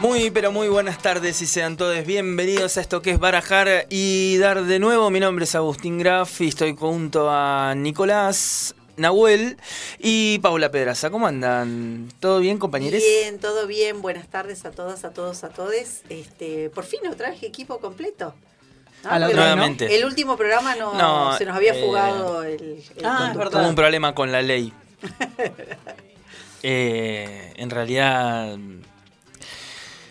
Muy, pero muy buenas tardes y sean todos bienvenidos a esto que es Barajar y Dar de nuevo. Mi nombre es Agustín Graf y estoy junto a Nicolás, Nahuel y Paula Pedraza. ¿Cómo andan? ¿Todo bien, compañeros? Bien, todo bien. Buenas tardes a todas, a todos, a todes. Este, por fin otra vez equipo completo. ¿No? A la Porque otra vez, Nuevamente. El último programa no, No, se nos había eh, fugado el, el Ah. Tuve un problema con la ley. Eh, en realidad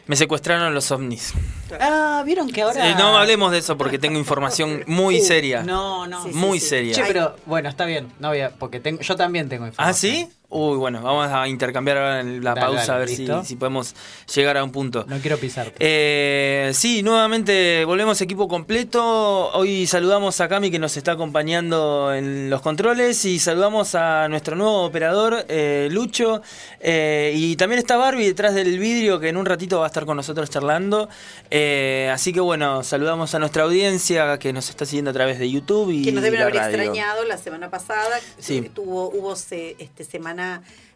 me secuestraron los ovnis. Ah, vieron que ahora. Eh, no hablemos de eso porque tengo información muy Uh, seria. No, no. Sí, sí, muy sí. seria. Che, pero bueno, está bien. No voy a, porque tengo, yo también tengo información. ¿Ah, sí? Uy, bueno, vamos a intercambiar ahora en la Dale, pausa dale, a ver si, si podemos llegar a un punto. No quiero pisarte. Eh, sí, nuevamente volvemos equipo completo. Hoy saludamos a Cami que nos está acompañando en los controles y saludamos a nuestro nuevo operador, eh, Lucho. Eh, y también está Barbie detrás del vidrio que en un ratito va a estar con nosotros charlando. Eh, así que bueno, saludamos a nuestra audiencia que nos está siguiendo a través de YouTube y que nos deben haber radio. extrañado la semana pasada. Sí. Tuvo, hubo se- este, semana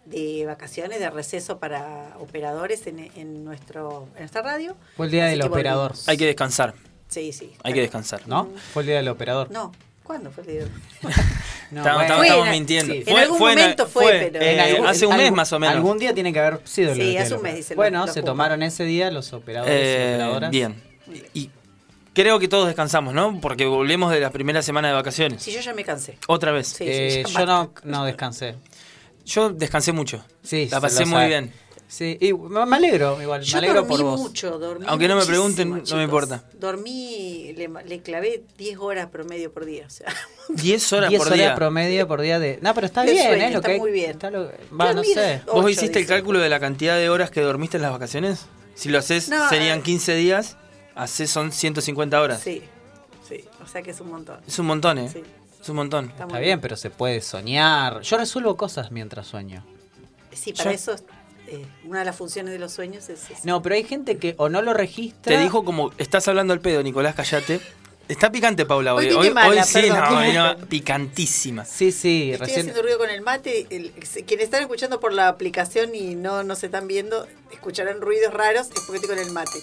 de vacaciones, de receso para operadores en, en nuestro, en nuestra radio. Fue el día Así del operador. volvimos. Hay que descansar, Sí, sí. hay que descansar. ¿No? Fue el día del operador. No, ¿cuándo fue el día? No, Estamos, bueno. estamos- mintiendo. sí. En algún momento fue, pero- eh, En algún- hace un mes algún- más o menos. Algún día tiene que haber sido el Sí, hace del un mes, operador. Bueno, los- se tomaron ese día los operadores y Eh, operadoras. bien. Y, y creo que todos descansamos, ¿no? Porque volvemos de la primera semana de vacaciones. Sí, yo ya me cansé. Otra vez. Sí, Eh, sí, yo no, no descansé. Yo descansé mucho. Sí, La pasé muy sabe. bien. Sí, y me alegro igual, Yo me alegro dormí por vos. mucho, dormí Aunque no me pregunten, no me importa. Dormí, le, le clavé 10 horas promedio por día. O sea, 10 horas 10 por horas día. promedio por día de... No, pero está De bien, sueño, ¿eh? Lo está que muy bien. está lo- Va, no sé. ¿Vos ocho, hiciste el dice. cálculo de la cantidad de horas que dormiste en las vacaciones? Si lo haces, No, serían eh. 15 días. Haces son 150 horas. Sí, sí. O sea que es un montón. Es un montón, ¿eh? Sí, Es un montón. está bien, pero se puede soñar. Yo resuelvo cosas mientras sueño. Sí, para Yo- eso eh, una de las funciones de los sueños es esa. No, pero hay gente que o no lo registra... Te dijo como, estás hablando al pedo, Nicolás, callate. Está picante, Paula, hoy. Hoy mala, hoy sí, no, picantísima. Sí, sí, Estoy recién... haciendo ruido con el mate. El, quienes están escuchando por la aplicación y no nos están viendo, escucharán ruidos raros, es porque estoy con el mate.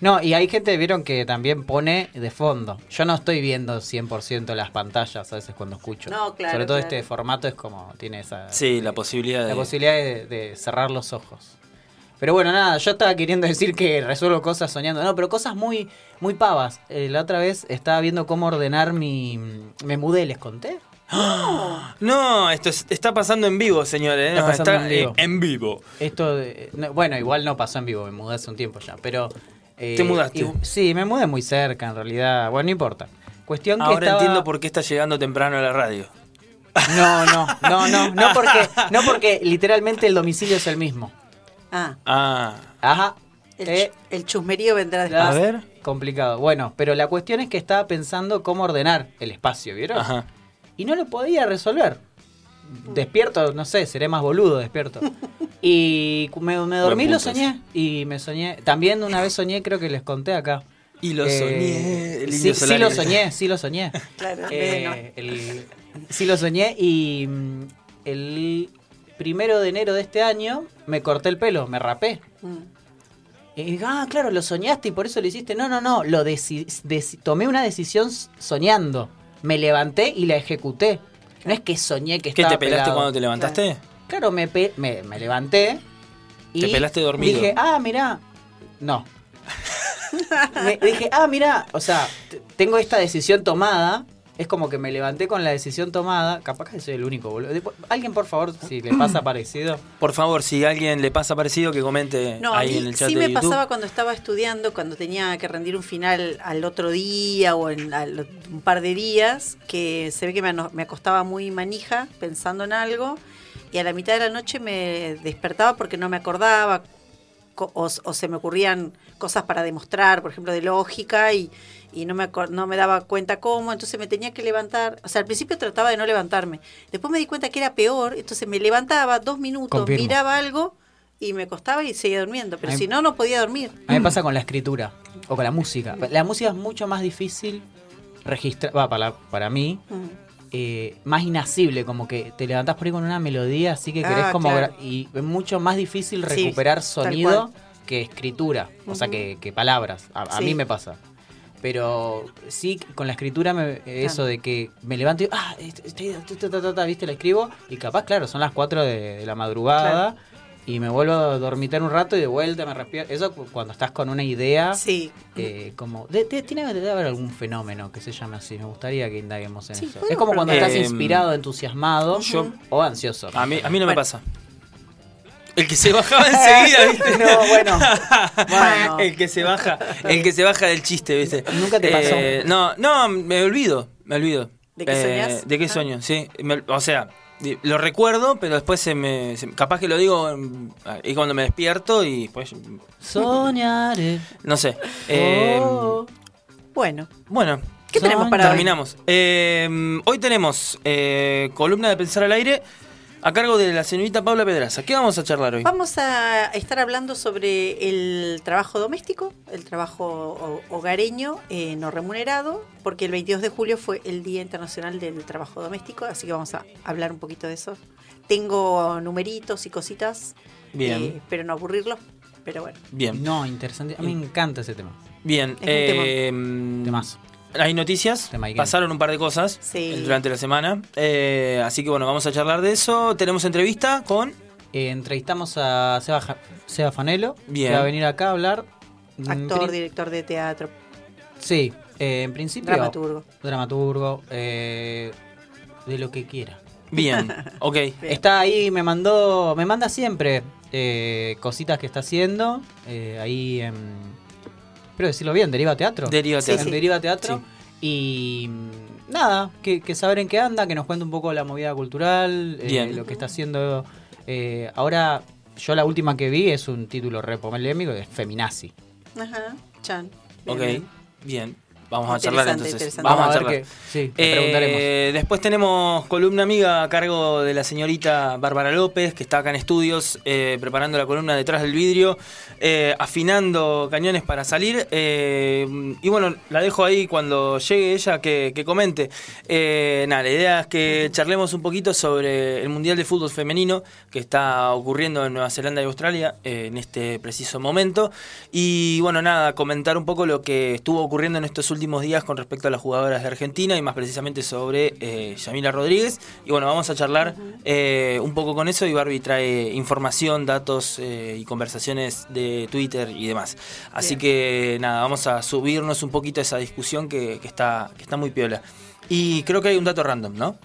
No, y hay gente, vieron, que también pone de fondo. Yo no estoy viendo 100% las pantallas a veces cuando escucho. No, claro, Sobre todo claro. este formato es como, tiene esa... Sí, la posibilidad la de... posibilidad de, de cerrar los ojos. Pero bueno, nada, yo estaba queriendo decir que resuelvo cosas soñando. No, pero cosas muy, muy pavas. Eh, la otra vez estaba viendo cómo ordenar mi... Me mudé, ¿les conté? No, esto es- está pasando en vivo, señores. ¿eh? Está pasando Está, en vivo. en vivo. Esto, de- no, bueno, igual no pasó en vivo, me mudé hace un tiempo ya, pero... eh, ¿Te mudaste? y- sí, me mudé muy cerca en realidad. Bueno, no importa. Cuestión que Ahora estaba- entiendo por qué está llegando temprano a la radio. No, no, no, no, no porque, no porque literalmente el domicilio es el mismo. Ah, Ah, Ajá. el, Eh, el chusmerío vendrá después. A ver. Complicado. Bueno, pero la cuestión es que estaba pensando cómo ordenar el espacio, ¿vieron? ajá. Y no lo podía resolver. Despierto, no sé, seré más boludo despierto. Y me, me dormí y lo soñé. Y me soñé. También una vez soñé, creo que les conté acá. Y lo Eh, soñé. el sí, lo soñé, sí lo soñé. Claro, Eh, el- sí lo soñé y mm, el primero de enero de este año me corté el pelo, me rapé. Mm. Y dije, ah, claro, lo soñaste y por eso lo hiciste. No, no, no, lo deci- deci- tomé una decisión soñando. Me levanté y la ejecuté. No es que soñé que ¿Qué estaba te pelaste pelado. cuando te levantaste? Claro, me, pe- me, me levanté y Te pelaste dormido. Dije, ah, mirá. No. Me- dije, ah, mirá, o sea, tengo esta decisión tomada es como que me levanté con la decisión tomada. Capaz que soy el único, boludo. Después, Alguien, por favor, si le pasa parecido. Por favor, si a alguien le pasa parecido, que comente No, a ahí mí en el chat sí de me YouTube. pasaba cuando estaba estudiando, cuando tenía que rendir un final al otro día o en al- un par de días, que se ve que me, me acostaba muy manija pensando en algo y a la mitad de la noche me despertaba porque no me acordaba co- o, o se me ocurrían cosas para demostrar, por ejemplo, de lógica y, y no, me, no me daba cuenta cómo, entonces me tenía que levantar. O sea, al principio trataba de no levantarme. Después me di cuenta que era peor, entonces me levantaba dos minutos, Confirmo. miraba algo y me costaba y seguía durmiendo. Pero si no, no podía dormir. A mí me pasa con la escritura o con la música. La música es mucho más difícil registrar, va, para, para mí, eh, más inasible, como que te levantás por ahí con una melodía, así que querés Ah, como... claro. Y es mucho más difícil recuperar sonido que escritura, o sea, que, que palabras. A, a mí me pasa. Pero sí, con la escritura, me- eso Claro. de que me levanto y, ah, ta, viste, la escribo, y capaz, claro, son las 4 de, de la madrugada, y me vuelvo a dormitar un rato y de vuelta me respiro. Eso cu- cuando estás con una idea, Sí. eh, como, de- de- tiene que haber algún fenómeno que se llame así, me gustaría que indaguemos en Sí, eso. Es como cuando estás preguntar. inspirado, entusiasmado Yo- o ansioso. A mí, a mí no me pasa. El que se bajaba enseguida, ¿viste? No, bueno. Bueno. el que se baja, el que se baja del chiste, ¿viste? Nunca te pasó. Eh, no, no, me olvido, me olvido. ¿De qué Eh, soñás? ¿De qué Ah. sueño? Sí, me- o sea, lo recuerdo, pero después se me, se- capaz que lo digo y cuando me despierto y pues Soñaré. no sé. Eh, Oh. Bueno, Bueno, ¿qué tenemos para hoy? terminamos. Eh, hoy tenemos eh, columna de pensar al aire a cargo de la señorita Paula Pedraza. ¿Qué vamos a charlar hoy? Vamos a estar hablando sobre el trabajo doméstico, el trabajo ho- hogareño eh, no remunerado, porque el 22 de julio fue el Día Internacional del Trabajo Doméstico, así que vamos a hablar un poquito de eso. Tengo numeritos y cositas, Bien. eh, espero no aburrirlos, pero bueno. Bien. No, interesante. A mí me encanta ese tema. Bien. un eh, Temazo. Hay noticias, pasaron un par de cosas Sí. durante la semana, eh, así que bueno, vamos a charlar de eso. Tenemos entrevista con... Eh, entrevistamos a Seba, Ja- Seba Fanelo, Bien. que va a venir acá a hablar. Mm, Actor, pri- director de teatro, Sí, eh, en principio. dramaturgo. Dramaturgo, eh, de lo que quiera. Bien, ok. Bien. Está ahí, me mandó, me manda siempre eh, cositas que está haciendo. eh, ahí en. Espero decirlo bien, Deriva Teatro. Deriva Sí, Teatro. Deriva Teatro. Y mm, nada, que, que saber en qué anda, que nos cuente un poco la movida cultural, eh, Bien. lo que está haciendo. eh, ahora, yo la última que vi es un título re polémico, es Feminazi. Ajá, Chan. Ok, Bien. bien. Vamos a charlar entonces. Vamos, a, charlar. Sí, Eh, preguntaremos. después tenemos columna amiga a cargo de la señorita Bárbara López, que está acá en estudios eh, preparando la columna detrás del vidrio, eh, afinando cañones para salir. eh, y bueno, la dejo ahí cuando llegue ella que, que comente. Nada, la idea es que charlemos un poquito sobre el Mundial de Fútbol Femenino que está ocurriendo en Nueva Zelanda y Australia en este preciso momento. Y bueno, nada, comentar un poco lo que estuvo ocurriendo en estos últimos días con respecto a las jugadoras de Argentina y más precisamente sobre eh, Yamila Rodríguez. Y bueno, vamos a charlar eh, un poco con eso y Barbie trae información, datos eh, y conversaciones de Twitter y demás. Así Bien. que nada, vamos a subirnos un poquito a esa discusión que, que está, que está muy piola. Y creo que hay un dato random, ¿no?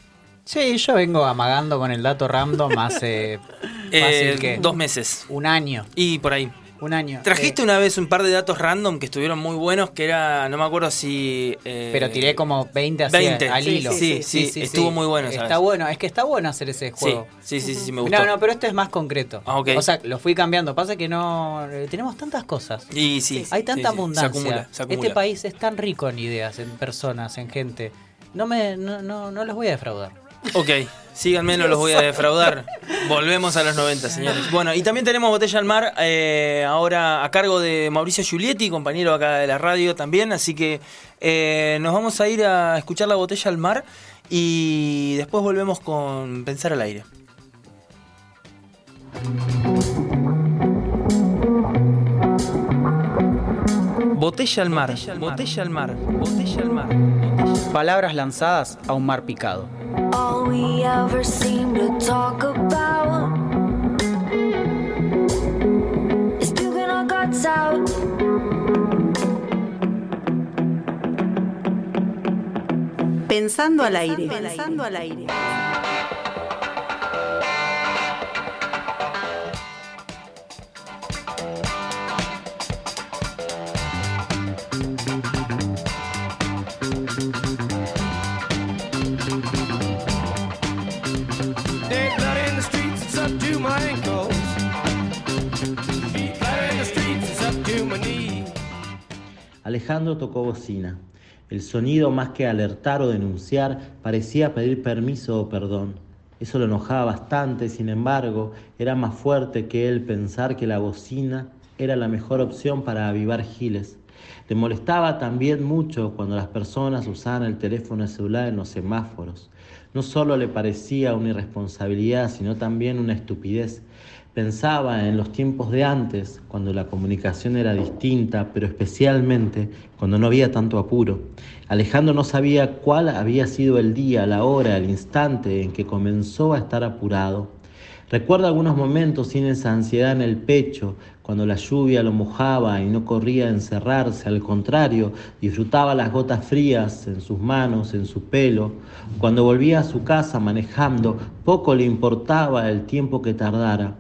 Sí, yo vengo amagando con el dato random hace Eh, fácil que dos meses. un año. Y por ahí. Un año. Trajiste Eh, una vez un par de datos random que estuvieron muy buenos, que era, no me acuerdo si... eh, Pero tiré como 20 así 20, al sí, hilo. sí, sí, estuvo muy bueno, Está ¿sabes? bueno, es que está bueno hacer ese juego. sí, sí, sí, sí, me gustó. No, no, pero este es más concreto. Ah, ok. O sea, lo fui cambiando. Pasa que no. eh, tenemos tantas cosas. Y sí, Hay tanta sí, abundancia. Se acumula, se acumula. Este país es tan rico en ideas, en personas, en gente. No me, no, no, no los voy a defraudar. Ok, síganme, no los voy a defraudar. Volvemos a los 90, señores. Bueno, y también tenemos Botella al Mar, eh, ahora a cargo de Mauricio Giulietti, compañero acá de la radio también. Así que eh, nos vamos a ir a escuchar la Botella al Mar y después volvemos con Pensar al Aire. Botella al mar, botella al mar, botella al mar. Palabras lanzadas a un mar picado. All we ever seem to talk about is puking our guts out. Pensando al aire. Pensando al aire. Alejandro tocó bocina. El sonido, más que alertar o denunciar, parecía pedir permiso o perdón. Eso lo enojaba bastante, sin embargo, era más fuerte que él pensar que la bocina era la mejor opción para avivar giles. Le molestaba también mucho cuando las personas usaban el teléfono celular en los semáforos. No solo le parecía una irresponsabilidad, sino también una estupidez. Pensaba en los tiempos de antes, cuando la comunicación era distinta, pero especialmente cuando no había tanto apuro. Alejandro no sabía cuál había sido el día, la hora, el instante en que comenzó a estar apurado. Recuerda algunos momentos sin esa ansiedad en el pecho, cuando la lluvia lo mojaba y no corría a encerrarse, al contrario, disfrutaba las gotas frías en sus manos, en su pelo. Cuando volvía a su casa manejando, poco le importaba el tiempo que tardara.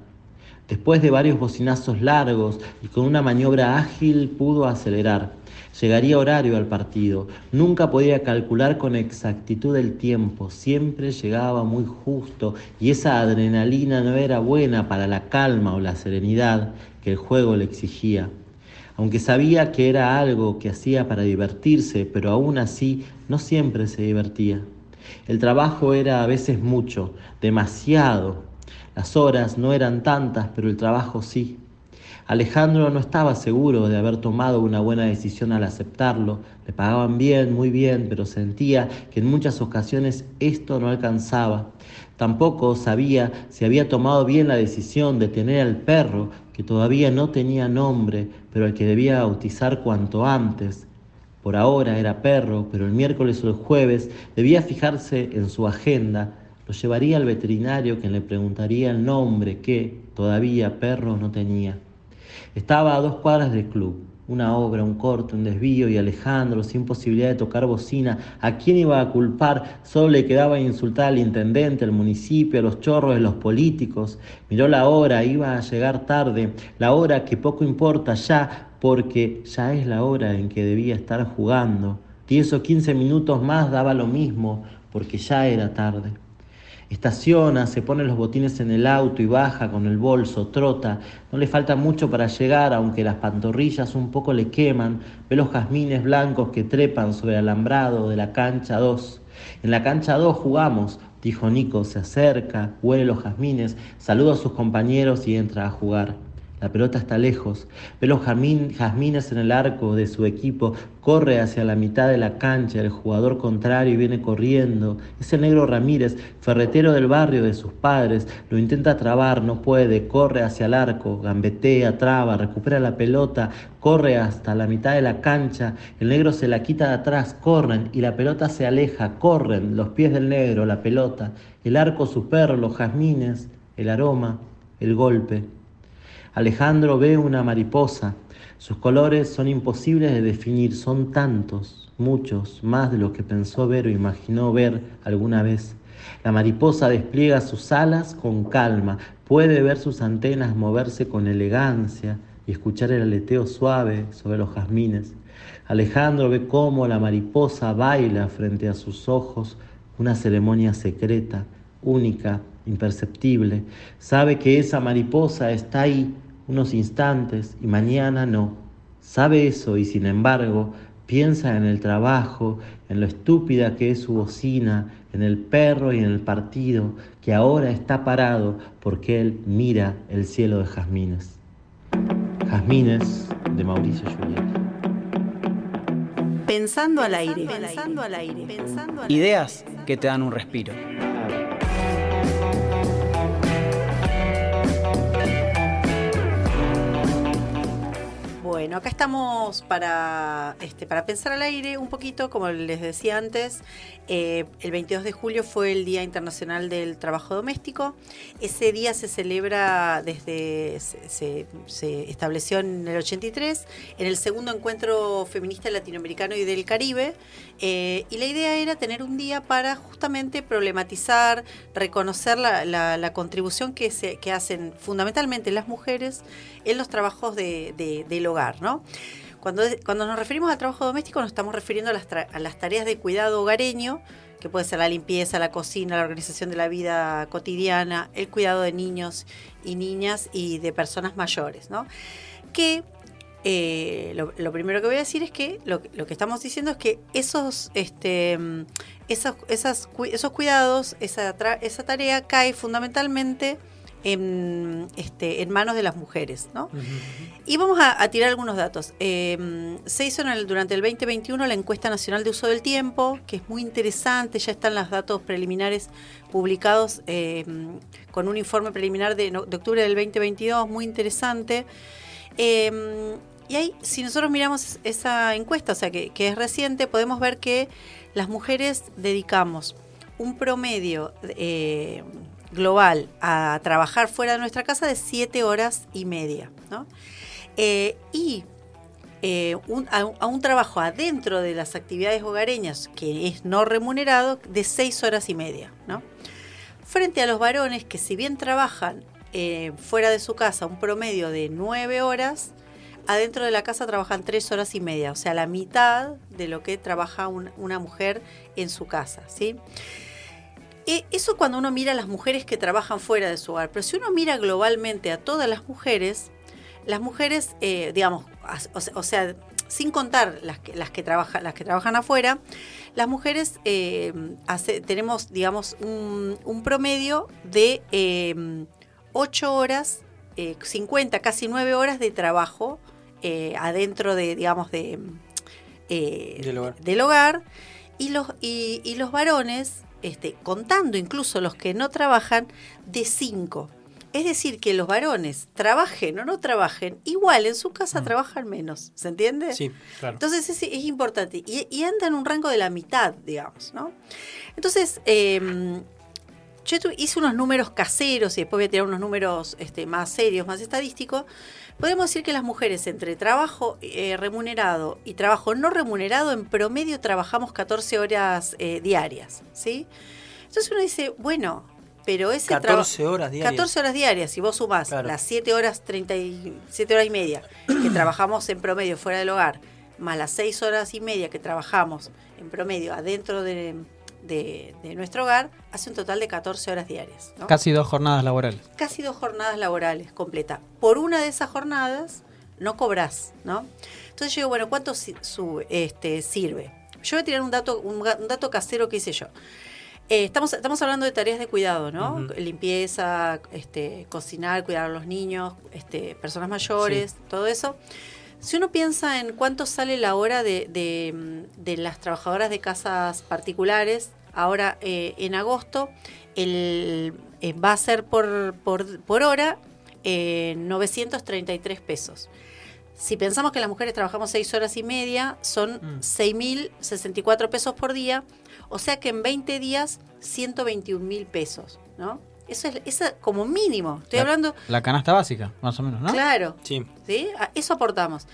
Después de varios bocinazos largos y con una maniobra ágil pudo acelerar. Llegaría horario al partido. Nunca podía calcular con exactitud el tiempo. Siempre llegaba muy justo y esa adrenalina no era buena para la calma o la serenidad que el juego le exigía. Aunque sabía que era algo que hacía para divertirse, pero aún así no siempre se divertía. El trabajo era a veces mucho, demasiado. Las horas no eran tantas, pero el trabajo sí. Alejandro no estaba seguro de haber tomado una buena decisión al aceptarlo. Le pagaban bien, muy bien, pero sentía que en muchas ocasiones esto no alcanzaba. Tampoco sabía si había tomado bien la decisión de tener al perro, que todavía no tenía nombre, pero al que debía bautizar cuanto antes. Por ahora era perro, pero el miércoles o el jueves debía fijarse en su agenda. Lo llevaría al veterinario quien le preguntaría el nombre que todavía perro no tenía. Estaba a dos cuadras del club. Una obra, un corte, un desvío y Alejandro, sin posibilidad de tocar bocina, ¿a quién iba a culpar? Solo le quedaba insultar al intendente, al municipio, a los chorros de los políticos. Miró la hora, iba a llegar tarde, la hora que poco importa ya, porque ya es la hora en que debía estar jugando. Diez o quince minutos más daba lo mismo, porque ya era tarde. Estaciona, se pone los botines en el auto y baja con el bolso, trota. No le falta mucho para llegar, aunque las pantorrillas un poco le queman. Ve los jazmines blancos que trepan sobre el alambrado de la cancha 2. En la cancha 2 jugamos, dijo Nico. Se acerca, huele los jazmines, saluda a sus compañeros y entra a jugar. La pelota está lejos. Ve los jazmín- jazmines en el arco de su equipo. Corre hacia la mitad de la cancha. El jugador contrario viene corriendo. Es el negro Ramírez, ferretero del barrio de sus padres. Lo intenta trabar, no puede. Corre hacia el arco. Gambetea, traba, recupera la pelota. Corre hasta la mitad de la cancha. El negro se la quita de atrás. Corren y la pelota se aleja. Corren los pies del negro, la pelota. El arco, su perro, los jazmines, el aroma, el golpe. Alejandro ve una mariposa. Sus colores son imposibles de definir, son tantos, muchos, más de lo que pensó ver o imaginó ver alguna vez. La mariposa despliega sus alas con calma, puede ver sus antenas moverse con elegancia y escuchar el aleteo suave sobre los jazmines. Alejandro ve cómo la mariposa baila frente a sus ojos una ceremonia secreta, única, imperceptible. Sabe que esa mariposa está ahí unos instantes y mañana no. Sabe eso y sin embargo piensa en el trabajo, en lo estúpida que es su bocina, en el perro y en el partido, que ahora está parado porque él mira el cielo de jazmines. Jazmines de Mauricio Juliet. Pensando al aire. Pensando al aire. Pensando al aire. Ideas que te dan un respiro. Bueno, acá estamos para, este, para pensar al aire un poquito, como les decía antes. eh, el 22 de julio fue el Día Internacional del Trabajo Doméstico. Ese día se celebra desde, se, estableció en el 83, en el segundo encuentro feminista latinoamericano y del Caribe. eh, y la idea era tener un día para justamente problematizar, reconocer la, la- la contribución que, se, que hacen fundamentalmente las mujeres en los trabajos de- de- del hogar, ¿no? Cuando, cuando nos referimos al trabajo doméstico nos estamos refiriendo a las, a las tareas de cuidado hogareño, que puede ser la limpieza, la cocina, la organización de la vida cotidiana, el cuidado de niños y niñas y de personas mayores, ¿no? Que eh, lo, primero que voy a decir es que lo, que estamos diciendo es que esos, este, esos, esas esos cuidados, esa, esa tarea cae fundamentalmente en, este, en manos de las mujeres, ¿no? Y vamos a, a tirar algunos datos. Eh, se hizo en el- durante el 2021 la encuesta nacional de uso del tiempo, que es muy interesante, ya están los datos preliminares publicados eh, con un informe preliminar de, de octubre del 2022, muy interesante. Eh, y ahí, si nosotros miramos esa encuesta, o sea, que, que es reciente, podemos ver que las mujeres dedicamos un promedio eh, global a trabajar fuera de nuestra casa de 7 horas y media, ¿no? Eh, y eh, a, un trabajo adentro de las actividades hogareñas que es no remunerado de 6 horas y media, ¿no? Frente a los varones que si bien trabajan eh, fuera de su casa un promedio de 9 horas, adentro de la casa trabajan 3 horas y media, o sea, la mitad de lo que trabaja un- una mujer en su casa, ¿sí? E- Eso cuando uno mira a las mujeres que trabajan fuera de su hogar, pero si uno mira globalmente a todas las mujeres, las mujeres, eh, digamos, o, se- o sea, sin contar las que, las que, trabajan, las que trabajan afuera, las mujeres eh, hace- tenemos, digamos, un, un promedio de eh, 8 horas, eh, 50, casi 9 horas de trabajo eh, adentro de, digamos, de, eh, Del hogar. del hogar. Y los, y, y los varones, este, contando incluso los que no trabajan, de 5. Es decir, que los varones trabajen o no trabajen, igual en su casa trabajan menos. ¿Se entiende? Sí. Claro. Entonces es, es importante. Y, y anda en un rango de la mitad, digamos, ¿no? Entonces, eh, yo hice unos números caseros y después voy a tirar unos números este, más serios, más estadísticos. Podemos decir que las mujeres entre trabajo eh, remunerado y trabajo no remunerado, en promedio trabajamos 14 horas eh, diarias, ¿sí? Entonces uno dice, bueno, pero ese trabajo... 14 horas diarias. 14 horas diarias, si vos sumás Claro. las 7 horas 37 horas y media que trabajamos en promedio fuera del hogar, más las 6 horas y media que trabajamos en promedio adentro de, de- de nuestro hogar, hace un total de 14 horas diarias. ¿no? Casi dos jornadas laborales. Casi dos jornadas laborales completas. Por una de esas jornadas no cobrás, ¿no? Entonces yo digo, bueno, ¿cuánto si- este, sirve? Yo voy a tirar un dato, un, dato casero que hice yo. Eh, estamos, estamos hablando de tareas de cuidado, ¿no? Limpieza, este, cocinar, cuidar a los niños, este, personas mayores, todo eso. Si uno piensa en cuánto sale la hora de, de, de las trabajadoras de casas particulares, ahora eh, en agosto el, eh, va a ser por, por, por hora eh, 933 pesos. Si pensamos que las mujeres trabajamos 6 horas y media, son Mm. 6.064 pesos por día, o sea que en 20 días 121 mil pesos, ¿no? Eso es, eso es como mínimo. Estoy La- hablando, La canasta básica, más o menos, ¿no? claro, Sí. ¿sí? A eso aportamos.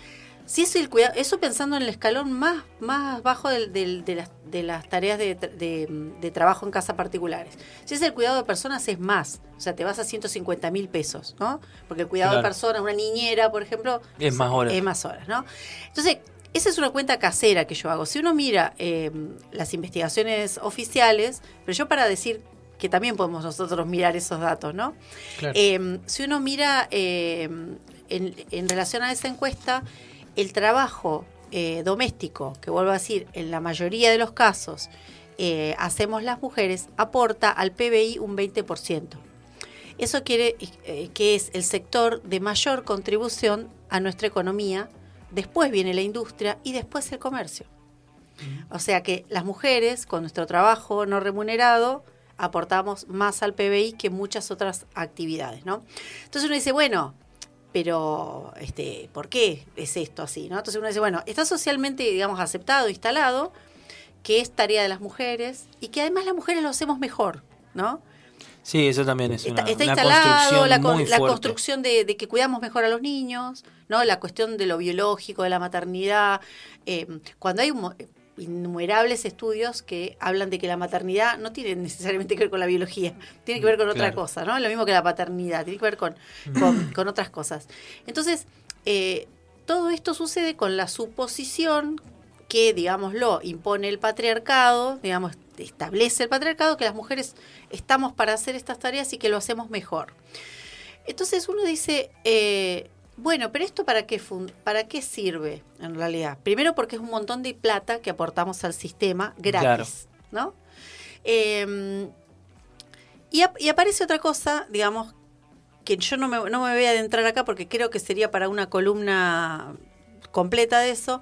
Si es el cuidado, eso pensando en el escalón más, más bajo del- del- de, las, de las tareas de, tra- de- de trabajo en casa particulares. Si es el cuidado de personas, es más. O sea, te vas a 150 mil pesos, ¿no? Porque el cuidado de personas, una niñera, por ejemplo, Es más horas. Es más horas, ¿no? Entonces, esa es una cuenta casera que yo hago. Si uno mira eh, las investigaciones oficiales, pero yo para decir que también podemos nosotros mirar esos datos, ¿no? Claro. Eh, si uno mira eh, en, en relación a esa encuesta, el trabajo eh, doméstico, que vuelvo a decir, en la mayoría de los casos eh, hacemos las mujeres, aporta al PBI un 20%. Eso quiere eh, que es el sector de mayor contribución a nuestra economía, después viene la industria y después el comercio. O sea que las mujeres, con nuestro trabajo no remunerado, aportamos más al PBI que muchas otras actividades, ¿no? Entonces uno dice, bueno, pero este, ¿por qué es esto así? ¿no? Entonces uno dice, bueno, está socialmente, digamos, aceptado, instalado, que es tarea de las mujeres y que además las mujeres lo hacemos mejor, ¿no? Sí, eso también es Está, una, está una instalado construcción la, muy la construcción de, de que cuidamos mejor a los niños, ¿no? La cuestión de lo biológico, de la maternidad. eh, cuando hay un innumerables estudios que hablan de que la maternidad no tiene necesariamente que ver con la biología, tiene que ver con otra Claro. cosa, ¿no? Lo mismo que la paternidad, tiene que ver con, con, con otras cosas. Entonces, eh, todo esto sucede con la suposición que, digámoslo, impone el patriarcado, digamos, establece el patriarcado, que las mujeres estamos para hacer estas tareas y que lo hacemos mejor. Entonces uno dice, eh, bueno, pero esto para qué, para qué sirve en realidad? Primero porque es un montón de plata que aportamos al sistema gratis, ¿no? Eh, y, ap- y aparece otra cosa, digamos, que yo no me, no me voy a adentrar acá porque creo que sería para una columna completa de eso.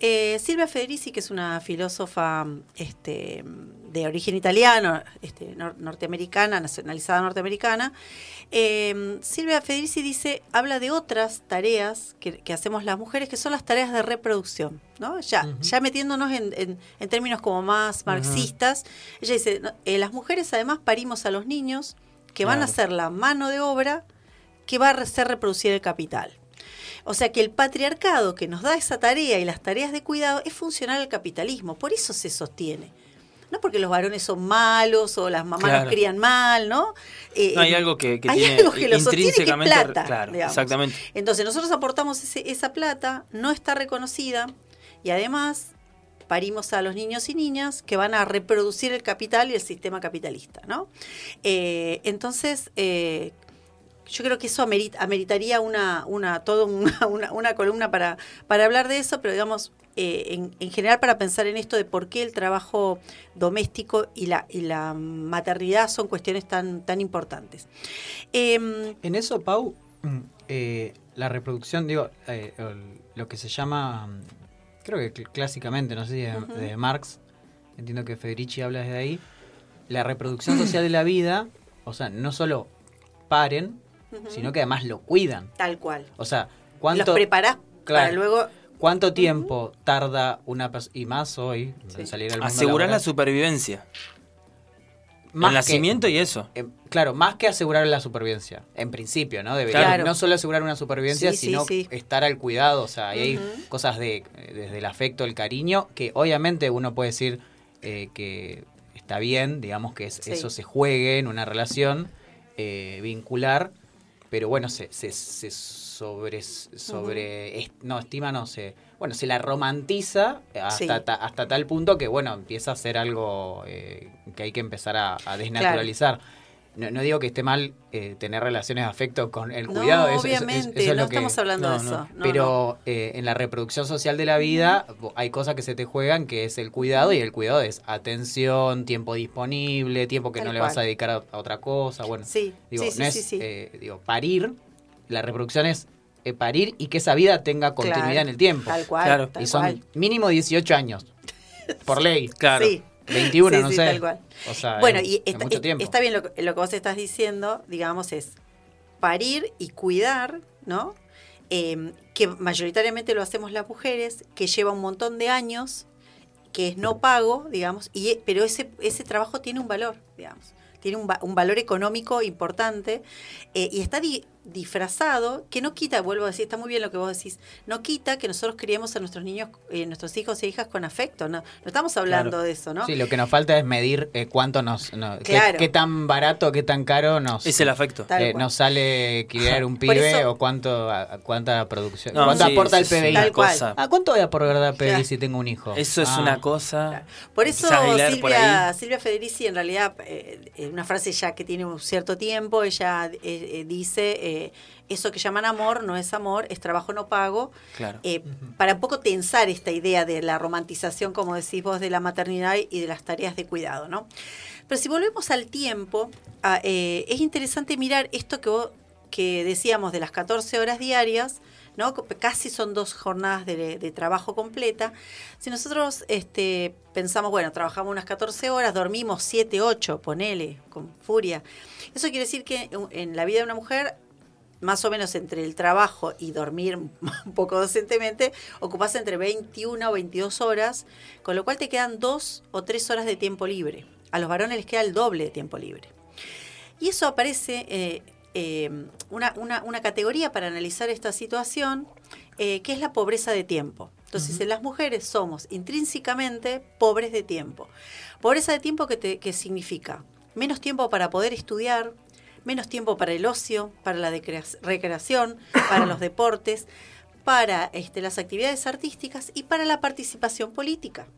Eh, Silvia Federici, que es una filósofa este, de origen italiano, este, nor- norteamericana, nacionalizada norteamericana, eh, Silvia Federici dice, habla de otras tareas que, que hacemos las mujeres, que son las tareas de reproducción, ¿no? Ya, ya metiéndonos en, en- en términos como más marxistas, ella dice, eh, las mujeres además parimos a los niños que van a ser la mano de obra que va a hacer reproducir el capital. O sea que el patriarcado que nos da esa tarea y las tareas de cuidado es funcional al capitalismo, por eso se sostiene. No porque los varones son malos o las mamás Claro. nos crían mal, ¿no? Eh, No, hay algo que, que hay tiene algo que lo sostiene que es intrínsecamente- plata. Claro, digamos. exactamente. Entonces nosotros aportamos ese- esa plata, no está reconocida y además parimos a los niños y niñas que van a reproducir el capital y el sistema capitalista, ¿no? Eh, entonces, eh, yo creo que eso amerit- ameritaría una, una, todo una, una, una columna para, para hablar de eso, pero digamos, eh, en, en general para pensar en esto de por qué el trabajo doméstico y la, y la maternidad son cuestiones tan, tan importantes. Em, En eso, Pau, mm, eh, la reproducción, digo, eh, lo que se llama, mm, creo que cl- clásicamente, no sé si de, de Marx, entiendo que Federici habla desde ahí, la reproducción social de la vida, o sea, no solo paren, sino que además lo cuidan. tal cual. O sea, ¿cuánto, Los preparás para luego... ¿cuánto tiempo tarda una persona, y más hoy, en salir al mundo Asegurar la supervivencia. Más el que- nacimiento y eso. Eh, claro, más que asegurar la supervivencia, en principio, ¿no? Debería Claro. no solo asegurar una supervivencia, Sí, sino sí. estar al cuidado, o sea, hay cosas de desde el afecto, el cariño, que obviamente uno puede decir eh, que está bien, digamos que es- Sí. eso se juegue en una relación eh, vincular, pero bueno, se, se, se sobre, sobre est- no, estima, no sé, bueno, se la romantiza hasta, Sí. ta- hasta tal punto que, bueno, empieza a ser algo eh, que hay que empezar a, a desnaturalizar. No, no digo que esté mal eh, tener relaciones de afecto con el No, cuidado, eso- eso- obviamente, eso es no que- estamos hablando no, de no. eso. no, pero eh, en la reproducción social de la vida hay cosas que se te juegan que es el cuidado y el cuidado es atención, tiempo disponible, tiempo que Tal no le vas a dedicar a, a otra cosa. Bueno, Sí, digo, sí, sí, no es, sí, sí. eh, digo, parir, la reproducción es eh, parir y que esa vida tenga continuidad Claro, en el tiempo. Tal cual, Claro. tal y son cual. mínimo 18 años, por ley. Claro. Sí. 21, Sí, no sí, sé. tal cual. O sea, Bueno, es- y es está, mucho es- tiempo. está bien lo, que- lo que vos estás diciendo, digamos, es parir y cuidar, ¿no? Eh, que mayoritariamente lo hacemos las mujeres, que lleva un montón de años, que es no pago, digamos, y, pero ese, ese trabajo tiene un valor, digamos, tiene un, va- un valor económico importante eh, y está di- disfrazado, que no quita, vuelvo a decir, está muy bien lo que vos decís, no quita que nosotros criemos a nuestros niños, eh, nuestros hijos e hijas con afecto, no, no estamos hablando Claro. de eso, ¿no? Sí, lo que nos falta es medir eh, cuánto nos... no, Claro. qué, tan barato, qué tan caro nos... Es el afecto. Eh, nos sale criar un pibe eso- o cuánto a- a cuánta producción No, cuánto sí, aporta el PBI una Tal cosa- ¿A cuánto voy a aportar el PBI Claro. si tengo un hijo? Eso es Ah, una cosa. Por eso por Silvia. Silvia Federici, en realidad, eh, una frase ya que tiene un cierto tiempo, ella eh, eh, dice, eh, eso que llaman amor no es amor, es trabajo no pago, Claro. eh, para un poco tensar esta idea de la romantización, como decís vos, de la maternidad y de las tareas de cuidado, ¿no? Pero si volvemos al tiempo, ah, eh, es interesante mirar esto que, vos- que decíamos de las 14 horas diarias, ¿no? Casi son dos jornadas de, de trabajo completa. Si nosotros este, pensamos, bueno, trabajamos unas 14 horas, dormimos 7, 8, ponele, con furia. Eso quiere decir que en la vida de una mujer más o menos entre el trabajo y dormir un poco decentemente, ocupas entre 21 o 22 horas, con lo cual te quedan dos o tres horas de tiempo libre. A los varones les queda el doble de tiempo libre. Y eso aparece eh, eh, una, una- una categoría para analizar esta situación, eh, que es la pobreza de tiempo. Entonces, en las mujeres somos intrínsecamente pobres de tiempo. Pobreza de tiempo que, te- que significa menos tiempo para poder estudiar, menos tiempo para el ocio, para la recreación, para los deportes, para este, las actividades artísticas y para la participación política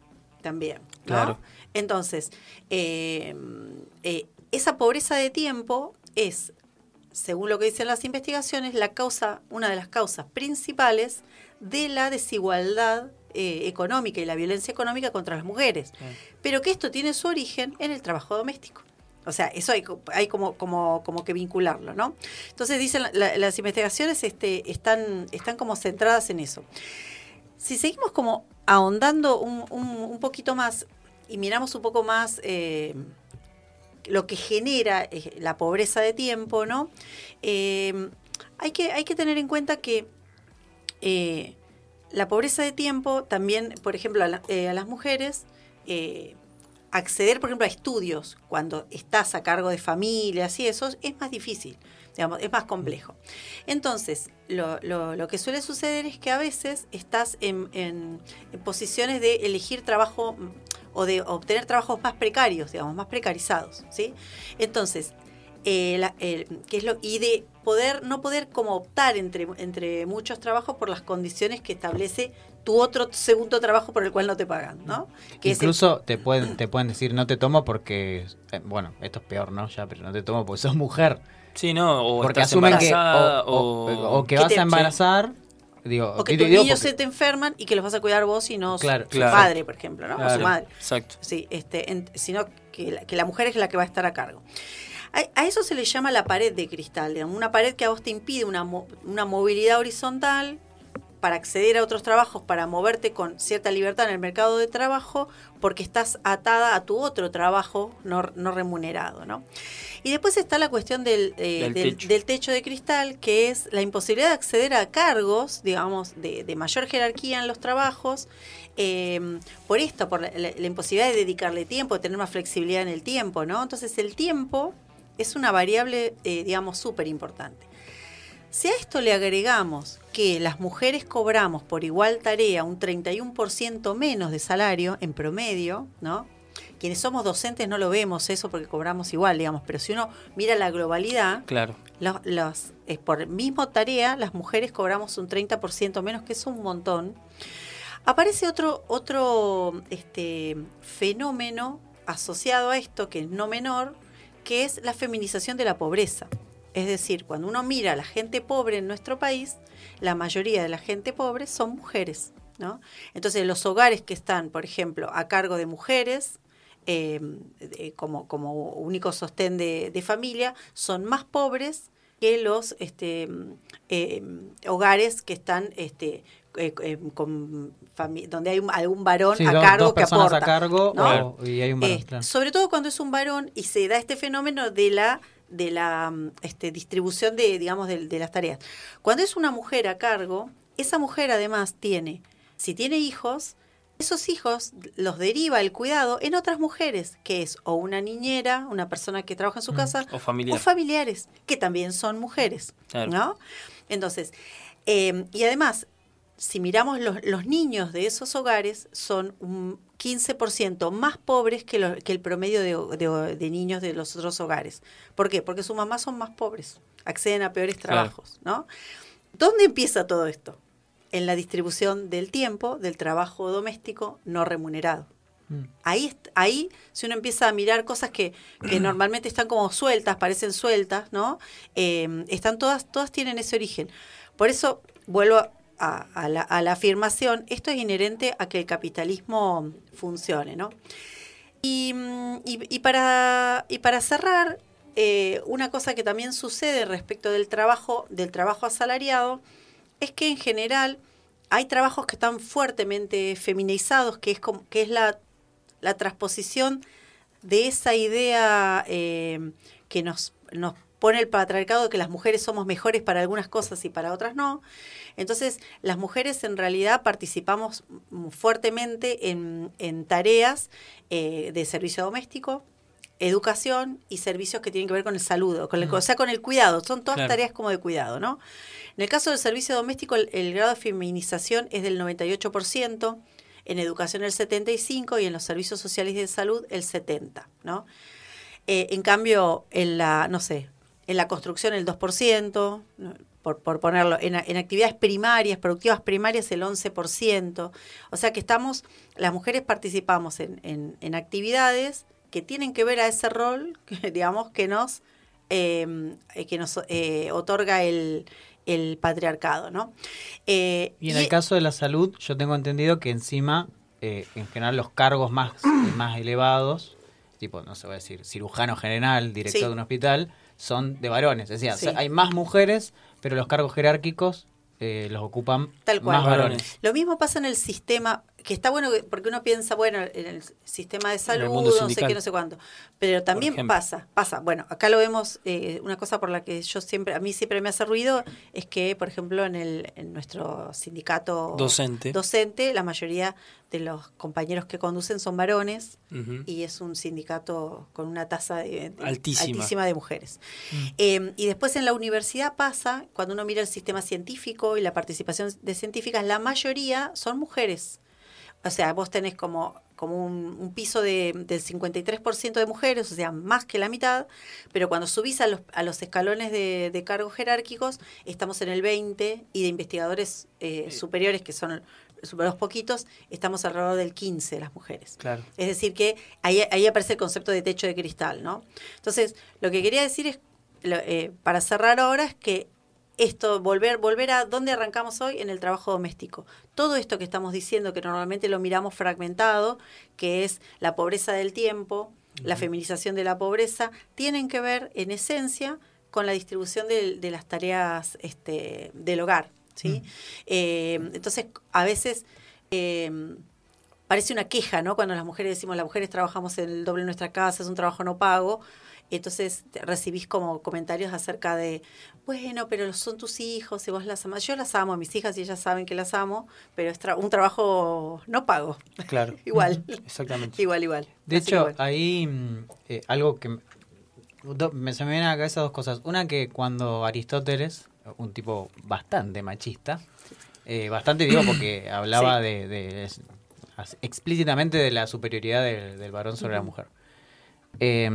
también. ¿no? Claro. Entonces, eh, eh, esa pobreza de tiempo es, según lo que dicen las investigaciones, la causa, una de las causas principales de la desigualdad eh, económica y la violencia económica contra las mujeres. Pero que esto tiene su origen en el trabajo doméstico. O sea, eso hay, co- hay como, que vincularlo, ¿no? Entonces dicen, la- la- las investigaciones este, están, como centradas en eso. Si seguimos como ahondando un, poquito más y miramos un poco más eh, lo que genera eh, la pobreza de tiempo, ¿no? Eh, hay, que, tener en cuenta que la pobreza de tiempo también, por ejemplo, a, la- a las mujeres, acceder, por ejemplo, a estudios cuando estás a cargo de familias y eso es más difícil, digamos, es más complejo. Entonces, lo, que suele suceder es que a veces estás en, posiciones de elegir trabajo o de obtener trabajos más precarios, digamos, más precarizados, ¿sí? Entonces, eh, la- el- ¿qué es lo, y de poder, no poder como optar entre, entre muchos trabajos por las condiciones que establece tu otro segundo trabajo por el cual no te pagan, ¿no? Que el- Incluso te pueden, te pueden decir no te tomo porque, eh, bueno, esto es peor, ¿no? Ya, pero no te tomo porque sos mujer. Sí, no, o porque estás asumen que o, o- o, o que Que vas te- a embarazar, digo, O que y tus niños porque- se te enferman y que los vas a cuidar vos y no su- Claro, su claro. padre, por ejemplo, ¿no? O su madre. Exacto. Sí, este, en- sino que la, que la mujer es la que va a estar a cargo. A, a eso se le llama la pared de cristal, digamos, una pared que a vos te impide una, mo- una movilidad horizontal para acceder a otros trabajos, para moverte con cierta libertad en el mercado de trabajo, porque estás atada a tu otro trabajo no, no remunerado, ¿no? Y después está la cuestión del, eh, Del del- techo. del techo de cristal, que es la imposibilidad de acceder a cargos, digamos, de, de mayor jerarquía en los trabajos, eh, por esto, por la, la- la imposibilidad de dedicarle tiempo, de tener más flexibilidad en el tiempo, ¿no? Entonces el tiempo es una variable, eh, digamos, súper importante. Si a esto le agregamos que las mujeres cobramos por igual tarea un 31% menos de salario en promedio, ¿no? Quienes somos docentes no lo vemos eso porque cobramos igual, digamos, pero si uno mira la globalidad, Claro. los, los- eh, por mismo tarea, las mujeres cobramos un 30% menos, que es un montón. Aparece otro, otro este, fenómeno asociado a esto, que es no menor, que es la feminización de la pobreza. Es decir, cuando uno mira a la gente pobre en nuestro país, la mayoría de la gente pobre son mujeres. ¿no? Entonces, los hogares que están, por ejemplo, a cargo de mujeres, eh, como, como único sostén de, de familia, son más pobres que los este, eh, hogares que están este, eh, eh, con donde hay un- algún varón Sí, a dos- cargo dos que aporta. a cargo ¿no? o- y hay un varón, claro. Sobre todo cuando es un varón y se da este fenómeno de la de la mm, este, distribución de digamos de, de las tareas. Cuando es una mujer a cargo, esa mujer además tiene, si tiene hijos, esos hijos los deriva el cuidado en otras mujeres, que es o una niñera, una persona que trabaja en su casa, O familiar. o familiares, que también son mujeres, Claro. ¿no? Entonces, eh, y además, si miramos los, los niños de esos hogares, son un 15% más pobres que, lo- que el promedio de, de- de niños de los otros hogares. ¿Por qué? Porque sus mamás son más pobres, acceden a peores Claro. trabajos, ¿no? ¿Dónde empieza todo esto? En la distribución del tiempo del trabajo doméstico no remunerado. Mm. Ahí, ahí, si uno empieza a mirar cosas que, que normalmente están como sueltas, parecen sueltas, ¿no? Eh, están todas, todas tienen ese origen. Por eso, vuelvo a, a la, afirmación, esto es inherente a que el capitalismo funcione, ¿no? Y, mm, para, y para cerrar, eh, una cosa que también sucede respecto del trabajo, del trabajo asalariado, es que en general hay trabajos que están fuertemente feminizados, que es, como, que es la, la transposición de esa idea eh, que nos, nos pone el patriarcado de que las mujeres somos mejores para algunas cosas y para otras no. Entonces, las mujeres en realidad participamos fuertemente en, en tareas eh, de servicio doméstico, educación y servicios que tienen que ver con el saludo, con el, o sea, con el cuidado. Son todas Claro. tareas como de cuidado, ¿no? En el caso del servicio doméstico, el, el grado de feminización es del 98%, en educación el 75% y en los servicios sociales y de salud el 70%, ¿no? Eh, en cambio, en la, no sé, en la construcción el 2%, ¿no? Por, por ponerlo, en, en actividades primarias, productivas primarias el 11%. O sea que estamos, las mujeres participamos en, en- en actividades que tienen que ver a ese rol, que, digamos, que nos, eh, eh, que nos eh, otorga el, el patriarcado, ¿no? Eh, Y en el caso de la salud, yo tengo entendido que encima, eh, en general, los cargos más, más elevados, tipo, no sé, voy a decir, cirujano general, director Sí. de un hospital, son de varones. Es decir, Sí. hay más mujeres, pero los cargos jerárquicos eh, los ocupan Tal cual. más varones. Lo mismo pasa en el sistema, que está bueno que- porque uno piensa, bueno, en el sistema de salud, no sé qué, no sé cuánto. Pero también pasa, pasa. Bueno, acá lo vemos, eh, una cosa por la que yo siempre, a mí siempre me hace ruido, es que, por ejemplo, en, el, en nuestro sindicato Docente. docente, la mayoría de los compañeros que conducen son varones y es un sindicato con una tasa de- de- Altísima. de mujeres. Eh, y después en la universidad pasa, cuando uno mira el sistema científico y la participación de científicas, la mayoría son mujeres. O sea, vos tenés como, como un, un piso de, del 53% de mujeres, o sea, más que la mitad, pero cuando subís a los, a los escalones de, de cargos jerárquicos, estamos en el 20% y de investigadores eh, superiores, que son los poquitos, estamos alrededor del 15% las mujeres. Claro. Es decir, que ahí, ahí aparece el concepto de techo de cristal, ¿no? Entonces, lo que quería decir es, lo- eh, para cerrar ahora, es que esto, volver, volver a dónde arrancamos hoy, en el trabajo doméstico. Todo esto que estamos diciendo, que normalmente lo miramos fragmentado, que es la pobreza del tiempo, la feminización de la pobreza, tienen que ver, en esencia, con la distribución de, de las tareas este, del hogar. ¿sí? Eh, entonces, a veces... eh, parece una queja, ¿no? Cuando las mujeres decimos, las mujeres trabajamos en el doble de nuestra casa, es un trabajo no pago. Entonces te- recibís como comentarios acerca de, bueno, pero son tus hijos y vos las amás. Yo las amo, a mis hijas y ellas saben que las amo, pero es tra- un trabajo no pago. Claro. igual, Exactamente. igual, igual. De Así hecho, bueno. ahí mm, eh, algo que do- me, se me viene a la cabeza dos cosas. Una que cuando Aristóteles, un tipo bastante machista, eh, bastante digo porque hablaba Sí. de, explícitamente de la superioridad del, del varón sobre la mujer. Eh,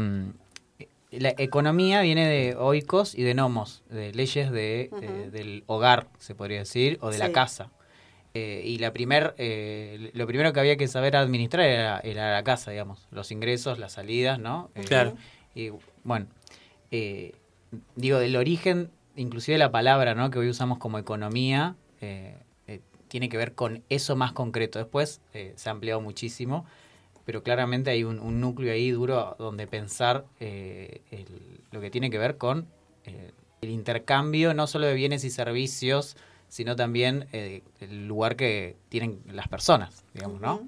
la economía viene de oikos y de nomos, de leyes de, eh, del hogar, se podría decir, o de la casa. Eh, y la primer, eh, lo primero que había que saber administrar era, era la casa, digamos, los ingresos, las salidas, ¿no? Eh, Claro. Y bueno, eh, digo, del origen, inclusive la palabra, ¿no? Que hoy usamos como economía, eh, eh, tiene que ver con eso más concreto. Después eh, se ha ampliado muchísimo, pero claramente hay un, un núcleo ahí duro donde pensar eh, el- lo que tiene que ver con eh, el intercambio no solo de bienes y servicios, sino también eh, el lugar que tienen las personas, digamos, ¿no?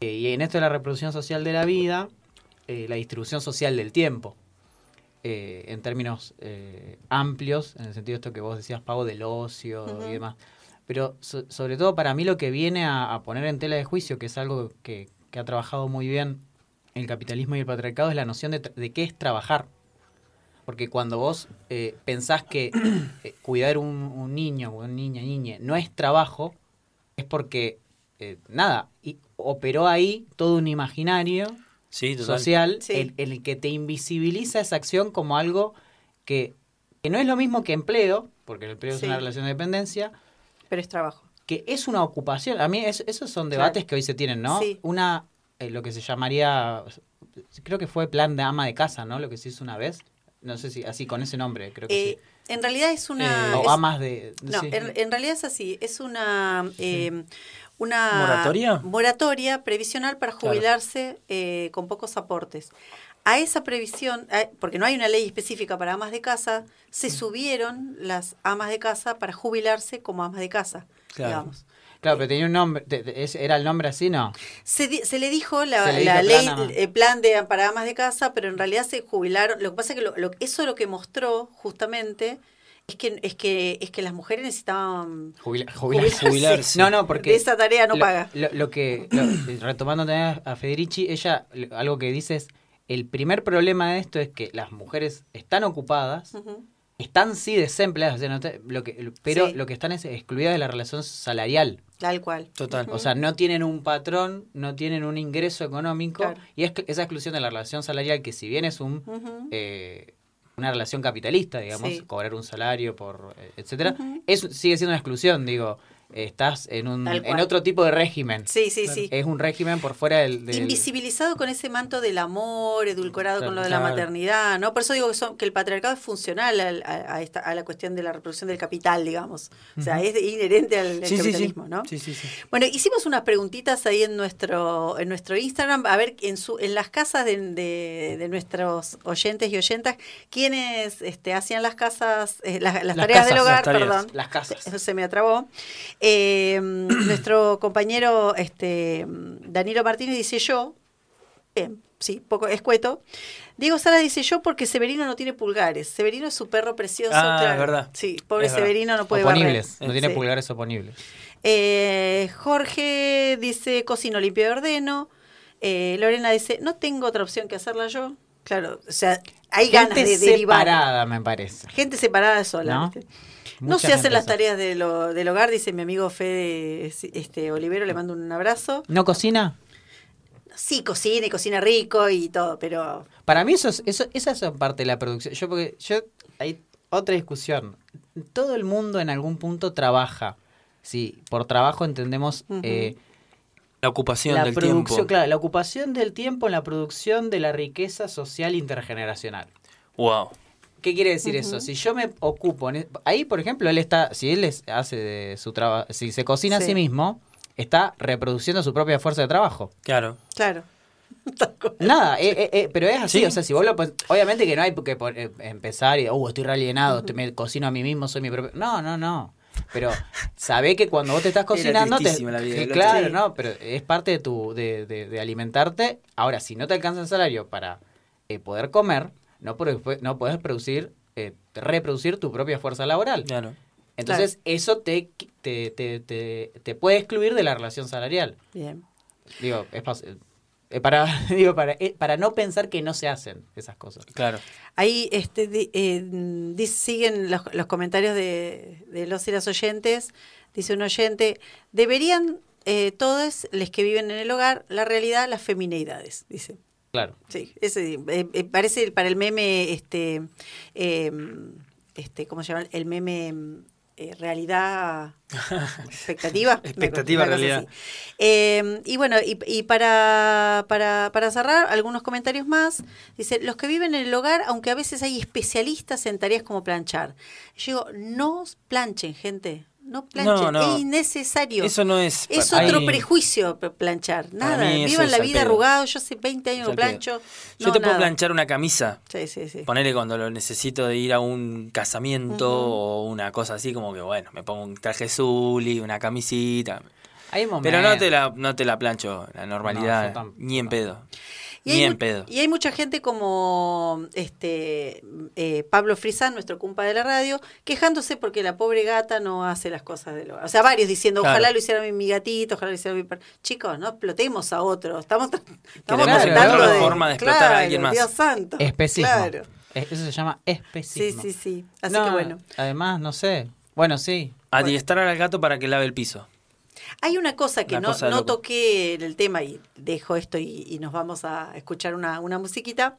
Y en esto de la reproducción social de la vida, la distribución social del tiempo, en términos amplios, en el sentido de esto que vos decías, pago del ocio y demás. Pero so- sobre todo para mí lo que viene a, a poner en tela de juicio, que es algo que, que ha trabajado muy bien el capitalismo y el patriarcado, es la noción de, qué es trabajar. Porque cuando vos eh, pensás que eh, cuidar un, un niño o una niña, niña, no es trabajo, es porque, eh, nada, y operó ahí todo un imaginario Sí, social Sí. en, en el que te invisibiliza esa acción como algo que, que no es lo mismo que empleo, porque el empleo Sí. es una relación de dependencia, Pero es trabajo. Que es una ocupación. A mí es- esos son debates que hoy se tienen, ¿no? Sí. Una, eh, lo que se llamaría, creo que fue plan de ama de casa, ¿no? Lo que se hizo una vez. No sé si así, con ese nombre, creo que Eh, sí. En realidad es una... o es- amas de... No, sí. en, en realidad es así. Es una eh, una ¿Moratoria? moratoria previsional para jubilarse eh, con pocos aportes. A esa previsión, porque no hay una ley específica para amas de casa, se subieron las amas de casa para jubilarse como amas de casa, Claro. digamos. Claro, pero tenía un nombre. ¿Era el nombre así, no? Se, di- se le dijo la, Se le la dijo ley, plan el plan de para amas de casa, pero en realidad se jubilaron. Lo que pasa es que lo- lo- eso lo que mostró justamente es que es que es que las mujeres necesitaban Jubila- Jubilarse. Jubilarse. No, no, porque. de esa tarea no lo, paga. Lo, lo que. lo- retomando también a Federici, ella algo que dice es: el primer problema de esto es que las mujeres están ocupadas. Ujú. Están sí desempleadas, o sea, no te- lo que, pero Sí. lo que están es excluidas de la relación salarial. Tal cual. Total. O sea, no tienen un patrón, no tienen un ingreso económico. Claro. Y es esa exclusión de la relación salarial, que si bien es un eh, una relación capitalista, digamos, Sí. cobrar un salario, por eh, etcétera, Ujú. es, sigue siendo una exclusión, digo. Estás en un en otro tipo de régimen. Sí, sí, sí. Es un régimen por fuera del... del- Invisibilizado con ese manto del amor, edulcorado con lo de la claro. maternidad, ¿no? Por eso digo que, son- que el patriarcado es funcional al- a, a esta, a la cuestión de la reproducción del capital, digamos. O sea, es inherente al, al Sí, sí, sí. capitalismo, ¿no? Sí, sí, sí. Bueno, hicimos unas preguntitas ahí en nuestro en nuestro Instagram, a ver en su en las casas de, de- de nuestros oyentes y oyentas, quiénes este, hacían las casas, eh, las, las Las tareas del hogar, las tareas. perdón. Las casas. Se, se me atrabó. Eh, nuestro compañero este, Danilo Martínez dice yo, bien, sí, poco escueto. Diego Sala dice yo porque Severino no tiene pulgares. Severino es su perro precioso. Ah, claro. es verdad. Sí, pobre Es verdad. Severino no puede barrer. oponibles. No tiene Sí. pulgares oponibles. Eh, Jorge dice cocino, limpio y ordeno. Eh, Lorena dice no tengo otra opción que hacerla yo. Claro, o sea, hay ganas Gente de derivar. separada, me parece. Gente separada sola. ¿No? No se hacen las tareas de lo- del hogar, dice mi amigo Fede este, Olivero, le mando un abrazo. ¿No cocina? Sí, cocina y cocina rico y todo, pero Para mí eso es, eso, esa es parte de la producción. Yo porque yo hay otra discusión. Todo el mundo en algún punto trabaja. Sí, por trabajo entendemos eh, La ocupación la del producción, tiempo. claro, la ocupación del tiempo en la producción de la riqueza social intergeneracional. Wow. ¿Qué quiere decir eso? Si yo me ocupo, en e- ahí por ejemplo él está, si él es- hace de su trabajo, si se cocina Sí. a sí mismo, está reproduciendo su propia fuerza de trabajo. Claro. claro. Nada, eh, eh, eh, pero es así, Sí. o sea, si vos lo obviamente que no hay que pon- eh, empezar y, uh, estoy re alienado, estoy- me cocino a mí mismo, soy mi propio... No, no, no. Pero sabé que cuando vos te estás cocinando, te- tristísima la vida que del otro. claro, Sí. no, pero es parte de tu de, de- de alimentarte. Ahora, si no te alcanza el salario para eh, poder comer, no, pro- no puedes producir, eh, reproducir tu propia fuerza laboral. Claro. Entonces, eso te, te, te, te, te puede excluir de la relación salarial. Bien. Digo, es eh, para, digo para, eh, para no pensar que no se hacen esas cosas. Claro. Ahí este, di- eh, di- siguen los, los comentarios de, de los y las oyentes. Dice un oyente, deberían eh, todos los que viven en el hogar, la realidad, las femineidades, dice. Claro. Sí, ese eh, eh, parece para el meme, este, eh, este, ¿cómo se llama? El meme eh, realidad, expectativa. Expectativa, realidad. Eh, y bueno, y, y para, para, para cerrar, algunos comentarios más. Dice, los que viven en el hogar, aunque a veces hay especialistas en tareas como planchar. Yo digo, no planchen, gente. No planchen, No, no. es innecesario. Eso no es. Es otro prejuicio planchar. Nada, vivan la vida arrugado. Yo hace 20 años pedo. plancho. Yo No, te puedo planchar una camisa. Sí, sí, sí. Ponele cuando lo necesito de ir a un casamiento o una cosa así, como que bueno, me pongo un traje Zully, una camisita. Hay momentos. Pero no te la, no te la plancho, la No, normalidad, yo ni en pedo. Y Ni hay, en mu- pedo. y hay mucha gente como este eh, Pablo Frisán, nuestro compa de la radio, quejándose porque la pobre gata no hace las cosas de lo. O sea, varios diciendo, Claro. ojalá lo hiciera mi, mi gatito, ojalá lo hiciera mi per-". Chicos, no explotemos a otros. Estamos, estamos tratando encontrar de. la forma de explotar a alguien más. Dios santo. Especismo. Claro. Es- Eso se llama Sí, especismo. sí, sí. Así No, que bueno. Además, no sé. Bueno, sí. Adiestrar al gato para que lave el piso. Hay una cosa que Una no, cosa toqué en el tema y dejo esto y, y nos vamos a escuchar una, una musiquita.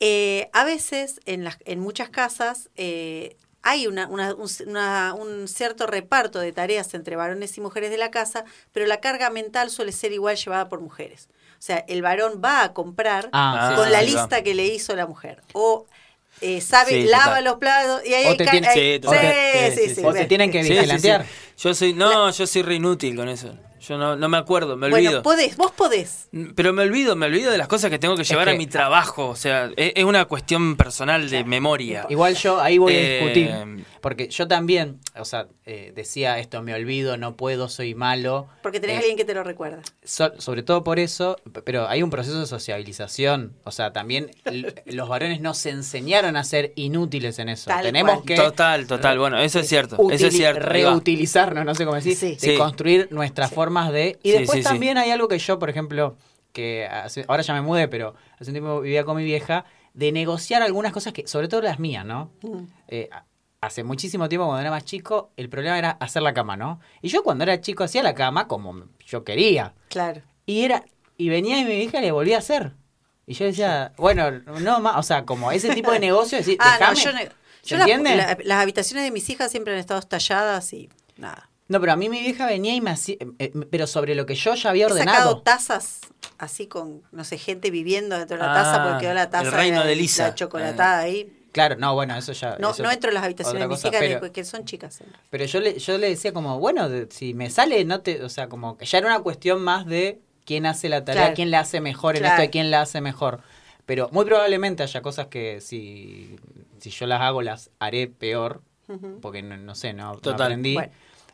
Eh, a veces en, las, en muchas casas eh, hay una, una- un, una- un cierto reparto de tareas entre varones y mujeres de la casa, pero la carga mental suele ser igual llevada por mujeres. O sea, el varón va a comprar Ah, sí, con sí, la sí, lista va. que le hizo la mujer. O eh, sabe, Sí, lava total. los platos y ahí O te tienen que Sí, sí, sí. vigilantear. Yo soy, no, yo soy re inútil con eso. Yo no, no me acuerdo, me olvido. Bueno, podés, vos podés. Pero me olvido, me olvido de las cosas que tengo que llevar que- a mi trabajo. O sea, es, es una cuestión personal de memoria. Igual yo ahí voy Eh, a discutir. Porque yo también, o sea, eh, decía esto, me olvido, no puedo, soy malo. Porque tenés Eh, a alguien que te lo recuerda. so- sobre todo por eso, pero hay un proceso de sociabilización. O sea, también los varones no se enseñaron a ser inútiles en eso. Tal Tenemos cual. que Total, total. Bueno, eso es cierto. Eso es cierto. Reutilizarnos, no sé cómo decir, Sí. de Sí. construir nuestras formas de... Y Sí, después sí, sí. también hay algo que yo, por ejemplo, que hace- ahora ya me mudé, pero hace un tiempo vivía con mi vieja, de negociar algunas cosas que, sobre todo las mías, ¿no? Mm. Eh, hace muchísimo tiempo, cuando era más chico, el problema era hacer la cama, ¿no? Y yo cuando era chico hacía la cama como yo quería. Claro. Y era y venía y mi hija le volvía a hacer. Y yo decía, bueno, no más, o sea, como ese tipo de negocio, decir, Ah, no, "Dejame". yo, no- ¿Se yo la- entiende? la- las habitaciones de mis hijas siempre han estado talladas y nada. No, pero a mí mi vieja venía y me hacía, eh, pero sobre lo que yo ya había He sacado ordenado. tazas así con, no sé, gente viviendo dentro de la Ah, taza porque quedó la taza el reino la- de Lisa. la chocolatada ahí. Claro, no, bueno, eso ya. No, eso no entro en las habitaciones de mis cosa, hijas que son chicas. siempre. Pero yo le, yo le decía como, bueno, de- si me sale, no te, o sea, como que ya era una cuestión más de quién hace la tarea, Claro. quién la hace mejor, en Claro. esto de quién la hace mejor. Pero muy probablemente haya cosas que si, si yo las hago, las haré peor, porque no, no sé, no, no Total. aprendí. Bueno.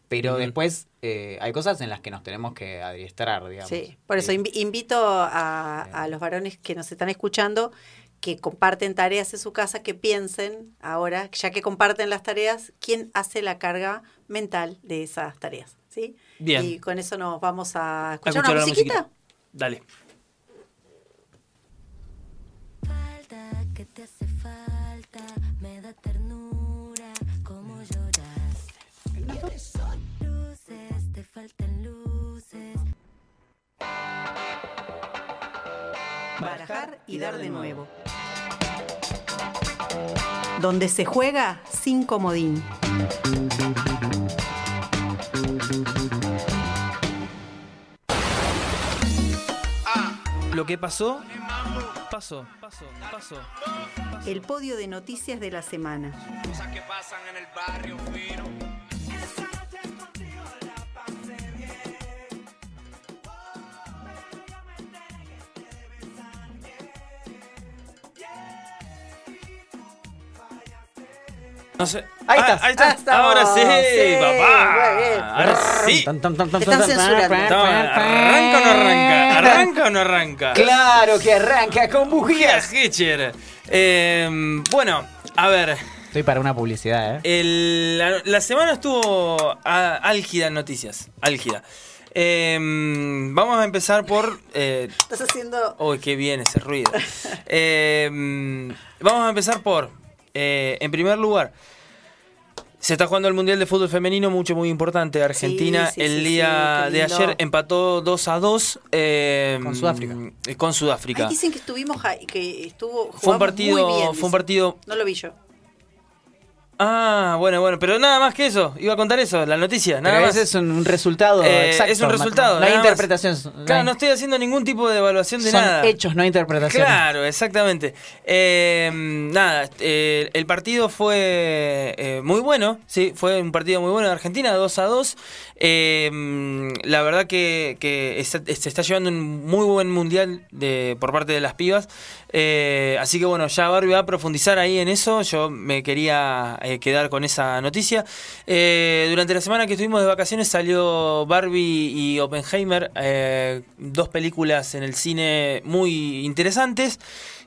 Pero después eh, hay cosas en las que nos tenemos que adiestrar, digamos. Sí, por eso Eh, invi- invito a, a los varones que nos están escuchando que comparten tareas en su casa, que piensen ahora, ya que comparten las tareas, quién hace la carga mental de esas tareas. ¿sí? Bien. Y con eso nos vamos a A escuchar escuchar una musiquita. musiquita. Dale. falta, que te hace falta, me da ternura, como lloras. Y dar de nuevo. Donde se juega sin comodín. Lo que pasó, pasó, pasó, pasó. El podio de noticias de la semana. No sé. Ahí Ah, estás. ahí está. Ah. Ahora sí, Sí, papá. muy bien. Ahora sí. Tan, tan, tan, están censurando. ¿Arranca o no arranca? ¿Arranca o no arranca? Claro que arranca con Bujías. Hitcher. Eh, bueno, a ver. Estoy para una publicidad, ¿eh? el- la, la semana estuvo ah, álgida en noticias. Álgida. Eh, vamos a empezar por. eh, Estás haciendo... Uy, qué bien ese ruido. Eh, mm, vamos a empezar por, eh, en primer lugar, se está jugando el Mundial de Fútbol Femenino, mucho, muy importante. Argentina Sí, sí, el sí, día sí, de ayer empató 2 a 2 eh, Con Sudáfrica. Con Sudáfrica. Ay, dicen que estuvimos que estuvo Fue un jugamos muy bien, partido, fue un partido. No lo vi yo. Ah, bueno, bueno, pero nada más que eso. Iba a contar eso, la noticia, nada Pero más. es un, un resultado Eh, exacto. es un resultado. No hay interpretación. Claro, no estoy haciendo ningún tipo de evaluación de son nada. hechos, no interpretaciones. Claro, exactamente. Eh, nada, eh, el partido fue eh, muy bueno, sí, fue un partido muy bueno de Argentina, 2 a 2. Eh, la verdad que, que está- se está llevando un muy buen mundial de, por parte de las pibas. Eh, así que bueno, ya Barbie va a profundizar ahí en eso. Yo me quería eh, quedar con esa noticia. Eh, durante la semana que estuvimos de vacaciones salió Barbie y Oppenheimer, eh, dos películas en el cine muy interesantes.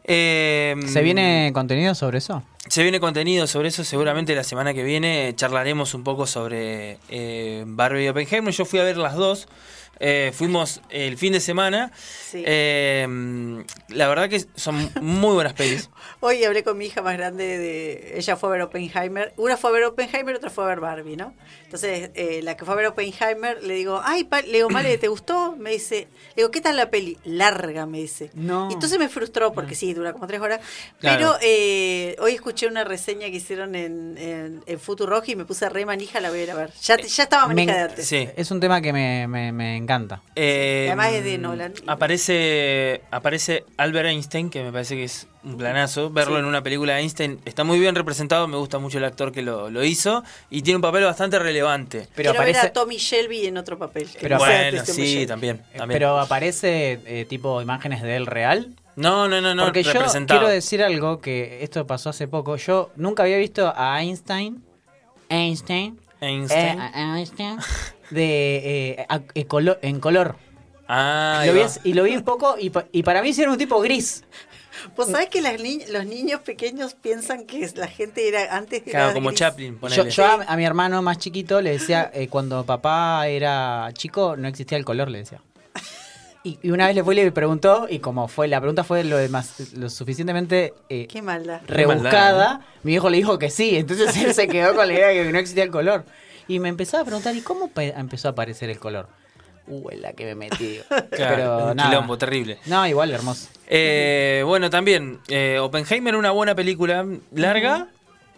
Eh, ¿Se viene contenido sobre eso? se viene contenido sobre eso, seguramente la semana que viene charlaremos un poco sobre eh, Barbie y Oppenheimer. Yo fui a ver las dos. Eh, fuimos el fin de semana. Sí. Eh, la verdad que son muy buenas pelis. Hoy hablé con mi hija más grande de. Ella fue a ver Oppenheimer. Una fue a ver Oppenheimer, otra fue a ver Barbie, ¿no? Entonces, eh, la que fue a ver Oppenheimer, le digo, ay, pa- le digo, Male, ¿te gustó? Me dice, le digo, ¿qué tal la peli? Larga, me dice. No. Y entonces me frustró, porque sí, dura como tres horas. Claro. Pero eh, hoy escuché una reseña que hicieron en, en, en Futurock y me puse re manija, la voy a ir a ver. Ya, ya estaba Me- manija de antes. Sí. Es un tema que me, me- me encanta encanta. Eh, Además es de Nolan. Aparece, aparece Albert Einstein, que me parece que es un planazo. Verlo en una película de Einstein está muy bien representado. Me gusta mucho el actor que lo, lo hizo. Y tiene un papel bastante relevante. Pero Quiero ver aparece, a Tommy Shelby en otro papel. Pero no bueno, sí, también. eh, también. pero aparece eh, tipo imágenes de él real. no, no, no, no. Porque yo quiero decir algo que esto pasó hace poco. Yo nunca había visto a Einstein, Einstein, Einstein. eh, a Einstein de eh, a- eh, colo- en color. ah, Lo vi y lo vi un poco y, pa- y para mí sí era un tipo gris. Vos sabés que las ni- los niños pequeños piensan que la gente era antes era Claro, como gris. Chaplin, Yo, ponele. yo a, a mi hermano más chiquito le decía, eh, cuando papá era chico no existía el color, le decía. Y, y una vez le fue y le preguntó, y como fue, la pregunta fue lo, de más, lo suficientemente eh, Qué maldad. rebuscada, maldad, mi viejo le dijo que sí, entonces él se quedó con la idea de que no existía el color. Y me empezaba a preguntar, ¿y cómo pe- empezó a aparecer el color? Uh, en la que me metí. Claro, Pero un nada. quilombo terrible. No, igual hermoso. Eh, bueno, también, eh, Oppenheimer, una buena película larga,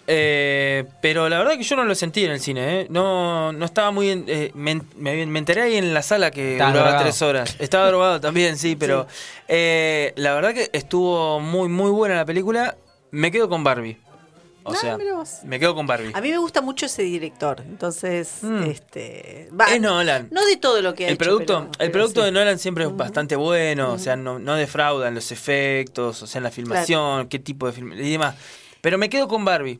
eh, pero la verdad que yo no lo sentí en el cine, ¿eh? No, no estaba muy... en- eh, me, me- me enteré ahí en la sala que Estaba duraba drogado. tres horas. Estaba drogado también, sí, pero eh, la verdad que estuvo muy, muy buena la película. Me quedo con Barbie. O Ah, sea, me quedo con Barbie. A mí me gusta mucho ese director, entonces, Mm. este, va, Es Nolan. no de todo lo que ha El hecho, producto, pero- el pero producto sí. de Nolan siempre es bastante bueno, o sea, no, no defraudan los efectos, o sea, en la filmación, qué tipo de film y demás. Pero me quedo con Barbie.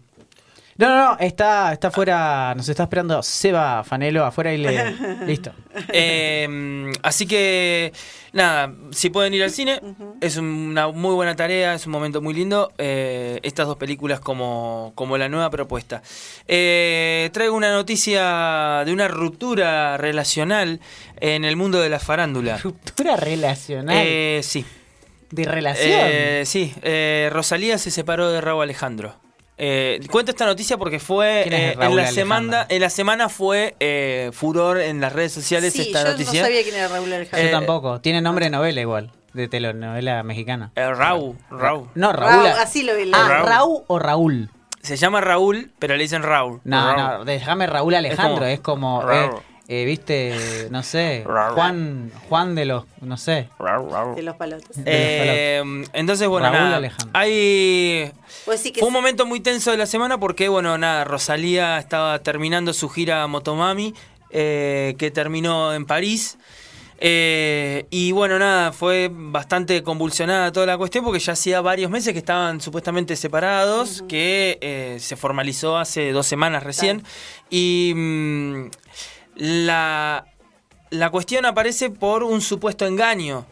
No, no, no, está, está afuera, nos está esperando Seba Fanelo afuera y le... Listo. Eh, así que, nada, si pueden ir al cine, es una muy buena tarea, es un momento muy lindo. eh, estas dos películas como, como la nueva propuesta. Eh, traigo una noticia de una ruptura relacional en el mundo de la farándula. Ruptura relacional. Eh, sí. de relación. Eh, sí, eh, Rosalía se separó de Raúl Alejandro. Eh, cuento esta noticia porque fue ¿Quién es eh, en la semana en la semana fue eh, furor en las redes sociales Sí, esta yo noticia. no sabía quién era Raúl Yo Alejandro. eh, tampoco. Tiene nombre de novela igual. De telenovela mexicana. Eh, Raúl, Raúl. No, Raúl. Raúl, así lo vi. Ah, Raúl. Raúl o Raúl. Se llama Raúl, pero le dicen Raúl. No, Raúl. no, déjame Raúl Alejandro. Es como, como- eh, viste, no sé. Juan, Juan de los, no sé. De los palotes. Eh, entonces, bueno, Raúl nada, Alejandro. hay que Fue un sí. momento muy tenso de la semana porque, bueno, nada, Rosalía estaba terminando su gira Motomami, eh, que terminó en París. Eh, y bueno, nada, fue bastante convulsionada toda la cuestión porque ya hacía varios meses que estaban supuestamente separados, que eh, se formalizó hace dos semanas recién. Y mm, la, la cuestión aparece por un supuesto engaño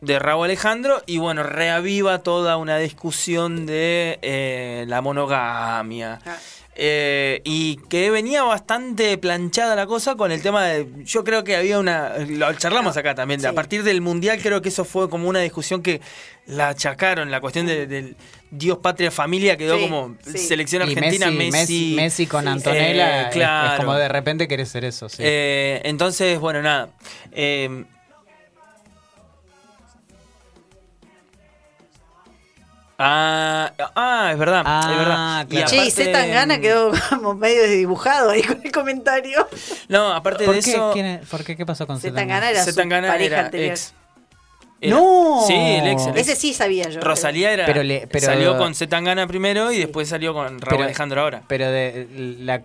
de Raúl Alejandro y bueno, reaviva toda una discusión de eh, la monogamia. Ah. Eh, y que venía bastante planchada la cosa con el tema de. Yo creo que había una. Lo charlamos acá también. de A partir del mundial, creo que eso fue como una discusión que la achacaron. La cuestión de- del Dios, patria, familia quedó Sí, como sí. selección argentina, Messi, Messi. Messi, Messi con Sí. Antonella. Eh, es- es, claro. como de repente querés ser eso, sí. Eh, entonces, bueno, nada. Eh, ah, ah, es verdad, Ah, es verdad. claro. Y aparte- Z Tangana quedó como medio dibujado ahí con el comentario. No, aparte ¿Por de qué? eso. ¿Quién es- ¿Por qué? ¿Qué pasó con Z Zetangana? Tangana era Z su pareja era anterior. ex. Era- ¡No! Sí, el ex. el ex. Ese sí sabía yo. Rosalía era. Pero le- pero- salió con Zetangana primero y después salió con Raúl Pero- Alejandro ahora. Pero de la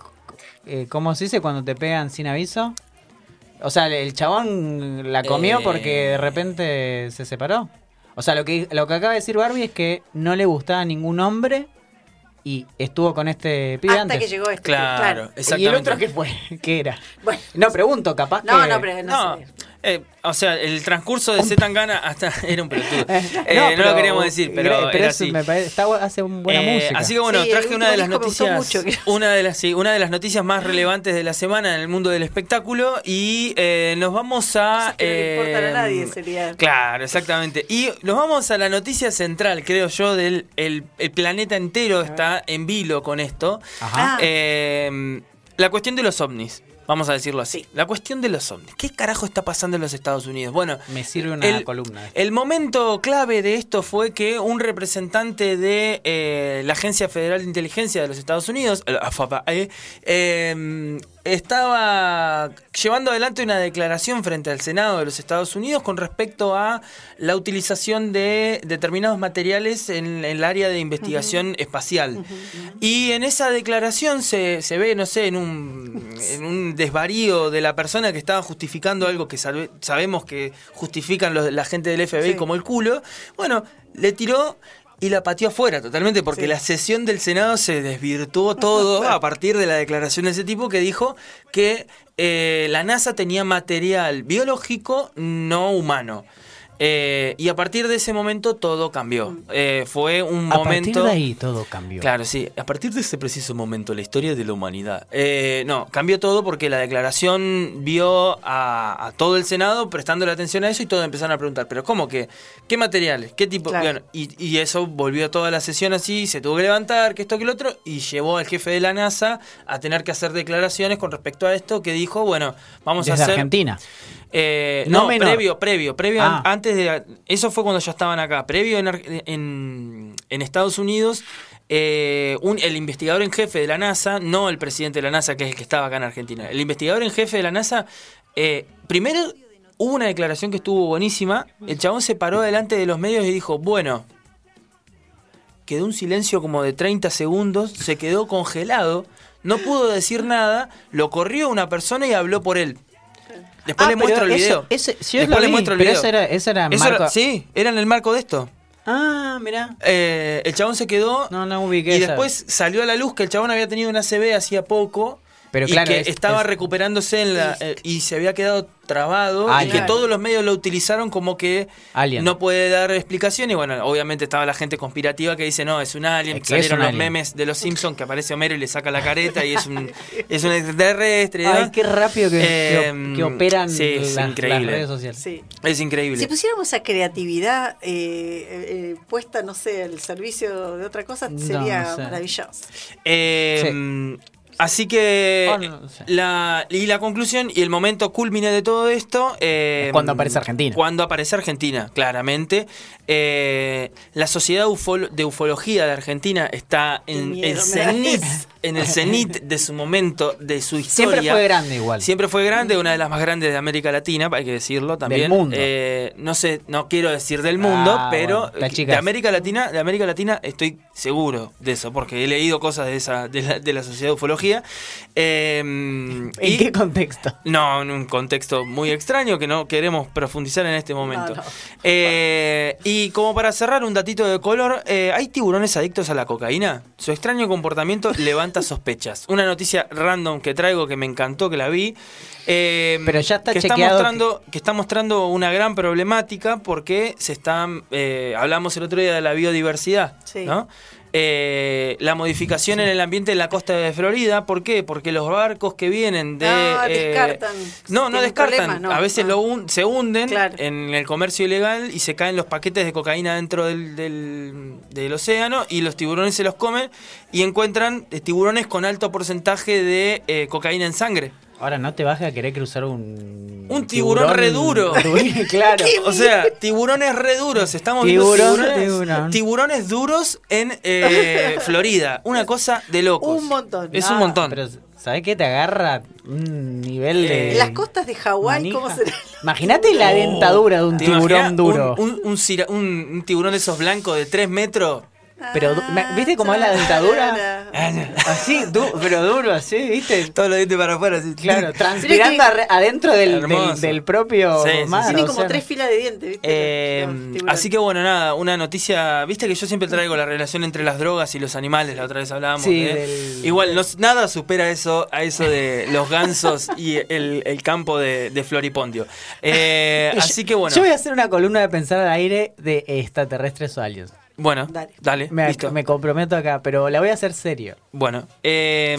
eh, ¿cómo se dice cuando te pegan sin aviso? O sea, el chabón la comió Eh. porque de repente se separó. O sea, lo que lo que acaba de decir Barbie es que no le gustaba ningún hombre y estuvo con este pibe Hasta antes. que llegó este. Claro, claro. exactamente. ¿Y el otro qué fue? ¿Qué era? Bueno. No pregunto, capaz No, que no, pero no, No, sé. Eh, o sea, el transcurso de Zetangana hasta era un pelotudo. Eh, no, pero- lo queríamos decir, pero, pero era así. me parece, está, hace un buena Eh, música. Así que bueno, Sí, traje una de las noticias, mucho, una de las sí, una de las noticias más relevantes de la semana en el mundo del espectáculo y eh, nos vamos a que no le a eh, nadie, sería. Claro, exactamente. Y nos vamos a la noticia central, creo yo, del el, el planeta entero está en vilo con esto. Ajá. Ah. Eh, la cuestión de los ovnis. Vamos a decirlo así. Sí. La cuestión de los ovnis. ¿Qué carajo está pasando en los Estados Unidos? Bueno, Me sirve una el- columna. el momento clave de esto fue que un representante de eh, la Agencia Federal de Inteligencia de los Estados Unidos, eh, eh, estaba llevando adelante una declaración frente al Senado de los Estados Unidos con respecto a la utilización de determinados materiales en, en el área de investigación espacial. Y en esa declaración se, se ve, no sé, en un, en un desvarío de la persona que estaba justificando algo que sabe- sabemos que justifican los- la gente del FBI Sí. como el culo. Bueno, le tiró y la pateó afuera totalmente porque Sí. la sesión del Senado se desvirtuó todo a partir de la declaración de ese tipo que dijo que eh, la NASA tenía material biológico no humano. Eh, y a partir de ese momento todo cambió. Eh, fue un A momento... partir de ahí todo cambió. Claro, sí. A partir de ese preciso momento, la historia de la humanidad. Eh, no, cambió todo porque la declaración vio a, a todo el Senado prestando atención a eso y todos empezaron a preguntar, pero ¿cómo que? ¿Qué materiales? ¿Qué tipo? Claro. Bueno, y, y eso volvió toda la sesión así, se tuvo que levantar, que esto, que lo otro, y llevó al jefe de la NASA a tener que hacer declaraciones con respecto a esto, que dijo, bueno, vamos Desde a hacer... Argentina. Eh, No no, menor. previo, previo, previo Ah. an- antes de eso fue cuando ya estaban acá. Previo en, en, en Estados Unidos, eh, un- el investigador en jefe de la NASA, no el presidente de la NASA, que es el que estaba acá en Argentina, el investigador en jefe de la NASA, eh, primero hubo una declaración que estuvo buenísima. El chabón se paró delante de los medios y dijo, bueno, quedó un silencio como de 30 segundos, se quedó congelado, no pudo decir nada, lo corrió una persona y habló por él. Después Ah, le muestro el video. eso- ese- yo Después lo le vi, muestro el pero video. era- era Eso marco- sí, era en el marco de esto. Ah, mirá. Eh, el chabón se quedó No, no ubiqué y esa. después salió a la luz que el chabón había tenido una CB hacía poco Pero y claro, que es- estaba es- recuperándose en la, eh, y se había quedado trabado y que todos los medios lo utilizaron como que Alien. no puede dar explicación y bueno, obviamente estaba la gente conspirativa que dice no, es un alien, Es que es salieron un los alien. memes de los Simpsons que aparece Homero y le saca la careta y es un, es un extraterrestre. ¿no? Ay, qué rápido que, que- Eh, que operan sí, es las, increíble. las redes sociales. Sí. Es increíble. Si pusiéramos esa creatividad eh, eh, puesta, no sé, al servicio de otra cosa, sería no sé. maravilloso. Eh, Así que Oh, no, no sé. la, y la conclusión y el momento culmine de todo esto eh, Es cuando aparece Argentina. Cuando aparece Argentina, claramente. Eh, la sociedad ufolo- de ufología de Argentina está en el cenit, en el cenit de su momento, de su historia. Siempre fue grande igual. Siempre fue grande, una de las más grandes de América Latina, hay que decirlo también. Del mundo. Eh, no sé, no quiero decir del mundo, Ah, pero bueno, de. América Latina, de América Latina estoy seguro de eso, porque he leído cosas de esa, de la, de la sociedad de ufología. Eh, ¿En y- qué contexto? no, en un contexto muy extraño que no queremos profundizar en este momento. No, no. Eh, y como para cerrar un datito de color, eh, ¿hay tiburones adictos a la cocaína? Su extraño comportamiento levanta sospechas. Una noticia random que traigo que me encantó, que la vi. eh, Pero ya está que chequeado Está mostrando, que... está mostrando una gran problemática porque se están... eh, hablamos el otro día de la biodiversidad, Sí. ¿no? Eh, la modificación en el ambiente en la costa de Florida, ¿por qué? Porque los barcos que vienen de... Ah, eh, descartan. no, no descartan. no. A veces Ah. lo hun- se hunden Claro. en el comercio ilegal y se caen los paquetes de cocaína dentro del, del- del océano y los tiburones se los comen y encuentran eh, tiburones con alto porcentaje de eh, cocaína en sangre. Ahora no te vas a querer cruzar un. Un tiburón re duro. claro. O sea, tiburones re duros. Estamos Tiburón, viendo tiburones, tiburón. tiburones duros en eh, Florida. Una cosa de locos. Un montón. Es un montón. Pero, ¿sabes qué? Te agarra un nivel de. En las costas de Hawái, ¿cómo será? Imagínate la dentadura de un ¿Te tiburón duro. Un- un tiburón de esos blancos de 3 metros. Pero, ¿viste cómo es la dentadura? Así, du- pero duro, así, ¿viste? Todos los dientes para afuera. Así. Claro, transpirando adentro del, del, propio Sí. Tiene o como sea, tres filas de dientes, ¿viste? Eh, así que bueno, nada, una noticia. Viste que yo siempre traigo la relación entre las drogas y los animales, la otra vez hablábamos. Sí, de- del- Igual, no- nada supera eso a eso de los gansos y el, el campo de, de Floripondio. Eh, así que bueno. Yo voy a hacer una columna de pensar al aire de extraterrestres o aliens. Bueno, dale, Dale. Me, listo. me comprometo acá, pero la voy a hacer serio. Bueno, eh,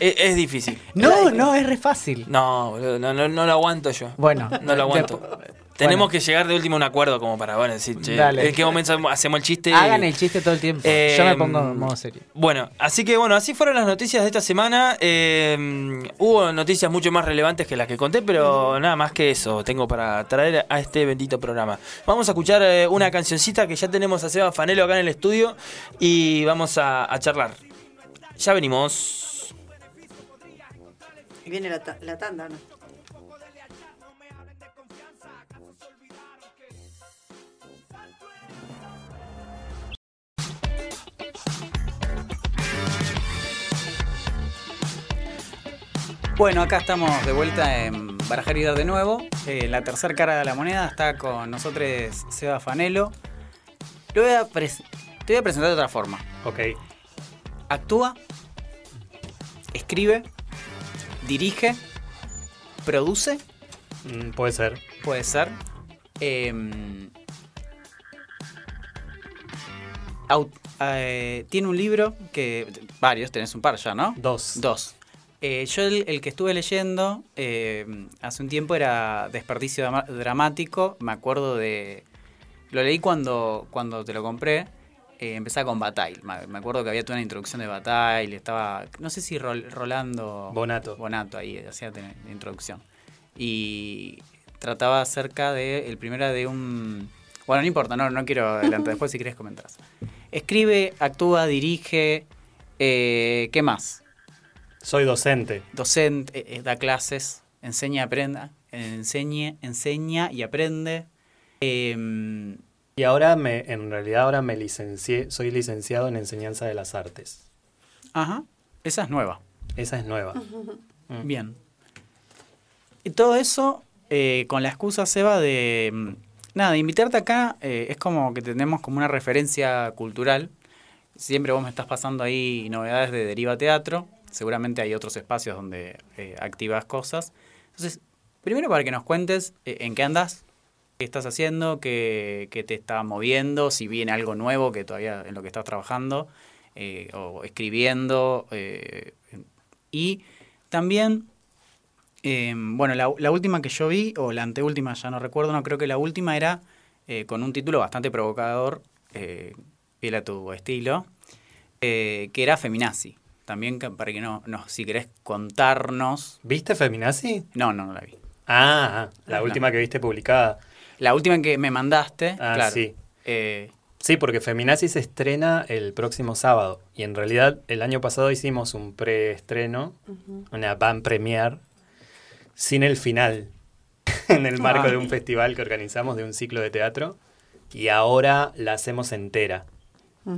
es, es difícil. No, no, es re fácil. No, no, no, no lo aguanto yo. Bueno, No lo aguanto. Tenemos bueno. que llegar de último a un acuerdo como para, bueno, decir, che, Dale. ¿en qué momento hacemos el chiste? Hagan el chiste todo el tiempo. Eh, Yo me pongo en modo serio. Bueno, así que bueno, así fueron las noticias de esta semana. Eh, hubo noticias mucho más relevantes que las que conté, pero nada más que eso tengo para traer a este bendito programa. Vamos a escuchar eh, una cancioncita que ya tenemos a Seba Fanelo acá en el estudio y vamos a, a charlar. Ya venimos. Y viene la, ta- la tanda, ¿no? Bueno, acá estamos de vuelta en Barajar y Dar de nuevo. Eh, la tercera cara de la moneda está con nosotros Seba Fanelo. Lo voy a te voy a presentar de otra forma. Ok. Actúa, escribe, dirige, produce, Mm, puede ser. puede ser. em, eh, tiene un libro que. Varios, tenés un par ya, ¿no? Dos. Dos. Eh, yo el, el que estuve leyendo eh, hace un tiempo era Desperdicio Dramático. Me acuerdo de... Lo leí cuando, cuando te lo compré. Eh, empezaba con Bataille. Me acuerdo que había toda una introducción de Bataille. Estaba... No sé si Rol- Rolando... Bonato. Bonato ahí hacía de introducción. Y trataba acerca de... El primero de un... Bueno, no importa, no, no quiero adelantar. Después si querés comentarás. Escribe, actúa, dirige... eh, ¿Qué más? Soy docente. docente, eh, eh, da clases, enseña, aprenda, enseña, enseña y aprende. Em, Y ahora me, en realidad ahora me licencié, soy licenciado en enseñanza de las artes. ajá, esa es nueva. Esa es nueva. Mm. Bien. Y todo eso eh, con la excusa, Seba, de... mm, Nada, de invitarte acá eh, es como que tenemos como una referencia cultural. Siempre vos me estás pasando ahí novedades de Deriva Teatro. Seguramente hay otros espacios donde eh, activas cosas. Entonces, primero para que nos cuentes eh, en qué andas, qué estás haciendo, qué, qué te está moviendo, si viene algo nuevo que todavía en lo que estás trabajando eh, o escribiendo. y también, bueno, la, última que yo vi, o la anteúltima, ya no recuerdo, no creo que la última era con un título bastante provocador, fiel a tu estilo, que era Feminazi. También que- para que no, no, si querés contarnos... ¿Viste Feminazi? No, no, no la vi. Ah, la Ah, última que viste publicada. La última que me mandaste, Ah, claro. sí. eh, Sí, porque Feminazi se estrena el próximo sábado. Y en realidad el año pasado hicimos un preestreno, una van premiere, sin el final, en el marco de un festival que organizamos de un ciclo de teatro. Y ahora la hacemos entera.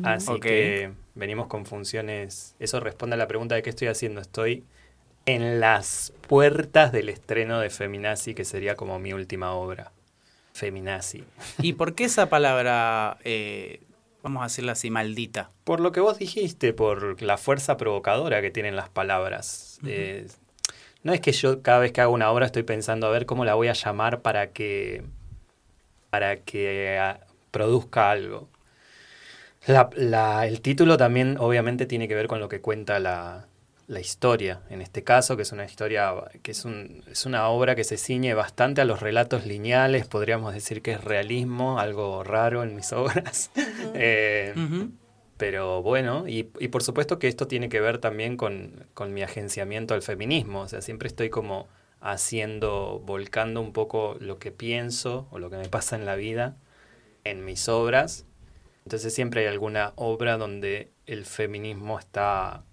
Así que venimos con funciones. Eso responde a la pregunta de qué estoy haciendo. Estoy en las puertas del estreno de Feminazi, que sería como mi última obra. Feminazi. ¿Y por qué esa palabra, eh, vamos a decirla así, maldita? Por lo que vos dijiste, por la fuerza provocadora que tienen las palabras. Eh, no es que yo cada vez que hago una obra estoy pensando a ver cómo la voy a llamar para que para que ah, produzca algo. La- la- el título también obviamente tiene que ver con lo que cuenta la, la historia, en este caso, que es una historia, que es, un- es una obra que se ciñe bastante a los relatos lineales, podríamos decir que es realismo, algo raro en mis obras. Eh, pero bueno, y, y por supuesto que esto tiene que ver también con, con mi agenciamiento al feminismo. O sea, siempre estoy como haciendo, volcando un poco lo que pienso o lo que me pasa en la vida en mis obras. Entonces siempre hay alguna obra donde el feminismo está,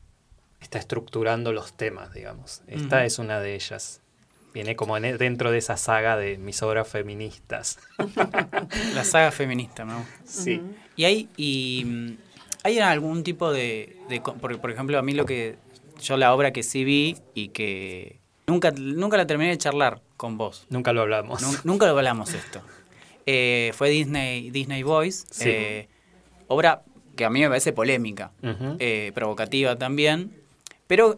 está estructurando los temas, digamos. Esta es una de ellas. Viene como en- dentro de esa saga de mis obras feministas. La saga feminista, ¿no? sí. ¿Y hay, y, ¿hay algún tipo de, de co- Por, por ejemplo, a mí lo que... Yo la obra que sí vi y que nunca, nunca la terminé de charlar con vos. Nunca lo hablamos. Nun- nunca lo hablamos esto. Eh, fue Disney, Disney Boys. Sí. eh, obra que a mí me parece polémica, eh, provocativa también. Pero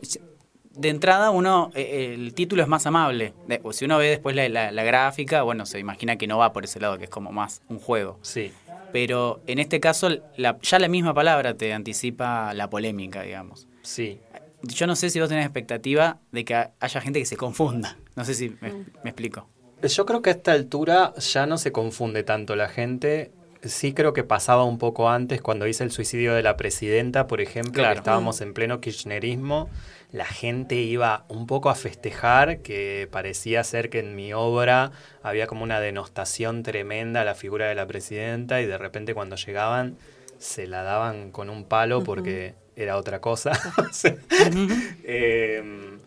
de entrada uno, eh, el título es más amable. De- o si uno ve después la, la- la gráfica, bueno, se imagina que no va por ese lado, que es como más un juego. Sí. Pero en este caso, la- ya la misma palabra te anticipa la polémica, digamos. Sí. Yo no sé si vos tenés expectativa de que haya gente que se confunda. No sé si me, me explico. Yo creo que a esta altura ya no se confunde tanto la gente. Sí creo que pasaba un poco antes cuando hice el suicidio de la presidenta, por ejemplo, Claro. que estábamos en pleno kirchnerismo. La gente iba un poco a festejar, que parecía ser que en mi obra había como una denostación tremenda a la figura de la presidenta y de repente cuando llegaban se la daban con un palo porque era otra cosa. Em,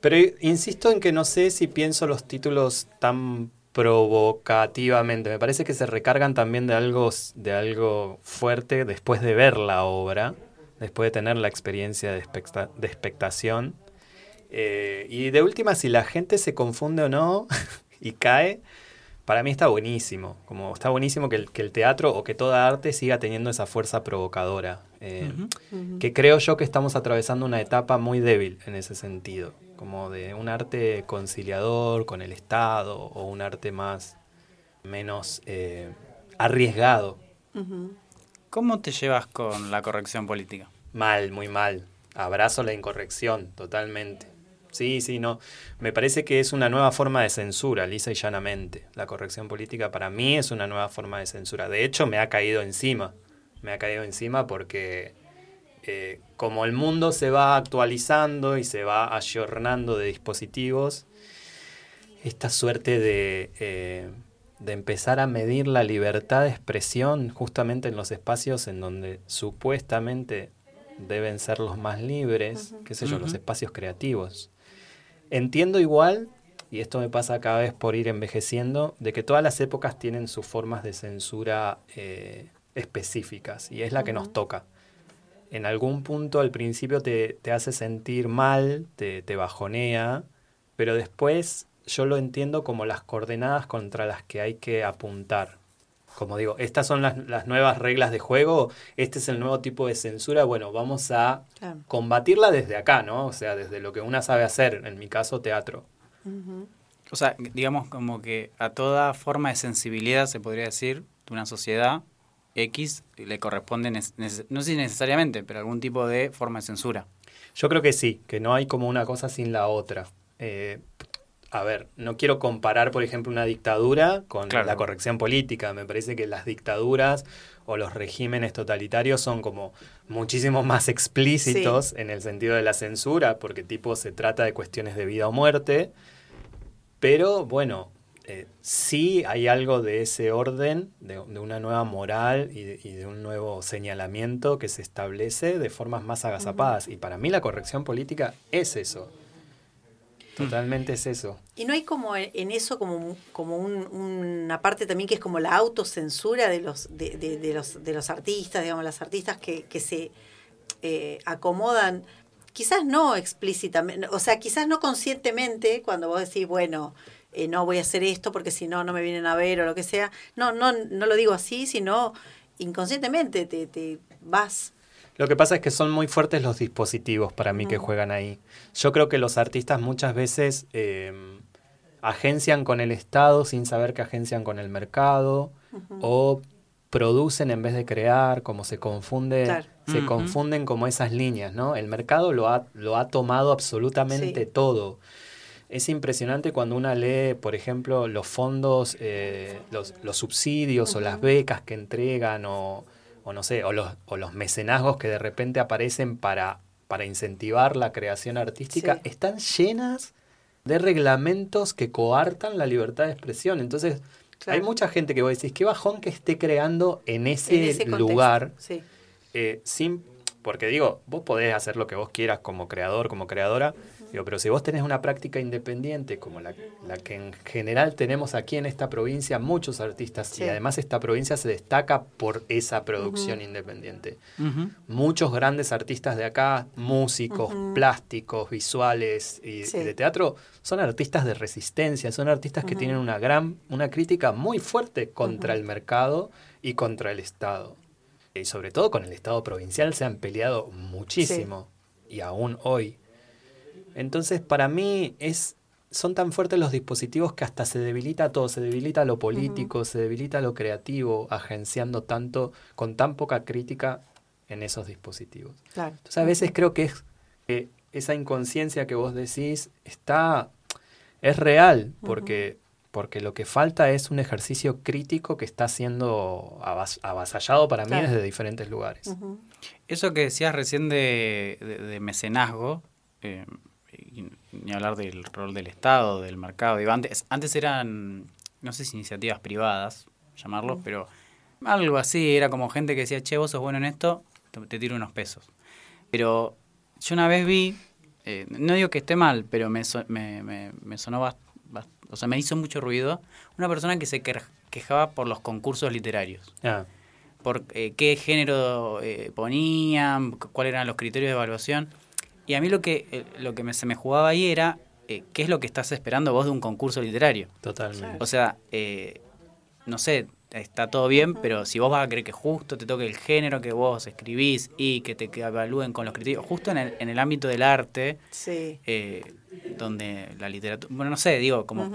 Pero insisto en que no sé si pienso los títulos tan provocativamente. Me parece que se recargan también de algo, de algo fuerte después de ver la obra, después de tener la experiencia de, expecta- de expectación. Eh, y de última, si la gente se confunde o no y cae, para mí está buenísimo. Como está buenísimo que el, que el teatro o que toda arte siga teniendo esa fuerza provocadora. Eh, Que creo yo que estamos atravesando una etapa muy débil en ese sentido. Como de un arte conciliador con el Estado o un arte más menos eh, arriesgado. ¿Cómo te llevas con la corrección política? Mal, muy mal. Abrazo la incorrección, totalmente. Sí, sí, no. Me parece que es una nueva forma de censura, lisa y llanamente. La corrección política para mí es una nueva forma de censura. De hecho, me ha caído encima. Me ha caído encima porque eh, como el mundo se va actualizando y se va ayornando de dispositivos, esta suerte de, eh, de empezar a medir la libertad de expresión justamente en los espacios en donde supuestamente deben ser los más libres, qué sé yo, los espacios creativos. Entiendo igual, y esto me pasa cada vez por ir envejeciendo, de que todas las épocas tienen sus formas de censura eh, específicas, y es la que nos toca. En algún punto al principio te, te hace sentir mal, te, te bajonea, pero después yo lo entiendo como las coordenadas contra las que hay que apuntar. Como digo, estas son las, las nuevas reglas de juego, este es el nuevo tipo de censura, bueno, vamos a Claro. combatirla desde acá, ¿no? O sea, desde lo que una sabe hacer, en mi caso, teatro. O sea, digamos como que a toda forma de sensibilidad, se podría decir, de una sociedad X le corresponde, no sé si necesariamente, pero algún tipo de forma de censura. Yo creo que sí, que no hay como una cosa sin la otra. Eh, a ver, no quiero comparar, por ejemplo, una dictadura con Claro. la corrección política. Me parece que las dictaduras o los regímenes totalitarios son como muchísimo más explícitos en el sentido de la censura, porque tipo se trata de cuestiones de vida o muerte. Pero bueno, eh, sí hay algo de ese orden, de, de una nueva moral y de, y de un nuevo señalamiento que se establece de formas más agazapadas. Y para mí la corrección política es eso. Totalmente es eso. Y no hay como en eso como, como un- una parte también que es como la autocensura de los, de, de- de los, de los artistas, digamos, las artistas que, que se eh, acomodan, quizás no explícitamente, o sea, quizás no conscientemente, cuando vos decís, bueno, eh, no voy a hacer esto porque si no, no me vienen a ver o lo que sea. No, no, no lo digo así, sino inconscientemente te, te vas. Lo que pasa es que son muy fuertes los dispositivos para mí que Mm. juegan ahí. Yo creo que los artistas muchas veces eh, agencian con el Estado sin saber que agencian con el mercado o producen en vez de crear, como se confunde, Claro. se confunden como esas líneas, ¿no? El mercado lo ha, lo ha tomado absolutamente Sí. todo. Es impresionante cuando una lee, por ejemplo, los fondos, eh, los, los subsidios o las becas que entregan o, o no sé, o los, o los mecenazgos que de repente aparecen para, para incentivar la creación artística, Sí. están llenas de reglamentos que coartan la libertad de expresión. Entonces, Claro. hay mucha gente que vos decís, qué bajón que esté creando en ese, en ese contexto. lugar Sí. eh, sin, porque digo, vos podés hacer lo que vos quieras como creador, como creadora, digo, pero si vos tenés una práctica independiente como la, la que en general tenemos aquí en esta provincia, muchos artistas, Sí. y además esta provincia se destaca por esa producción independiente. Muchos grandes artistas de acá, músicos, plásticos, visuales y, Sí. y de teatro, son artistas de resistencia, son artistas que tienen una gran, una crítica muy fuerte contra el mercado y contra el Estado. Y sobre todo con el Estado provincial se han peleado muchísimo, y aún hoy. Entonces, para mí es son tan fuertes los dispositivos que hasta se debilita todo, se debilita lo político, se debilita lo creativo, agenciando tanto, con tan poca crítica en esos dispositivos. Claro. Entonces, a veces creo que es que esa inconsciencia que vos decís está es real, porque, porque lo que falta es un ejercicio crítico que está siendo avas- avasallado para Claro. mí desde diferentes lugares. Eso que decías recién de, de- de mecenazgo, eh, ni hablar del rol del Estado, del mercado, digo, antes, antes eran, no sé si iniciativas privadas, llamarlo, pero algo así, era como gente que decía, che, vos sos bueno en esto, te, te tiro unos pesos. Pero yo una vez vi eh, no digo que esté mal, pero me, so- me, me- me sonó bas- bas- o sea, me hizo mucho ruido, una persona que se quejaba por los concursos literarios. Ah, por eh, qué género eh, ponían, cu- cuáles eran los criterios de evaluación. Y a mí lo que, eh, lo que me- se me jugaba ahí era eh, qué es lo que estás esperando vos de un concurso literario. totalmente. O sea, eh, no sé, está todo bien, pero si vos vas a querer que justo te toque el género que vos escribís y que te que evalúen con los criterios, justo en el, en el ámbito del arte, Sí. eh, donde la literatura, bueno, no sé, digo, como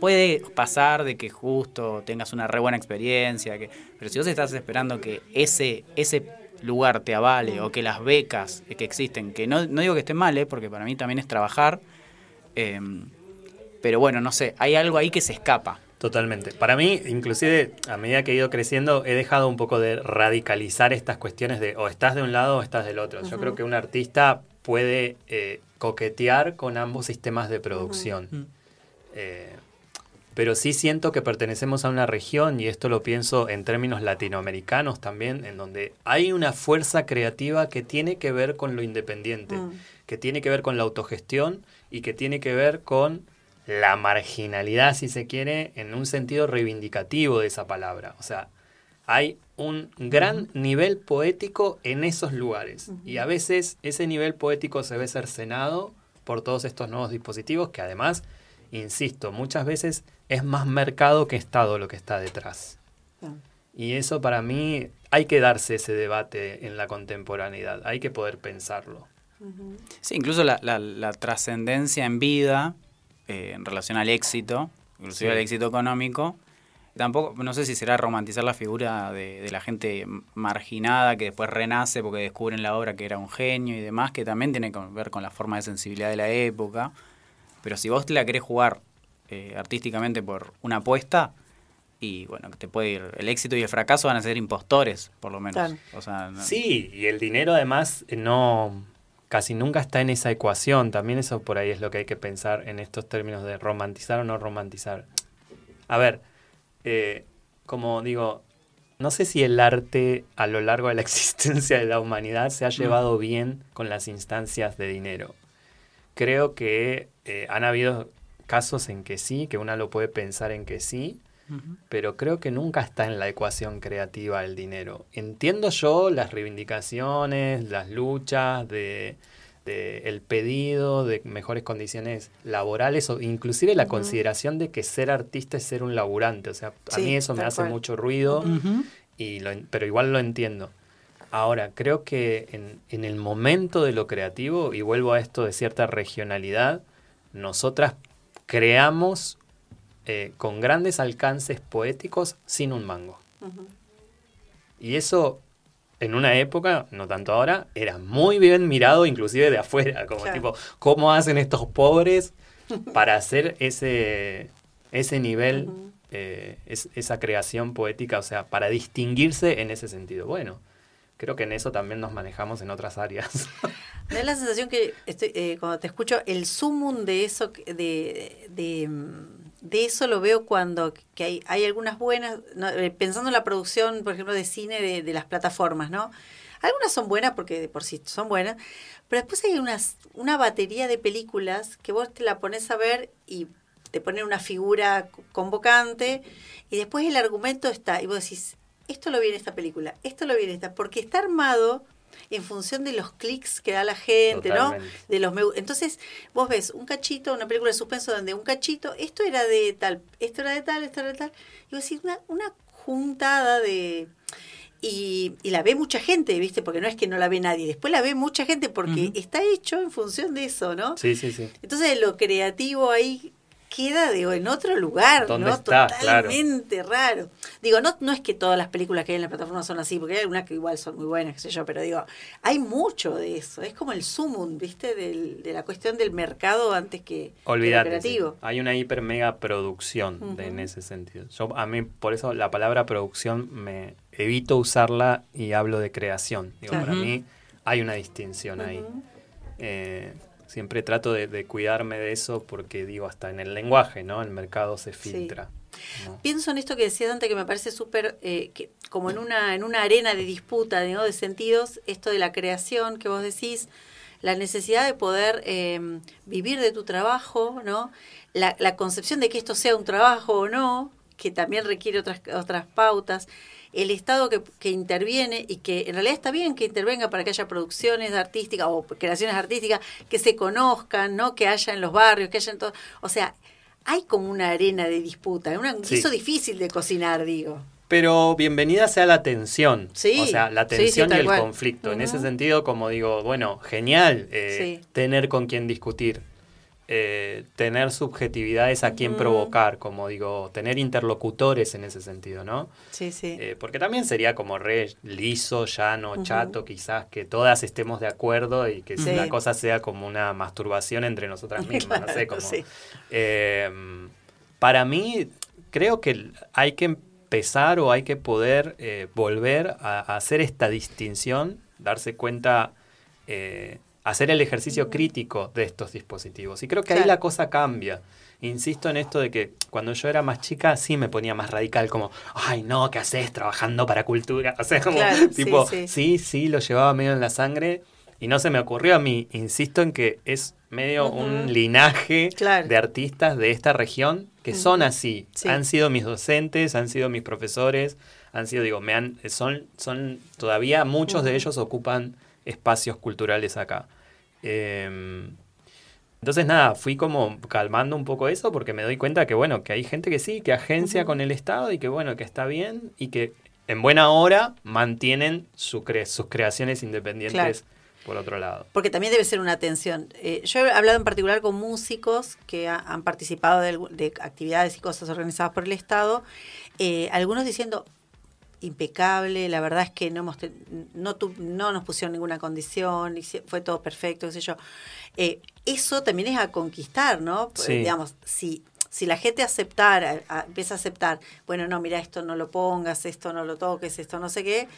puede pasar de que justo tengas una re buena experiencia, que, pero si vos estás esperando que ese, ese lugar te avale o que las becas que existen, que no, no digo que estén mal, eh, porque para mí también es trabajar, eh, pero bueno, no sé, hay algo ahí que se escapa. Totalmente. Para mí, inclusive, a medida que he ido creciendo, he dejado un poco de radicalizar estas cuestiones de o estás de un lado o estás del otro. Yo creo que un artista puede eh, coquetear con ambos sistemas de producción. Eh, pero sí siento que pertenecemos a una región, y esto lo pienso en términos latinoamericanos también, en donde hay una fuerza creativa que tiene que ver con lo independiente, que tiene que ver con la autogestión y que tiene que ver con la marginalidad, si se quiere, en un sentido reivindicativo de esa palabra. O sea, hay un gran nivel poético en esos lugares. Y a veces ese nivel poético se ve cercenado por todos estos nuevos dispositivos que además, insisto, muchas veces es más mercado que Estado lo que está detrás. Ah. Y eso para mí hay que darse ese debate en la contemporaneidad, hay que poder pensarlo. Sí, incluso la, la- la trascendencia en vida eh, en relación al éxito, inclusive Sí. al éxito económico. Tampoco, no sé si será romantizar la figura de, de la gente marginada que después renace porque descubren la obra que era un genio y demás, que también tiene que ver con la forma de sensibilidad de la época. Pero si vos te la querés jugar eh, artísticamente por una apuesta, y bueno, que te puede ir. El éxito y el fracaso van a ser impostores, por lo menos. Claro. O sea, no- Sí, y el dinero además eh, no casi nunca está en esa ecuación. También eso por ahí es lo que hay que pensar en estos términos de romantizar o no romantizar. A ver, eh, como digo, no sé si el arte a lo largo de la existencia de la humanidad se ha llevado bien con las instancias de dinero. Creo que eh, han habido casos en que sí, que uno lo puede pensar en que sí, pero creo que nunca está en la ecuación creativa el dinero. Entiendo yo las reivindicaciones, las luchas de, de el pedido de mejores condiciones laborales o inclusive la consideración de que ser artista es ser un laburante. O sea, a Sí, mí eso me hace cual. mucho ruido, y lo pero igual lo entiendo. Ahora, creo que en, en el momento de lo creativo, y vuelvo a esto de cierta regionalidad, nosotras creamos eh, con grandes alcances poéticos sin un mango. Y eso, en una época, no tanto ahora, era muy bien mirado inclusive de afuera, como Claro. tipo, ¿cómo hacen estos pobres para hacer ese, ese nivel, eh, es- esa creación poética, o sea, para distinguirse en ese sentido? Bueno, creo que en eso también nos manejamos en otras áreas. Me da la sensación que estoy, eh, cuando te escucho, el sumum de eso, de, de, de eso lo veo cuando que hay, hay algunas buenas, eh, pensando en la producción, por ejemplo, de cine de, las plataformas, ¿no? Algunas son buenas porque de por sí son buenas, pero después hay unas, una batería de películas que vos te la pones a ver y te ponen una figura co- convocante y después el argumento está y vos decís, esto lo vi en esta película, esto lo vi en esta, porque está armado en función de los clics que da la gente, ¿no? De los me- entonces vos ves un cachito, una película de suspenso donde un cachito, esto era de tal, esto era de tal, esto era de tal, y vos decís una, una juntada de y, y la ve mucha gente, ¿viste? Porque no es que no la ve nadie, después la ve mucha gente porque está hecho en función de eso, ¿no? sí, sí, sí. Entonces lo creativo ahí queda digo, en otro lugar, ¿Dónde ¿no? está? Claro. Totalmente raro. Digo, no, no es que todas las películas que hay en la plataforma son así, porque hay algunas que igual son muy buenas, qué sé yo, pero digo, hay mucho de eso. Es como el sumum, ¿viste? Del, de la cuestión del mercado antes que, que Olvídate. sí. creativo. Hay una hiper mega producción de- en ese sentido. Yo, a mí, por eso la palabra producción me evito usarla y hablo de creación. Digo, para mí hay una distinción ahí. Eh, siempre trato de, de cuidarme de eso porque digo, hasta en el lenguaje, ¿no? El mercado se Sí. filtra. ¿no? Pienso en esto que decías antes que me parece súper, eh, que como en una, en una arena de disputa, ¿no? de sentidos, esto de la creación que vos decís, la necesidad de poder eh, vivir de tu trabajo, ¿no? La, la concepción de que esto sea un trabajo o no, que también requiere otras, otras pautas, el Estado que, que interviene y que en realidad está bien que intervenga para que haya producciones artísticas o creaciones artísticas que se conozcan, ¿no? que haya en los barrios, que haya en todo. O sea, hay como una arena de disputa, un Sí. guiso difícil de cocinar, digo. Pero bienvenida sea la tensión. Sí, O sea, la sí, tensión y el cual. conflicto. En ese sentido, como digo, bueno, genial eh, tener con quien discutir. Eh, tener subjetividades a quien Ujú. provocar, como digo, tener interlocutores en ese sentido, ¿no? Sí, sí. Eh, porque también sería como re liso, llano, Ujú. chato, quizás que todas estemos de acuerdo y que Sí. la cosa sea como una masturbación entre nosotras mismas, no sé cómo. sí. Eh, para mí, creo que hay que empezar o hay que poder eh, volver a, a hacer esta distinción, darse cuenta, hacer el ejercicio crítico de estos dispositivos. Y creo que ahí la cosa cambia. Insisto en esto de que cuando yo era más chica sí me ponía más radical, como, ay no, ¿qué haces trabajando para cultura? O sea, como, Claro, tipo, sí. sí, sí, lo llevaba medio en la sangre y no se me ocurrió a mí. Insisto en que es medio un linaje Claro. de artistas de esta región que son así. Sí. Han sido mis docentes, han sido mis profesores, han sido, digo, me han, son, son, todavía muchos de ellos ocupan espacios culturales acá. Em, entonces, nada, fui como calmando un poco eso porque me doy cuenta que, bueno, que hay gente que sí, que agencia con el Estado y que, bueno, que está bien y que en buena hora mantienen su cre- sus creaciones independientes por otro lado. Porque también debe ser una atención. Eh, yo he hablado en particular con músicos que ha- han participado de actividades y cosas organizadas por el Estado, eh, algunos diciendo impecable, la verdad es que no hemos no, tu- no nos pusieron ninguna condición, fue todo perfecto, qué sé yo. Eh, eso también es a conquistar, ¿no? Sí. Digamos, si, si la gente aceptara, a- empieza a aceptar, bueno, no, mira, esto no lo pongas, esto no lo toques, esto no sé qué,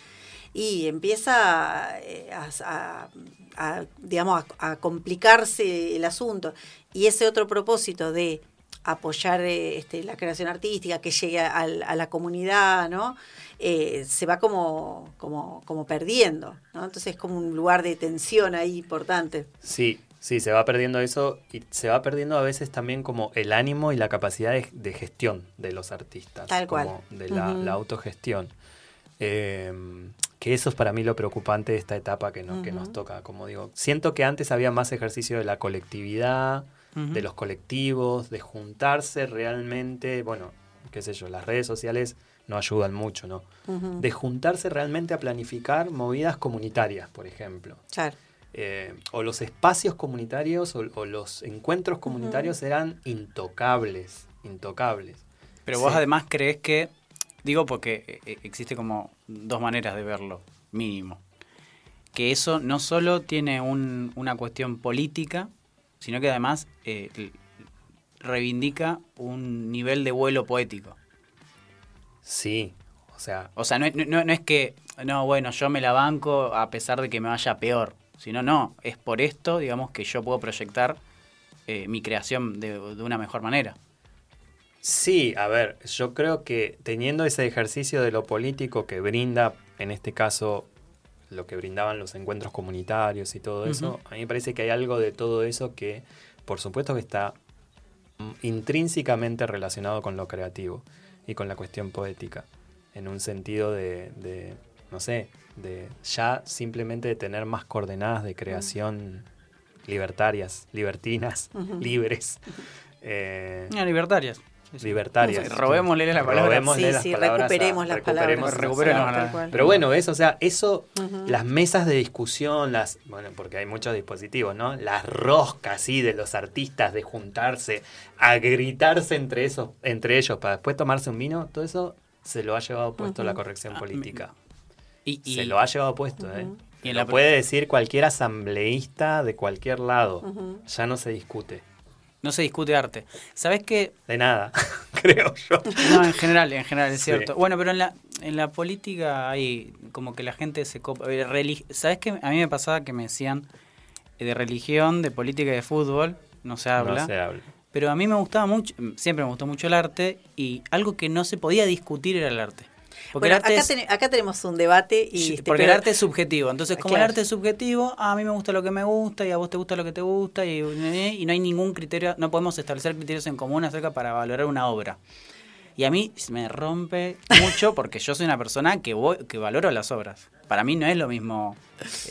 y empieza eh, a, a- a, digamos, a, a complicarse el asunto. Y ese otro propósito de apoyar eh, este, la creación artística, que llegue a, la comunidad, ¿no? Eh, se va como, como, como perdiendo, ¿no? Entonces es como un lugar de tensión ahí importante. Sí, sí, se va perdiendo eso y se va perdiendo a veces también como el ánimo y la capacidad de, de gestión de los artistas. Tal cual. como De la, autogestión. Eh, que eso es para mí lo preocupante de esta etapa que, no- que nos toca, como digo. Siento que antes había más ejercicio de la colectividad, De los colectivos, de juntarse realmente, bueno, qué sé yo, las redes sociales no ayudan mucho, ¿no? De juntarse realmente a planificar movidas comunitarias, por ejemplo. Claro. Eh, o los espacios comunitarios o, o los encuentros comunitarios eran intocables, intocables. Pero vos Sí. además crees que, digo porque eh, existe como dos maneras de verlo, mínimo. Que eso no solo tiene un- una cuestión política, sino que además eh, reivindica un nivel de vuelo poético. Sí, o sea, O sea, no, es- no- no es que, no, bueno, yo me la banco a pesar de que me vaya peor, sino no, es por esto, digamos, que yo puedo proyectar eh, mi creación de, de una mejor manera. sí, a ver, yo creo que teniendo ese ejercicio de lo político que brinda, en este caso, lo que brindaban los encuentros comunitarios y todo eso, a mí me parece que hay algo de todo eso que, por supuesto que está mm, intrínsecamente relacionado con lo creativo y con la cuestión poética, en un sentido de, de, no sé, de ya simplemente de tener más coordenadas de creación libertarias, libertinas, libres. eh, No, libertarias. Libertarias. Robémosle la palabra. Robémosle Sí, las sí, palabras a- recuperemos las recuperemos palabras. Recuperemos las-. Pero bueno, eso, o sea, eso, las mesas de discusión, las, bueno, porque hay muchos dispositivos, ¿no? Las roscas, sí, de los artistas, de juntarse, a gritarse entre esos, entre ellos, para después tomarse un vino, todo eso se lo ha llevado puesto la corrección Ah, política. Y, y- Se lo ha llevado puesto, ¿eh? Y en lo la- puede decir cualquier asambleísta de cualquier lado. Ya no se discute. No se discute arte. ¿Sabes qué? De nada, creo yo. No, en general, en general es Sí. cierto. Bueno, pero en la, en la política hay como que la gente se copa. eh, ¿Sabes qué? A mí me pasaba que me decían eh, de religión, de política y de fútbol, no se habla. No se habla. Pero a mí me gustaba mucho, siempre me gustó mucho el arte y algo que no se podía discutir era el arte. Porque Bueno, el arte acá, es- ten- acá tenemos un debate y este, porque el arte es subjetivo. Entonces, como el arte es subjetivo, a mí me gusta lo que me gusta y a vos te gusta lo que te gusta y, y no hay ningún criterio, no podemos establecer criterios en común acerca para valorar una obra. Y a mí me rompe mucho porque yo soy una persona que voy, que valoro las obras. Para mí no es lo mismo,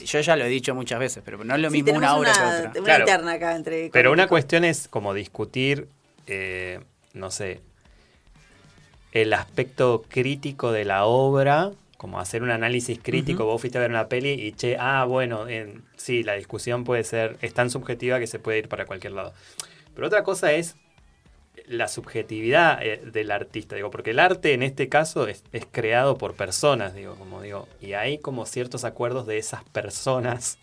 yo ya lo he dicho muchas veces, pero no es lo Sí, mismo una obra una, que otra. una Claro. interna acá entre. Pero una cuestión es como discutir, eh, no sé, el aspecto crítico de la obra, como hacer un análisis crítico. Vos fuiste a ver una peli y, che, ah, bueno, en- sí, la discusión puede ser, es tan subjetiva que se puede ir para cualquier lado. Pero otra cosa es la subjetividad eh, del artista, digo, porque el arte en este caso es, es creado por personas, digo, como digo, y hay como ciertos acuerdos de esas personas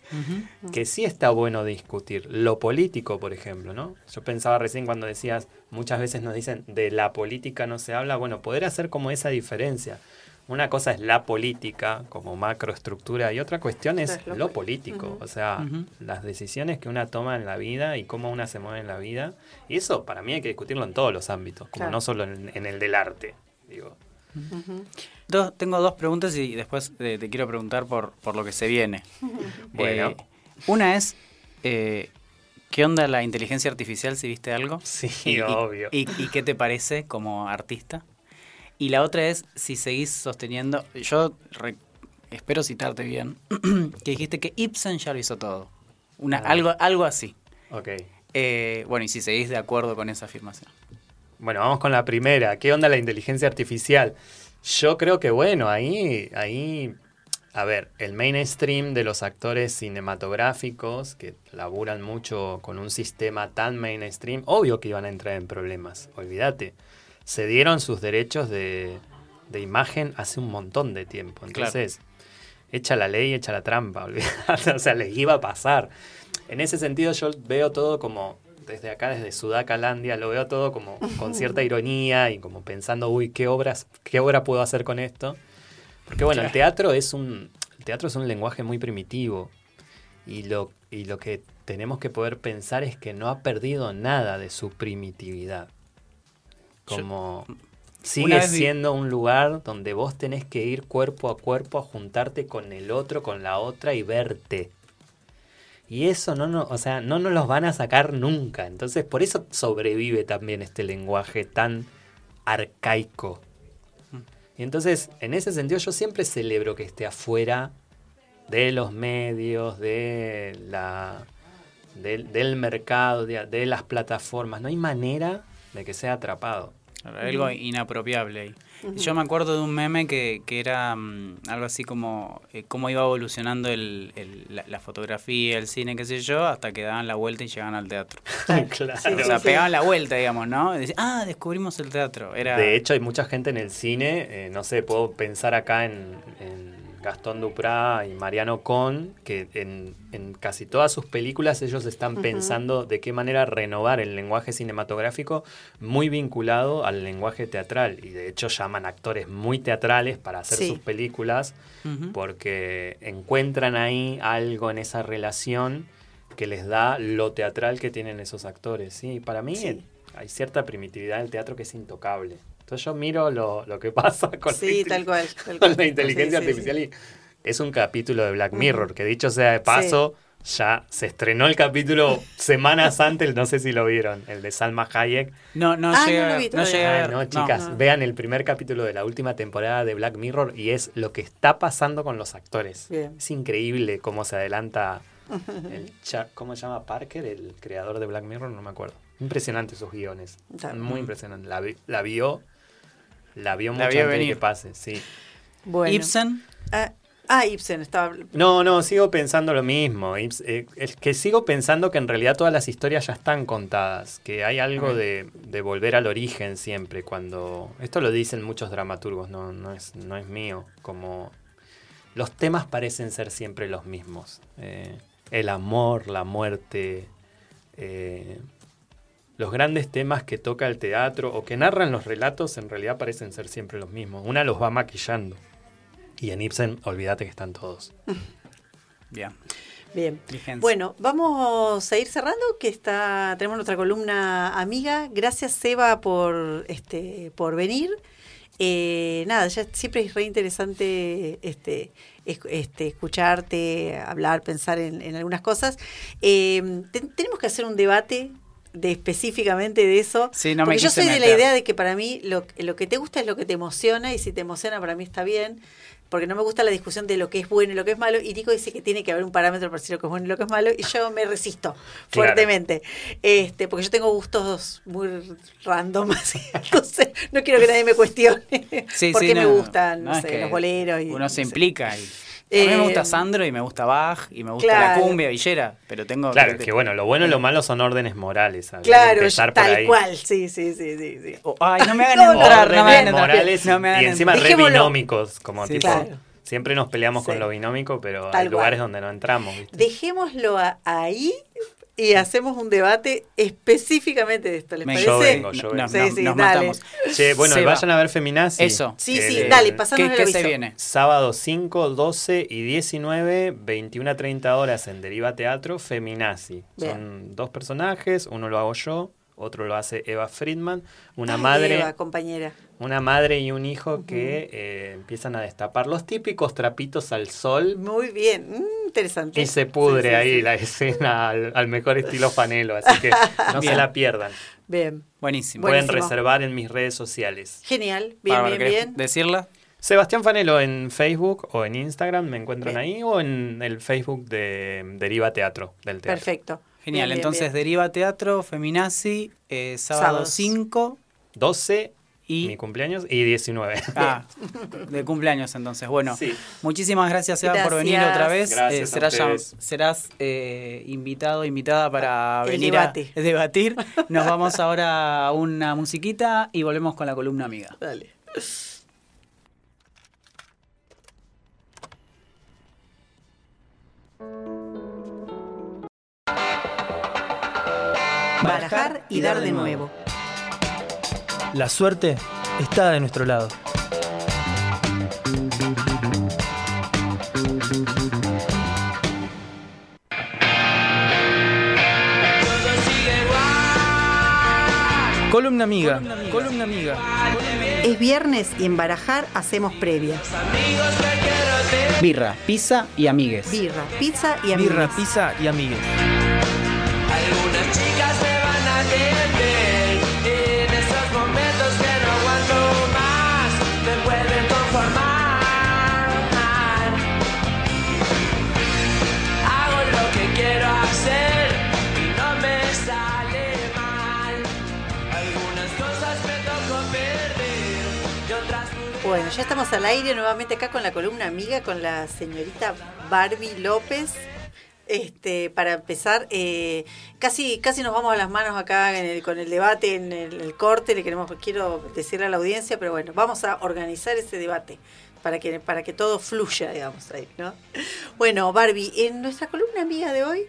que sí está bueno discutir. Lo político, por ejemplo, ¿no? Yo pensaba recién cuando decías, muchas veces nos dicen, de la política no se habla, bueno, poder hacer como esa diferencia. Una cosa es la política como macroestructura y otra cuestión es Es lo lo pol- político, o sea, las decisiones que una toma en la vida y cómo una se mueve en la vida. Y eso para mí hay que discutirlo en todos los ámbitos, como Claro. no solo en, en el del arte. Digo. Ujú. Dos- tengo dos preguntas y después eh, te quiero preguntar por, por lo que se viene. Bueno. Eh, una es, eh, ¿qué onda la inteligencia artificial si viste algo? Sí, Y- y- obvio. Y, y qué te parece como artista? Y la otra es si seguís sosteniendo, yo re- espero citarte bien, que dijiste que Ibsen ya lo hizo todo. Una, Ah. algo, algo así. Ok. Eh, bueno, y si seguís de acuerdo con esa afirmación. Bueno, vamos con la primera. ¿Qué onda la inteligencia artificial? Yo creo que, bueno, ahí, ahí, a ver, el mainstream de los actores cinematográficos que laburan mucho con un sistema tan mainstream, obvio que iban a entrar en problemas, olvídate. Se dieron sus derechos de, de imagen hace un montón de tiempo. Entonces, echa la ley, echa la trampa, olvídate. O sea, les iba a pasar. En ese sentido yo veo todo como, desde acá, desde Sudacalandia, lo veo todo como con cierta ironía y como pensando, uy, ¿qué obras, qué obra puedo hacer con esto? Porque bueno, el teatro es un, el teatro es un lenguaje muy primitivo y lo, y lo que tenemos que poder pensar es que no ha perdido nada de su primitividad. Como Una sigue vi- siendo un lugar donde vos tenés que ir cuerpo a cuerpo a juntarte con el otro, con la otra y verte. Y eso no, no, o sea, no nos los van a sacar nunca. Entonces, por eso sobrevive también este lenguaje tan arcaico. Y entonces, en ese sentido, yo siempre celebro que esté afuera de los medios, de la, del, del mercado, de, de las plataformas. No hay manera de que sea atrapado. Algo inapropiable ahí. Yo me acuerdo de un meme que, que era mm, algo así como eh, cómo iba evolucionando el, el- la, la fotografía, el cine, qué sé yo, hasta que daban la vuelta y llegaban al teatro. claro. o sea, pegaban la vuelta, digamos, ¿no? Y decían, ah, descubrimos el teatro. Era, De hecho, hay mucha gente en el cine, eh, no sé, puedo pensar acá en, en Gastón Duprá y Mariano Con, que en, en casi todas sus películas ellos están pensando de qué manera renovar el lenguaje cinematográfico muy vinculado al lenguaje teatral. Y de hecho llaman actores muy teatrales para hacer Sí. sus películas porque encuentran ahí algo en esa relación que les da lo teatral que tienen esos actores. Sí, para mí Sí. hay cierta primitividad del teatro que es intocable. Entonces yo miro lo, lo que pasa con, Sí, la, tal cual. tal con cual. la inteligencia Sí, sí, artificial y es un capítulo de Black Mirror, que dicho sea de paso, ya se estrenó el capítulo semanas antes, no sé si lo vieron, el de Salma Hayek. No, no Ah, llega, no lo vi no llega no, chicas, no. vean el primer capítulo de la última temporada de Black Mirror y es lo que está pasando con los actores. Bien. Es increíble cómo se adelanta el ¿cómo se llama Parker, el creador de Black Mirror? No me acuerdo. Impresionante sus guiones. Muy impresionante. La, vi- la vio, la vio La mucho vio antes de venir. que pase, sí. Bueno. Ibsen, Ah, ah, Ibsen estaba. No, no, sigo pensando lo mismo. Ibs- eh, Es que sigo pensando que en realidad todas las historias ya están contadas, que hay algo de, de volver al origen siempre, cuando... Esto lo dicen muchos dramaturgos, no, no, es, no es mío, como... Los temas parecen ser siempre los mismos. Eh, el amor, la muerte, eh, los grandes temas que toca el teatro o que narran los relatos en realidad parecen ser siempre los mismos. Una los va maquillando. Y en Ibsen, olvídate que están todos. bien. Bien. Vigencia. Bueno, vamos a ir cerrando, que está, tenemos nuestra columna amiga. Gracias, Seba, por este, por venir. Eh, nada, ya siempre es re interesante este, es- este, escucharte, hablar, pensar en, en algunas cosas. Eh, te- tenemos que hacer un debate de específicamente de eso. Sí, no me porque yo soy de la idea de que para mí lo, lo que te gusta es lo que te emociona y si te emociona para mí está bien. Porque no me gusta la discusión de lo que es bueno y lo que es malo. Y Nico dice que tiene que haber un parámetro para decir lo que es bueno y lo que es malo. Y yo me resisto Claro. fuertemente. Este, porque yo tengo gustos muy random. así. Entonces, no quiero que nadie me cuestione. Sí, por sí, me gustan, no, no, es sé, que los boleros. Y, Uno se implica. Y, a mí me Eh, gusta Sandro y me gusta Bach y me gusta claro. la cumbia villera, pero tengo Claro, que bueno, lo bueno y lo malo son órdenes morales. que Claro, tal ahí. cual. Sí, sí, sí, sí. sí. Oh, ay, no me hagan No, entrar, no me hagan entrar. morales No me hagan y encima re binómicos, como Sí, tipo, claro. siempre nos peleamos con lo binómico, pero Tal hay lugares cual. donde no entramos, ¿viste? Dejémoslo a- ahí y hacemos un debate específicamente de esto. ¿Les Me- parece? Yo vengo, yo vengo. No, Sí, no, sí, nos dale. matamos. Che, bueno, Seba, vayan a ver Feminazi. Eso. Sí, El- sí, dale, el pasanos ¿Qué, el qué se viene? Sábado 5, 12 y 19, 21 a 30 horas en Deriva Teatro, Feminazi. Bien. Son dos personajes, uno lo hago yo, otro lo hace Eva Friedman, una Ay, madre, Eva, compañera. Una madre y un hijo que eh, empiezan a destapar los típicos trapitos al sol Muy bien, mm, interesante. y se pudre Sí, sí, ahí sí. la escena al, al mejor estilo panelo, así que no se la pierdan. Bien, Buenísimo. Pueden Buenísimo. reservar en mis redes sociales. genial, bien, Bárbaro, bien, ¿querés bien. decirla? Sebastián Fanelo en Facebook o en Instagram me encuentran Bien. ahí o en el Facebook de Deriva Teatro del teatro. Perfecto. Genial, Bien, bien, entonces bien. Deriva Teatro, Feminazi, eh, sábado Sábados. 5 12 y... mi cumpleaños y 19. Ah, de cumpleaños entonces. Bueno, Sí. muchísimas gracias Seba por venir otra vez. Gracias a serás serás eh, invitado, invitada para El venir debate. a debatir. Nos vamos ahora a una musiquita y volvemos con la columna amiga. Dale. Barajar y dar de nuevo. La suerte está de nuestro lado. Columna amiga, columna amiga. Es viernes y en Barajar hacemos previa. Birra, pizza y amigues. Birra, pizza y amigos. Birra, pizza y amigues. Ya estamos al aire nuevamente acá con la columna amiga con la señorita Barbie López. Este, para empezar, eh, casi, casi nos vamos a las manos acá en el- con el debate, en el, el corte, le queremos, quiero decirle a la audiencia, pero bueno, vamos a organizar ese debate para que, para que todo fluya, digamos, ahí, ¿no? Bueno, Barbie, en nuestra columna amiga de hoy,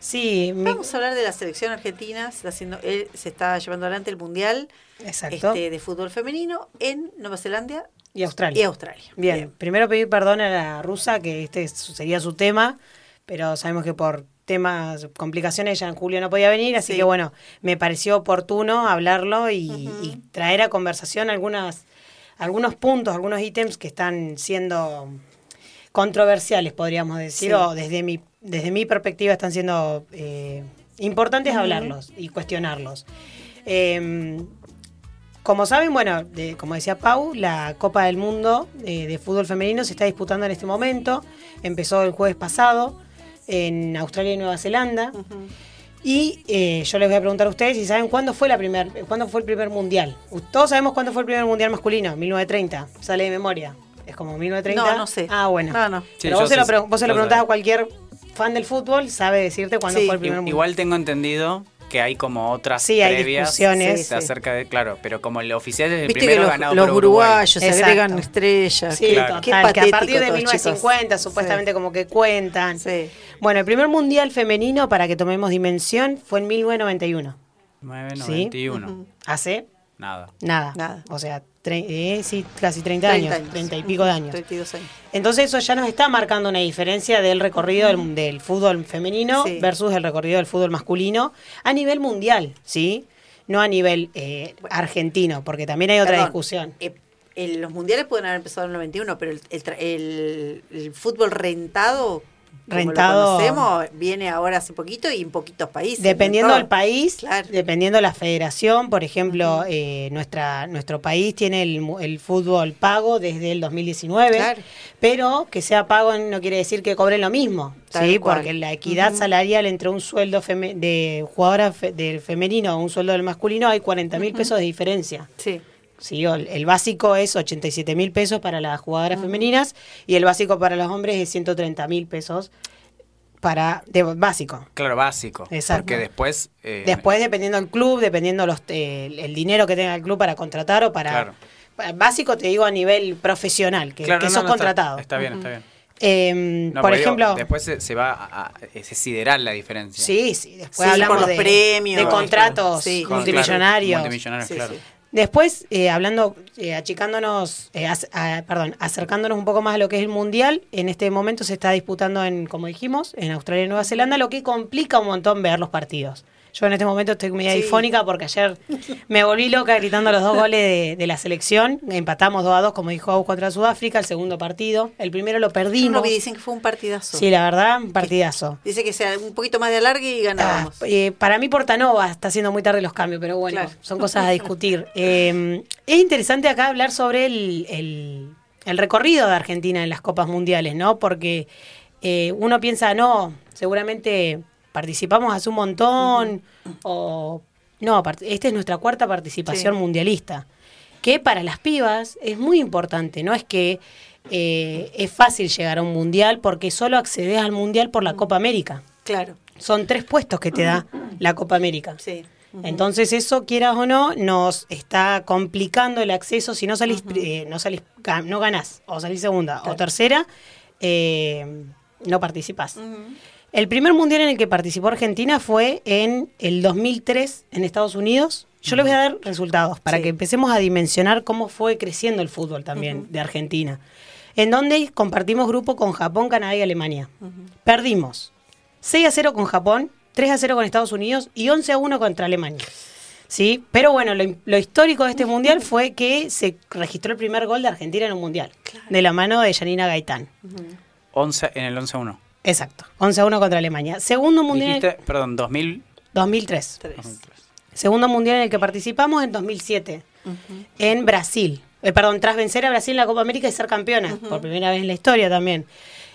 Sí, mi- vamos a hablar de la selección argentina, se está, haciendo, eh, se está llevando adelante el Mundial exacto. este, de fútbol femenino en Nueva Zelanda y Australia. y Australia. Bien, primero pedir perdón a la rusa, que este es- sería su tema, pero sabemos que por temas, complicaciones, ella en julio no podía venir, así Sí. que bueno, me pareció oportuno hablarlo y, traer a conversación algunas, algunos puntos, algunos ítems que están siendo controversiales, podríamos decir, Sí. o desde mi, desde mi perspectiva están siendo eh, importantes hablarlos y cuestionarlos. Em, como saben, bueno, de- como decía Pau, la Copa del Mundo eh, de fútbol femenino se está disputando en este momento. Empezó el jueves pasado en Australia y Nueva Zelanda. Y eh, yo les voy a preguntar a ustedes si saben cuándo fue la primer, cuándo fue el primer mundial. Todos sabemos cuándo fue el primer mundial masculino, 1930. Sale de memoria. Es como 1930. No, no sé. Ah, bueno. No, no. Pero vos se, lo, sí, vos se lo preguntás a cualquier fan del fútbol, sabe decirte cuándo Sí. fue el primer mundial. Igual tengo entendido que hay como otras Sí, hay previas Sí, sí. acerca de, claro, pero como el oficial es el Viste que primero los, ganado los por Uruguay. uruguayos se agregan estrellas. Sí, Claro. qué total, que a partir de todo, 1950 chicos. supuestamente como que cuentan. Bueno, el primer mundial femenino, para que tomemos dimensión, fue en 1991. 991. Ujú. Hace Nada. nada. Nada. O sea, eh, sí, casi 30, 30 años, 30 y pico de años. 32 años. Entonces eso ya nos está marcando una diferencia del recorrido del, del fútbol femenino Sí. versus el recorrido del fútbol masculino a nivel mundial, ¿sí? No a nivel eh, argentino, porque también hay otra Perdón, discusión. eh, los mundiales pueden haber empezado en el 91, pero el, el tra- el- el fútbol rentado, como Rentado. lo conocemos, viene ahora hace poquito y en poquitos países. Dependiendo en del país, Claro. dependiendo la federación, por ejemplo, eh, nuestra, nuestro país tiene el, el fútbol pago desde el 2019, Claro. pero que sea pago no quiere decir que cobren lo mismo, Tal ¿sí? cual. porque la equidad salarial entre un sueldo de jugadora fe- del femenino o un sueldo del masculino hay 40 mil pesos de diferencia. Sí. Sí, el, el básico es 87 mil pesos para las jugadoras femeninas y el básico para los hombres es 130 mil pesos para de básico. Claro, básico. Exacto. Porque después. eh, Después, dependiendo del club, dependiendo los, eh, el, el dinero que tenga el club para contratar o para... Claro. para- Básico te digo a nivel profesional, que, claro, que no, sos no, contratado. Está, bien, está bien. Eh, No, por digo, ejemplo... después se, se va a, a- es sideral la diferencia. Sí, sí, después Sí, hablamos por los de, premios. de contratos Sí. Con- multimillonarios. claro, multimillonarios, Sí, claro. Después, eh, hablando, eh, achicándonos, eh, a- perdón, acercándonos un poco más a lo que es el Mundial, en este momento se está disputando en, como dijimos, en Australia y Nueva Zelanda, lo que complica un montón ver los partidos. Yo en este momento estoy media Sí. difónica porque ayer me volví loca gritando los dos goles de, de la selección. Empatamos 2 a 2, como dijo Agus, contra Sudáfrica, el segundo partido. El primero lo Yo perdimos. no vi, dicen que fue un partidazo. Sí, la verdad, un partidazo. Dice que sea un poquito más de alargue y Ah, ganábamos. eh, para mí Portanova está haciendo muy tarde los cambios, pero bueno, Claro. son cosas a discutir. Eh, es interesante acá hablar sobre el, el- el recorrido de Argentina en las Copas Mundiales, ¿no? Porque eh, uno piensa, no, seguramente participamos hace un montón, o no, esta es nuestra cuarta participación Sí. mundialista, que para las pibas es muy importante, no es que eh, es fácil llegar a un mundial porque solo accedes al mundial por la Copa América Claro, son tres puestos que te da la Copa América. sí. Entonces eso, quieras o no, nos está complicando el acceso. Si no salís, eh, no salís, no ganás, o salís segunda o tercera, eh, no participás. El primer mundial en el que participó Argentina fue en el 2003 en Estados Unidos. Yo les voy a dar resultados para Sí. que empecemos a dimensionar cómo fue creciendo el fútbol también de Argentina. En donde compartimos grupo con Japón, Canadá y Alemania. Perdimos 6 a 0 con Japón, 3 a 0 con Estados Unidos y 11 a 1 contra Alemania. ¿Sí? Pero bueno, lo, lo histórico de este mundial fue que se registró el primer gol de Argentina en un mundial, de la mano de Janina Gaitán. 11, en el 11-1. Exacto, 11 a 1 contra Alemania. Segundo mundial Dijiste, perdón, 2000. 2003. Tres. Segundo mundial en el que participamos en 2007, en Brasil. Eh, perdón, tras vencer a Brasil en la Copa América y ser campeona, por primera vez en la historia también.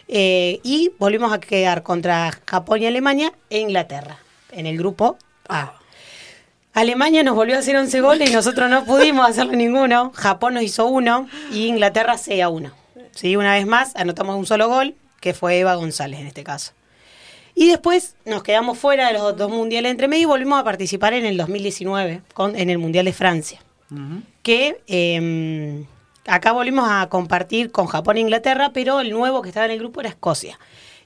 Eh, y volvimos a quedar contra Japón y Alemania e Inglaterra, en el grupo A. Alemania nos volvió a hacer 11 goles y nosotros no pudimos hacerle ninguno. Japón nos hizo uno y Inglaterra 6 a 1. ¿Sí? Una vez más, anotamos un solo gol, que fue Eva González en este caso. Y después nos quedamos fuera de los dos mundiales entre medio y volvimos a participar en el 2019, con, en el Mundial de Francia. Que eh, acá volvimos a compartir con Japón e Inglaterra, pero el nuevo que estaba en el grupo era Escocia.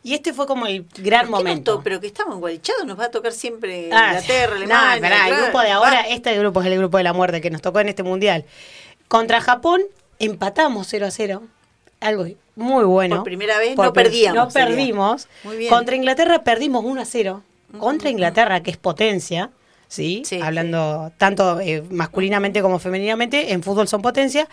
Y este fue como el gran ¿Por qué nos momento. to- pero que estamos engualichados, nos va a tocar siempre Ah, Inglaterra, no, Alemania. pará, el grupo de ahora, Va. este grupo es el grupo de la muerte que nos tocó en este mundial. Contra Japón empatamos 0 a 0. Algo muy bueno. Por primera vez no perdíamos, No sería. perdimos. Muy bien. Contra Inglaterra perdimos 1 a 0. Contra Inglaterra, que es potencia. ¿Sí? Sí, Hablando tanto eh, masculinamente como femeninamente, en fútbol son potencia.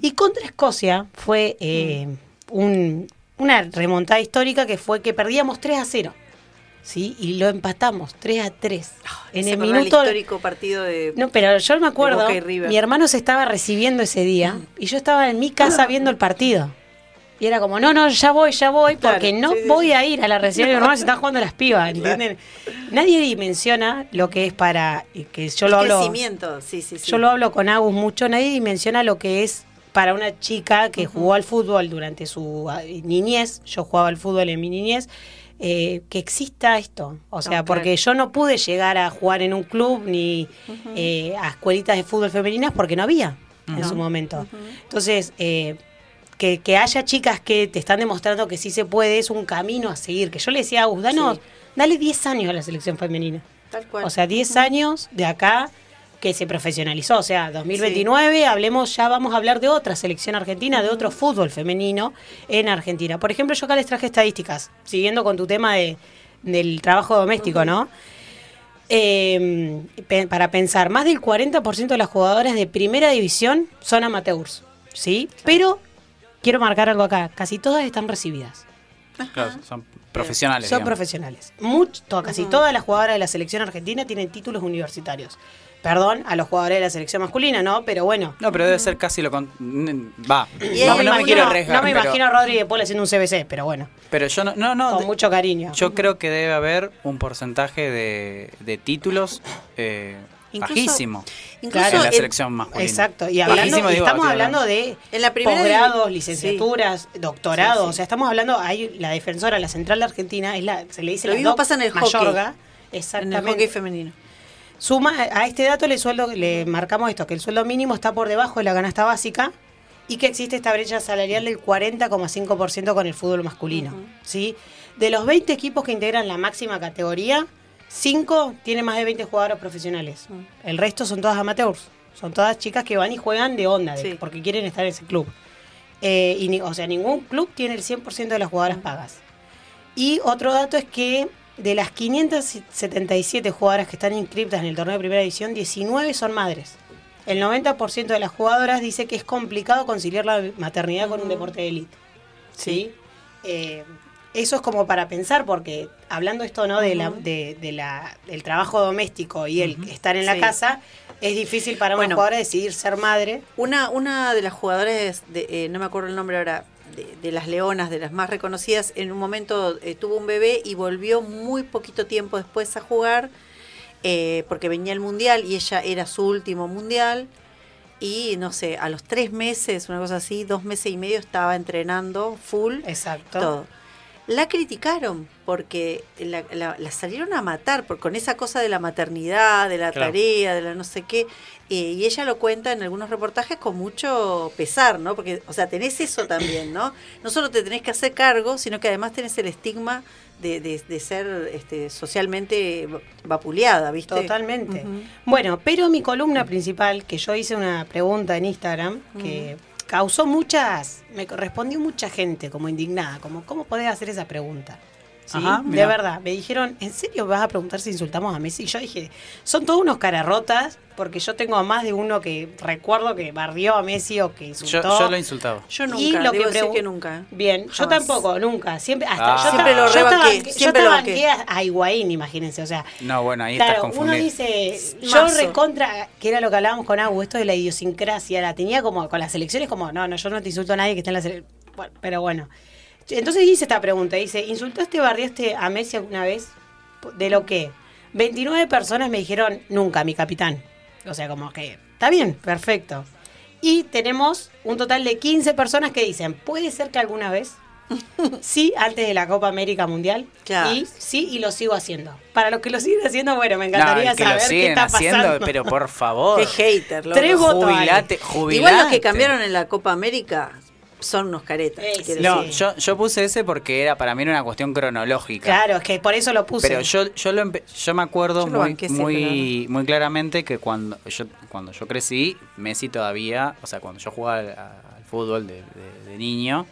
Y contra Escocia fue eh, un- una remontada histórica que fue que perdíamos 3 a 0. ¿Sí? Y lo empatamos 3 a 3. en Ese el minuto histórico partido de no, pero yo me acuerdo, mi hermano se estaba recibiendo ese día y yo estaba en mi casa viendo el partido. Y era como, no, no, ya voy, ya voy, Claro, porque no sí, voy sí. a ir a la de mi hermano si están jugando las pibas, ¿entienden? Nadie dimensiona lo que es para, que yo el lo hablo, crecimiento. Sí, sí, sí. yo lo hablo con Agus mucho, nadie dimensiona lo que es para una chica que jugó al fútbol durante su ah, niñez, yo jugaba al fútbol en mi niñez, eh, que exista esto. O sea, No, porque yo no pude llegar a jugar en un club ni eh, a escuelitas de fútbol femeninas porque no había en su momento. Entonces, eh, que, que haya chicas que te están demostrando que sí se puede es un camino a seguir. Que yo le decía a Agus, danos, Sí. dale 10 años a la selección femenina. Tal cual. O sea, 10 años de acá que se profesionalizó. O sea, 2029, hablemos, ya vamos a hablar de otra selección argentina, de otro fútbol femenino en Argentina. Por ejemplo, yo acá les traje estadísticas, siguiendo con tu tema de, del trabajo doméstico, ¿no? Eh, pe- para pensar, más del 40% de las jugadoras de primera división son amateurs. ¿sí? Pero quiero marcar algo acá, casi todas están recibidas. Claro, son profesionales. Son digamos. profesionales. Much- to- casi todas las jugadoras de la selección argentina tienen títulos universitarios. Perdón a los jugadores de la selección masculina, ¿no? Pero bueno. No, pero debe ser casi lo con... Va, Y no, me no me imagino- quiero arriesgar. No me pero, imagino a Rodri de Paul haciendo un CBC, pero bueno. pero yo no, no, no, Con de- mucho cariño. Yo creo que debe haber un porcentaje de, de títulos eh, Incluso- bajísimo incluso en la en- selección masculina. Exacto. Y hablando, Bajísimo, y digo, estamos hablando de En la primera posgrados, licenciaturas, doctorados. Sí, sí. O sea, estamos hablando, hay la defensora, la central de Argentina, es la, se le dice Lo la mismo doc pasa en el Mayorga. hockey. En Exactamente. el hockey femenino. Suma a este dato le sueldo le marcamos esto, que el sueldo mínimo está por debajo de la canasta básica y que existe esta brecha salarial del 40,5% con el fútbol masculino, ¿sí? De los 20 equipos que integran la máxima categoría, 5 tienen más de 20 jugadores profesionales. El resto son todas amateurs. Son todas chicas que van y juegan de onda, de- Sí. porque quieren estar en ese club. Eh, y ni- o sea, ningún club tiene el 100% de las jugadoras pagas. Y otro dato es que de las 577 jugadoras que están inscritas en el torneo de primera división, 19 son madres. El 90% de las jugadoras dice que es complicado conciliar la maternidad con un deporte de élite. ¿Sí? Eh, eso es como para pensar, porque hablando esto no de la, de, de la, del trabajo doméstico y el estar en la Sí. casa, es difícil para una jugadora decidir ser madre. Una, una de las jugadoras, de, eh, no me acuerdo el nombre ahora, de, de las leonas, de las más reconocidas, en un momento eh, tuvo un bebé y volvió muy poquito tiempo después a jugar, eh, porque venía el mundial y ella era su último mundial. Y no sé, a los tres meses, una cosa así, dos meses y medio estaba entrenando full. Exacto. Todo. La criticaron porque la, la- la salieron a matar por, con esa cosa de la maternidad, de la Claro. tarea, de la no sé qué. eh, y ella lo cuenta en algunos reportajes con mucho pesar, ¿no? Porque, o sea, tenés eso también, ¿no? No solo te tenés que hacer cargo, sino que además tenés el estigma de, de- de ser este, socialmente vapuleada, ¿viste? Totalmente. Bueno, pero mi columna principal, que yo hice una pregunta en Instagram, que causó muchas, me respondió mucha gente como indignada, como, ¿cómo podés hacer esa pregunta? ¿Sí? Ajá, de verdad, me dijeron, ¿en serio vas a preguntar si insultamos a Messi? Y yo dije, son todos unos cararrotas, porque yo tengo a más de uno que recuerdo que barrió a Messi o que Yo, insultó. yo lo insultaba. Yo Y nunca, lo debo que decir que nunca. Bien, yo tampoco, nunca. Siempre, hasta Ah. yo Siempre lo yo rebanqué, yo siempre lo estaba banqué. a, Higuaín, imagínense, o sea, No, bueno, ahí estás Claro, uno confundido. dice, yo Mazo. recontra, que era lo que hablábamos con Agu, esto de la idiosincrasia, la tenía como con las elecciones como, no, no, yo no te insulto a nadie que esté en la selección. Bueno, pero bueno. Entonces hice esta pregunta, dice, ¿insultaste, bardeaste a Messi alguna vez? ¿De lo que? 29 personas me dijeron, nunca, mi capitán. O sea, como que, está bien, perfecto. Y tenemos un total de 15 personas que dicen, ¿puede ser que alguna vez? Sí, antes de la Copa América Mundial. Claro. Y sí, y lo sigo haciendo. Para los que lo siguen haciendo, bueno, me No, encantaría el que saber lo qué siguen está haciendo, pasando. pero por favor. Qué hater, loco. Tres votos hay. Jubilate, Igual los que jubilate. cambiaron en la Copa América son unos caretas. Quiero No, decir. yo, yo puse ese porque era para mí era una cuestión cronológica. Claro, es que por eso lo puse. Pero yo, yo, lo yo me acuerdo Yo lo muy, muy, muy claramente que cuando yo, cuando yo crecí, Messi todavía, o sea, cuando yo jugaba al, al fútbol de, de- de niño,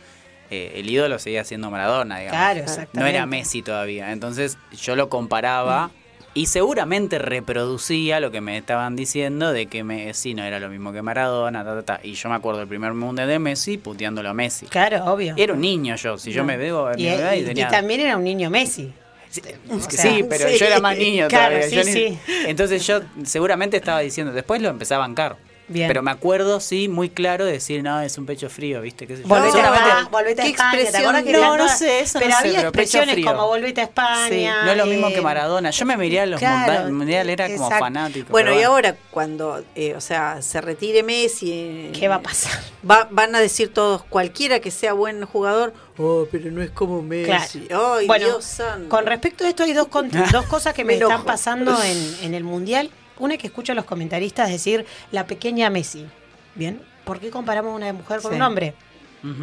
eh, el ídolo seguía siendo Maradona, digamos. Claro, No exactamente. era Messi todavía. Entonces yo lo comparaba y seguramente reproducía lo que me estaban diciendo de que Messi no era lo mismo que Maradona, ta, ta, ta. Y yo me acuerdo del primer mundial de Messi puteándolo a Messi. Claro, obvio. Era un niño yo, si yo me veo mi y, edad y y- y tenía... también era un niño Messi. Sí, O sí, sea, pero sí. yo era más niño Claro, todavía. sí, yo ni- sí. Entonces yo seguramente estaba diciendo, después lo empecé a bancar. Bien. Pero me acuerdo, sí, muy claro de decir, no, es un pecho frío, ¿viste? ¿Qué sé yo? Volvete, a, volvete a ¿Qué España, ¿te que No, no sé, eso no Pero sé, había pero pecho expresiones frío. como volvete a España. No es lo mismo que Maradona. Yo me miré a los claro, mundial, era como exacto. fanático. Bueno, y ahora cuando, eh, o sea, se retire Messi, eh, ¿Qué va a pasar? va- van a decir todos, cualquiera que sea buen jugador, oh, pero no es como Messi. Ay, bueno, Dios santo. con respecto a esto hay dos, con- dos cosas que me, Me están pasando en, en el Mundial. Una que escucho a los comentaristas decir la pequeña Messi. Bien, ¿por qué comparamos una mujer con Sí. un hombre?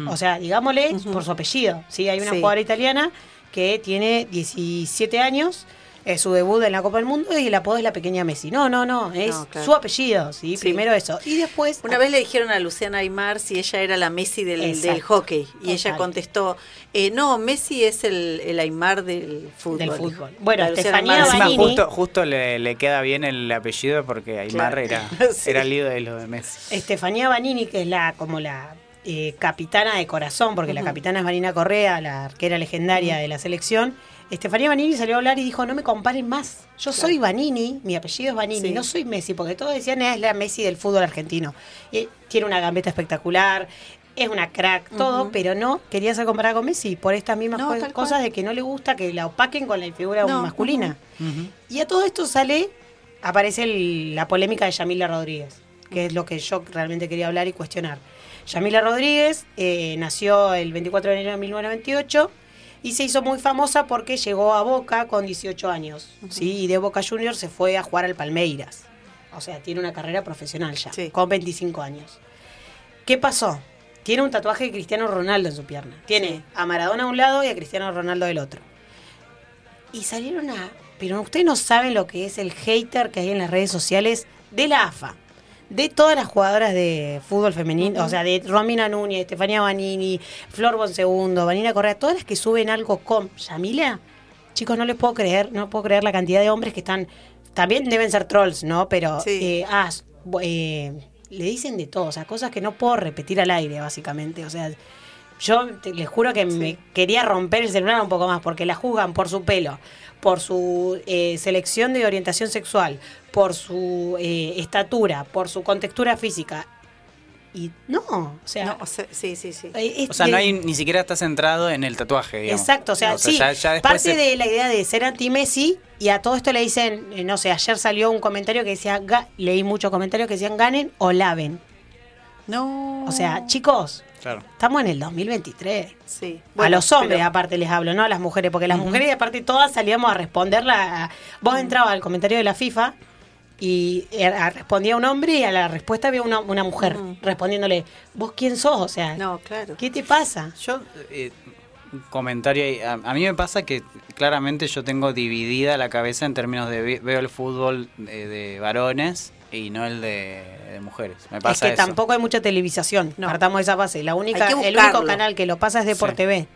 O sea, digámosle por su apellido. ¿sí? Hay una Sí. jugadora italiana que tiene 17 años Es su debut en la Copa del Mundo y el apodo es la pequeña Messi. No, no, no, es No, claro. su apellido, ¿sí? Sí. Primero eso. Y después... Una vez le dijeron a Luciana Aymar si ella era la Messi del, hockey y ella contestó, eh, no, Messi es el, el Aymar del fútbol. Del dijo. fútbol. Bueno, Estefanía Vanini- justo, justo le, le queda bien el apellido porque Aymar Claro. era, Sí. era el ídolo de Messi. Estefanía Banini, que es la como la eh, capitana de corazón, porque la capitana es Marina Correa, la arquera legendaria de la selección. Estefanía Banini salió a hablar y dijo, no me comparen más. Yo soy Banini, mi apellido es Banini, Sí. no soy Messi, porque todos decían "Ah, es la Messi del fútbol argentino. Y tiene una gambeta espectacular, es una crack, todo, pero no quería ser comparada con Messi por estas mismas No, co- tal cosas de que no le gusta que la opaquen con la figura No, masculina. Y a todo esto sale, aparece el- la polémica de Yamila Rodríguez, que es lo que yo realmente quería hablar y cuestionar. Yamila Rodríguez eh, nació el 24 de enero de 1998 y se hizo muy famosa porque llegó a Boca con 18 años. ¿sí? Y de Boca Juniors se fue a jugar al Palmeiras. O sea, tiene una carrera profesional ya, Sí. con 25 años. ¿Qué pasó? Tiene un tatuaje de Cristiano Ronaldo en su pierna. Tiene Sí. a Maradona a un lado y a Cristiano Ronaldo del otro. Y salieron a... Pero ustedes no saben lo que es el hater que hay en las redes sociales de la AFA. De todas las jugadoras de fútbol femenino, o sea, de Romina Núñez, Estefanía Banini, Flor Bonsegundo, Vanina Correa, todas las que suben algo con Yamila, chicos, no les puedo creer, no puedo creer la cantidad de hombres que están, también deben ser trolls, ¿no? Pero, Sí. eh, ah, eh, le dicen de todo, o sea, cosas que no puedo repetir al aire, básicamente, o sea, yo te- les juro que me quería romper el celular un poco más, porque la juzgan por su pelo, por su eh, selección de orientación sexual, por su eh, estatura, por su contextura física. Y no, o sea, No, o sea, sí, sí, sí. eh, es O sea, no hay, ni siquiera está centrado en el tatuaje, digamos. Exacto, o sea, sí, ya- ya después parte se- de la idea de ser anti-Messi y a todo esto le dicen, eh, no sé, ayer salió un comentario que decía, leí muchos comentarios que decían ganen o laven. No. O sea, chicos, Claro. estamos en el 2023. sí. a Bueno, los hombres pero- aparte les hablo, no a las mujeres, porque las mujeres aparte todas salíamos a responderla. a- Vos entrabas al comentario de la FIFA y eh, a- respondía un hombre y a la respuesta había una, una mujer respondiéndole, ¿vos quién sos? O sea, No, claro. ¿qué te pasa? Yo, eh, comentario, ahí. a, a mí me pasa que claramente yo tengo dividida la cabeza en términos de ve- veo el fútbol de, de varones y no el de, de mujeres. Me Es que eso. tampoco hay mucha televisación. No. Partamos de esa base. La única, el único canal que lo pasa es Deport Sí. TV.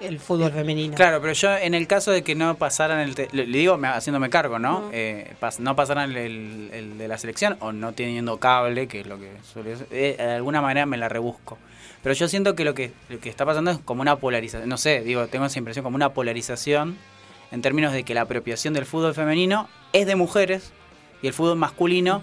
El fútbol femenino. Claro, pero yo en el caso de que no pasaran el... te- le, digo me- haciéndome cargo, ¿no? Eh, pas- no pasaran el, el- el de la selección o no teniendo cable, que es lo que suele ser, eh, de alguna manera me la rebusco. Pero yo siento que lo que lo que está pasando es como una polarización, no sé, digo, tengo esa impresión como una polarización en términos de que la apropiación del fútbol femenino es de mujeres y el fútbol masculino...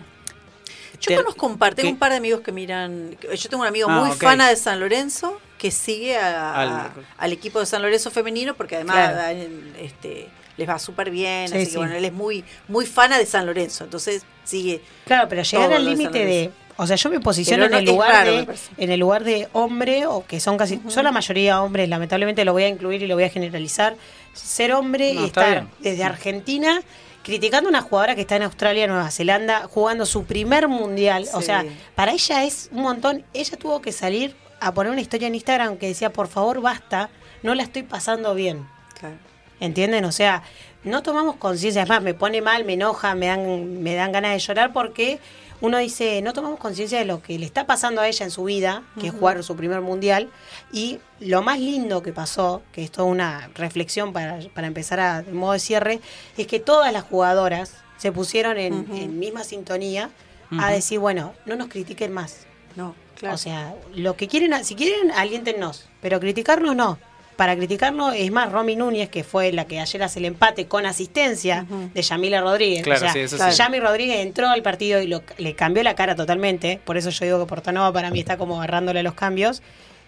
Yo te- conozco un par, tengo que- un par de amigos que miran. Yo tengo un amigo Ah, muy ok. fana de San Lorenzo que sigue a- Al- a- al equipo de San Lorenzo femenino porque además Claro. este, les va súper bien. Sí, así sí. que bueno, él es muy, muy fana de San Lorenzo, entonces sigue. Claro, pero llegar al límite de. O sea, yo me posiciono en el lugar raro, de. En el lugar de hombre, o que son casi. Son la mayoría hombres, lamentablemente lo voy a incluir y lo voy a generalizar. Ser hombre No, y estar bien. desde Argentina criticando a una jugadora que está en Australia, Nueva Zelanda, jugando su primer mundial. O sea, para ella es un montón. Ella tuvo que salir a poner una historia en Instagram que decía, por favor, basta, no la estoy pasando bien. Claro. ¿Entienden? O sea, no tomamos conciencia. Es más, me pone mal, me enoja, me dan, me dan ganas de llorar porque uno dice, no tomamos conciencia de lo que le está pasando a ella en su vida, que es jugar su primer mundial. Y lo más lindo que pasó, que es toda una reflexión para, para empezar a de modo de cierre, es que todas las jugadoras se pusieron en, misma sintonía a decir, bueno, no nos critiquen más. No, claro. O sea, lo que quieren, si quieren, aliéntenos, pero criticarnos no. Para criticarnos, es más, Romy Núñez, que fue la que ayer hace el empate con asistencia de Yamila Rodríguez. Claro, o sea, sí, eso sí. Yami Rodríguez entró al partido y lo- le cambió la cara totalmente. Por eso yo digo que Portanova para mí está como agarrándole los cambios.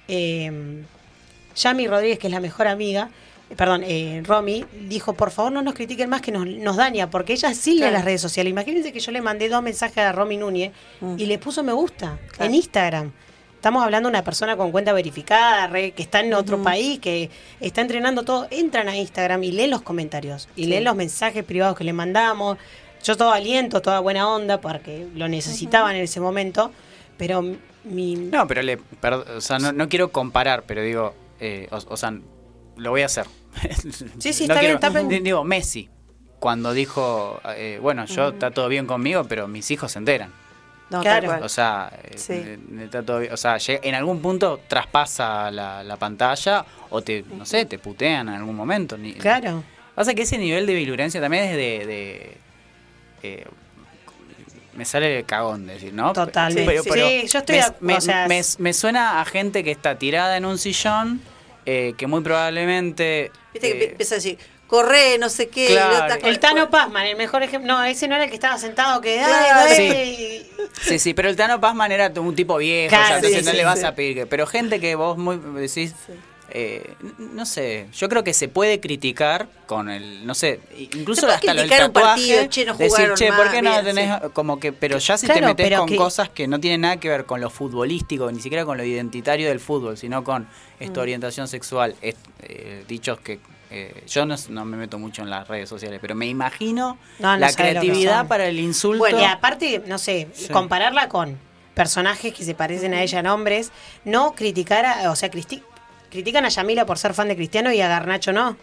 Eh, Yami Rodríguez, que es la mejor amiga, eh, perdón, eh, Romy, dijo, por favor no nos critiquen más que nos, nos daña, porque ella sigue Claro. las redes sociales. Imagínense que yo le mandé dos mensajes a Romy Núñez Mm. y le puso me gusta Claro. en Instagram. Estamos hablando de una persona con cuenta verificada, re- que está en otro país, que está entrenando todo. Entran a Instagram y leen los comentarios y Sí. leen los mensajes privados que le mandamos. Yo todo aliento, toda buena onda, porque lo necesitaban en ese momento. Pero mi. No, pero le, perd- o sea, no, no quiero comparar, pero digo, eh, o, o sea, lo voy a hacer. Sí, sí, No está bien, quiero- está bien. Digo, Messi. cuando dijo, eh, bueno, yo está todo bien conmigo, pero mis hijos se enteran. No, Claro. O sea, eh, Sí. eh, está todo bien. o sea, en algún punto traspasa la, la pantalla o te, no sé, te putean en algún momento. Ni- Claro. Pasa que ese nivel de virulencia también es de... de- eh, me sale el cagón decir, ¿no? Totalmente. Sí, sí, yo estoy me, acu- me- o sea, me- es- me suena a gente que está tirada en un sillón, eh, que muy probablemente... Viste que empieza a decir, corre, no sé qué. Claro. no El Tano Pazman, el mejor ejemplo. No, ese no era el que estaba sentado, que. Claro, "Ay, sí. dale". Sí, sí, pero el Tano Pazman era un tipo viejo, Claro, ya, entonces sí, no sí, le vas sí. a pedir que... Pero gente que vos muy decís... eh, no sé, yo creo que se puede criticar con el, no sé, incluso hasta lo del tatuaje, partido, che, no decir, che, ¿por qué no más, bien, tenés sí. como que, pero ya si te Claro, metes pero con que- cosas que no tienen nada que ver con lo futbolístico, ni siquiera con lo identitario del fútbol, sino con esta Mm. orientación sexual, est- eh, dichos que eh, yo no, no me meto mucho en las redes sociales, pero me imagino No, no la creatividad para el insulto. Bueno, y aparte, no sé, Sí. compararla con personajes que se parecen a ella en hombres, no criticar, a- o sea, cristi- critican a Yamila por ser fan de Cristiano y a Garnacho no.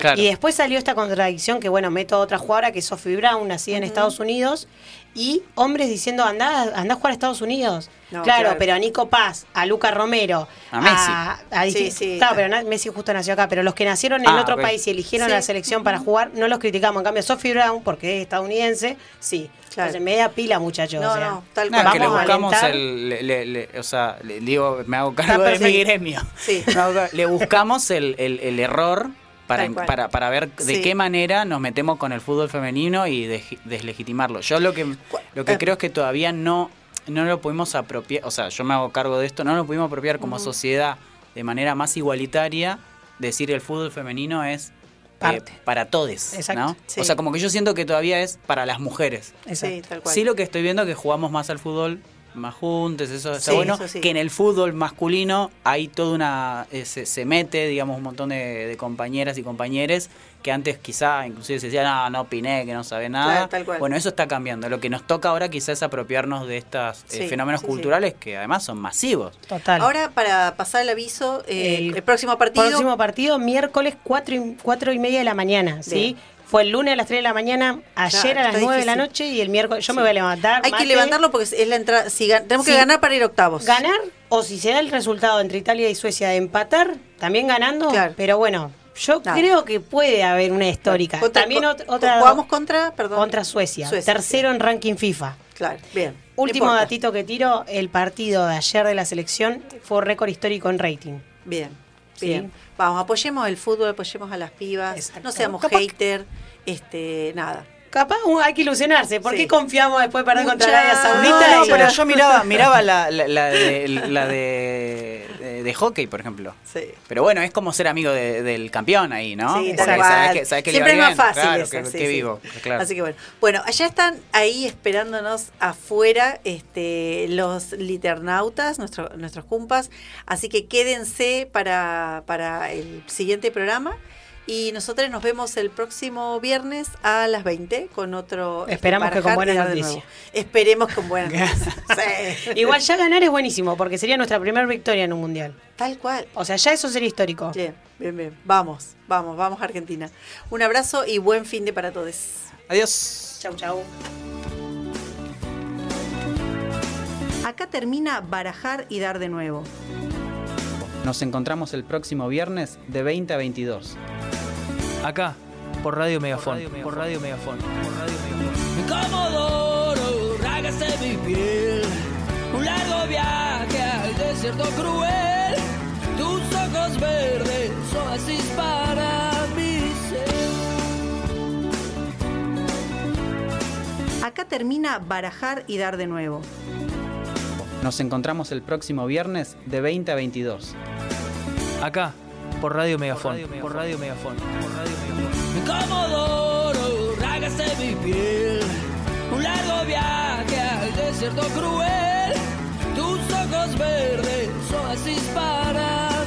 Claro. Y después salió esta contradicción que, bueno, meto a otra jugadora que es Sophie Brown, nacida en Estados Unidos, y hombres diciendo, anda, anda a jugar a Estados Unidos. No, claro, claro. pero a Nico Paz, a Luca Romero, A Messi. a Sí, sí. Claro, pero Messi justo nació acá, pero los que nacieron en Ah, otro país y eligieron Sí. la selección para jugar, no los criticamos. En cambio, Sophie Brown, porque es estadounidense, sí. Claro. Entonces, media pila, muchachos. No, o sea, no, tal No, cual. que le buscamos alentar. el. le- le- le- o sea, le digo, me hago cargo de mi gremio. Sí. Hago le buscamos el, el- el error para, para, para ver de Sí. qué manera nos metemos con el fútbol femenino y de- deslegitimarlo. Yo lo que, lo que eh. creo es que todavía no, no lo pudimos apropiar, o sea, yo me hago cargo de esto, no lo pudimos apropiar como sociedad de manera más igualitaria, decir el fútbol femenino es. eh, para todos, Exacto. ¿no? Sí. O sea, como que yo siento que todavía es para las mujeres. Exacto. Sí, tal cual. Sí, lo que estoy viendo es que jugamos más al fútbol más juntos, eso está Sí, bueno. eso sí. Que en el fútbol masculino hay toda una. eh, se, se mete, digamos, un montón de, de compañeras y compañeros que antes quizá inclusive se decía, no, no opiné, que no sabe nada. Claro, tal cual. Bueno, eso está cambiando. Lo que nos toca ahora quizás es apropiarnos de estos Sí, fenómenos sí, sí. culturales que además son masivos. Total. Ahora, para pasar el aviso, eh, el, El próximo partido. Próximo partido, miércoles 4 y, cuatro y media de la mañana, ¿sí? Bien. Fue el lunes a las 3 de la mañana, ayer Claro, a las está 9 de la noche y el miércoles yo me voy a levantar. Hay que levantarlo porque es la entrada. Si tenemos que ganar para ir octavos. Ganar, o si se da el resultado entre Italia y Suecia de empatar, también ganando. Claro. Pero bueno, yo creo que puede haber una histórica. Contra- también co- ot- otra. Jugamos contra, perdón. contra Suecia, Suecia, tercero en ranking FIFA. Claro, bien. Último No datito que tiro, el partido de ayer de la selección fue récord histórico en rating. Bien, Sí. bien. Vamos, apoyemos el fútbol, apoyemos a las pibas. Exacto. No seamos hater. Este, nada. Capaz hay que ilusionarse. ¿Por Sí. qué confiamos después de perder contra Mucha- Arabia Saudita? no, pero yo miraba, miraba la, la, la de, la de, de- de hockey, por ejemplo. Sí. Pero bueno, es como ser amigo de- del campeón ahí, ¿no? Sí, Porque tal sabes que, sabes que Siempre es más fácil claro, eso, que, sí, que sí. vivo, claro. Así que bueno. Bueno, allá están ahí esperándonos afuera este, los liternautas, nuestro- nuestros cumpas. Así que quédense para, para el siguiente programa. Y nosotros nos vemos el próximo viernes a las 20 con otro. Esperamos que con buenas noticias. Esperemos con buenas noticias. Sí. Igual ya ganar es buenísimo, porque sería nuestra primera victoria en un mundial. Tal cual. O sea, ya eso sería histórico. Bien, bien, bien. Vamos, vamos, vamos Argentina. Un abrazo y buen fin de para todos. Adiós. Chau, chau. Acá termina barajar y dar de nuevo. Nos encontramos el próximo viernes de 20 a 22. Acá, por Radio Megafón. Por Radio Megafón. Por Radio Megafón. Comodoro, rágase mi piel. Un largo viaje al desierto cruel. Tus ojos verdes, oasis para mi ser. Acá termina barajar y dar de nuevo. Nos encontramos el próximo viernes de 20 a 22. Acá, por Radio Megafón. Por Radio Megafón. Por Radio rágase mi piel. Un largo viaje al desierto cruel. Tus ojos verdes, oasis para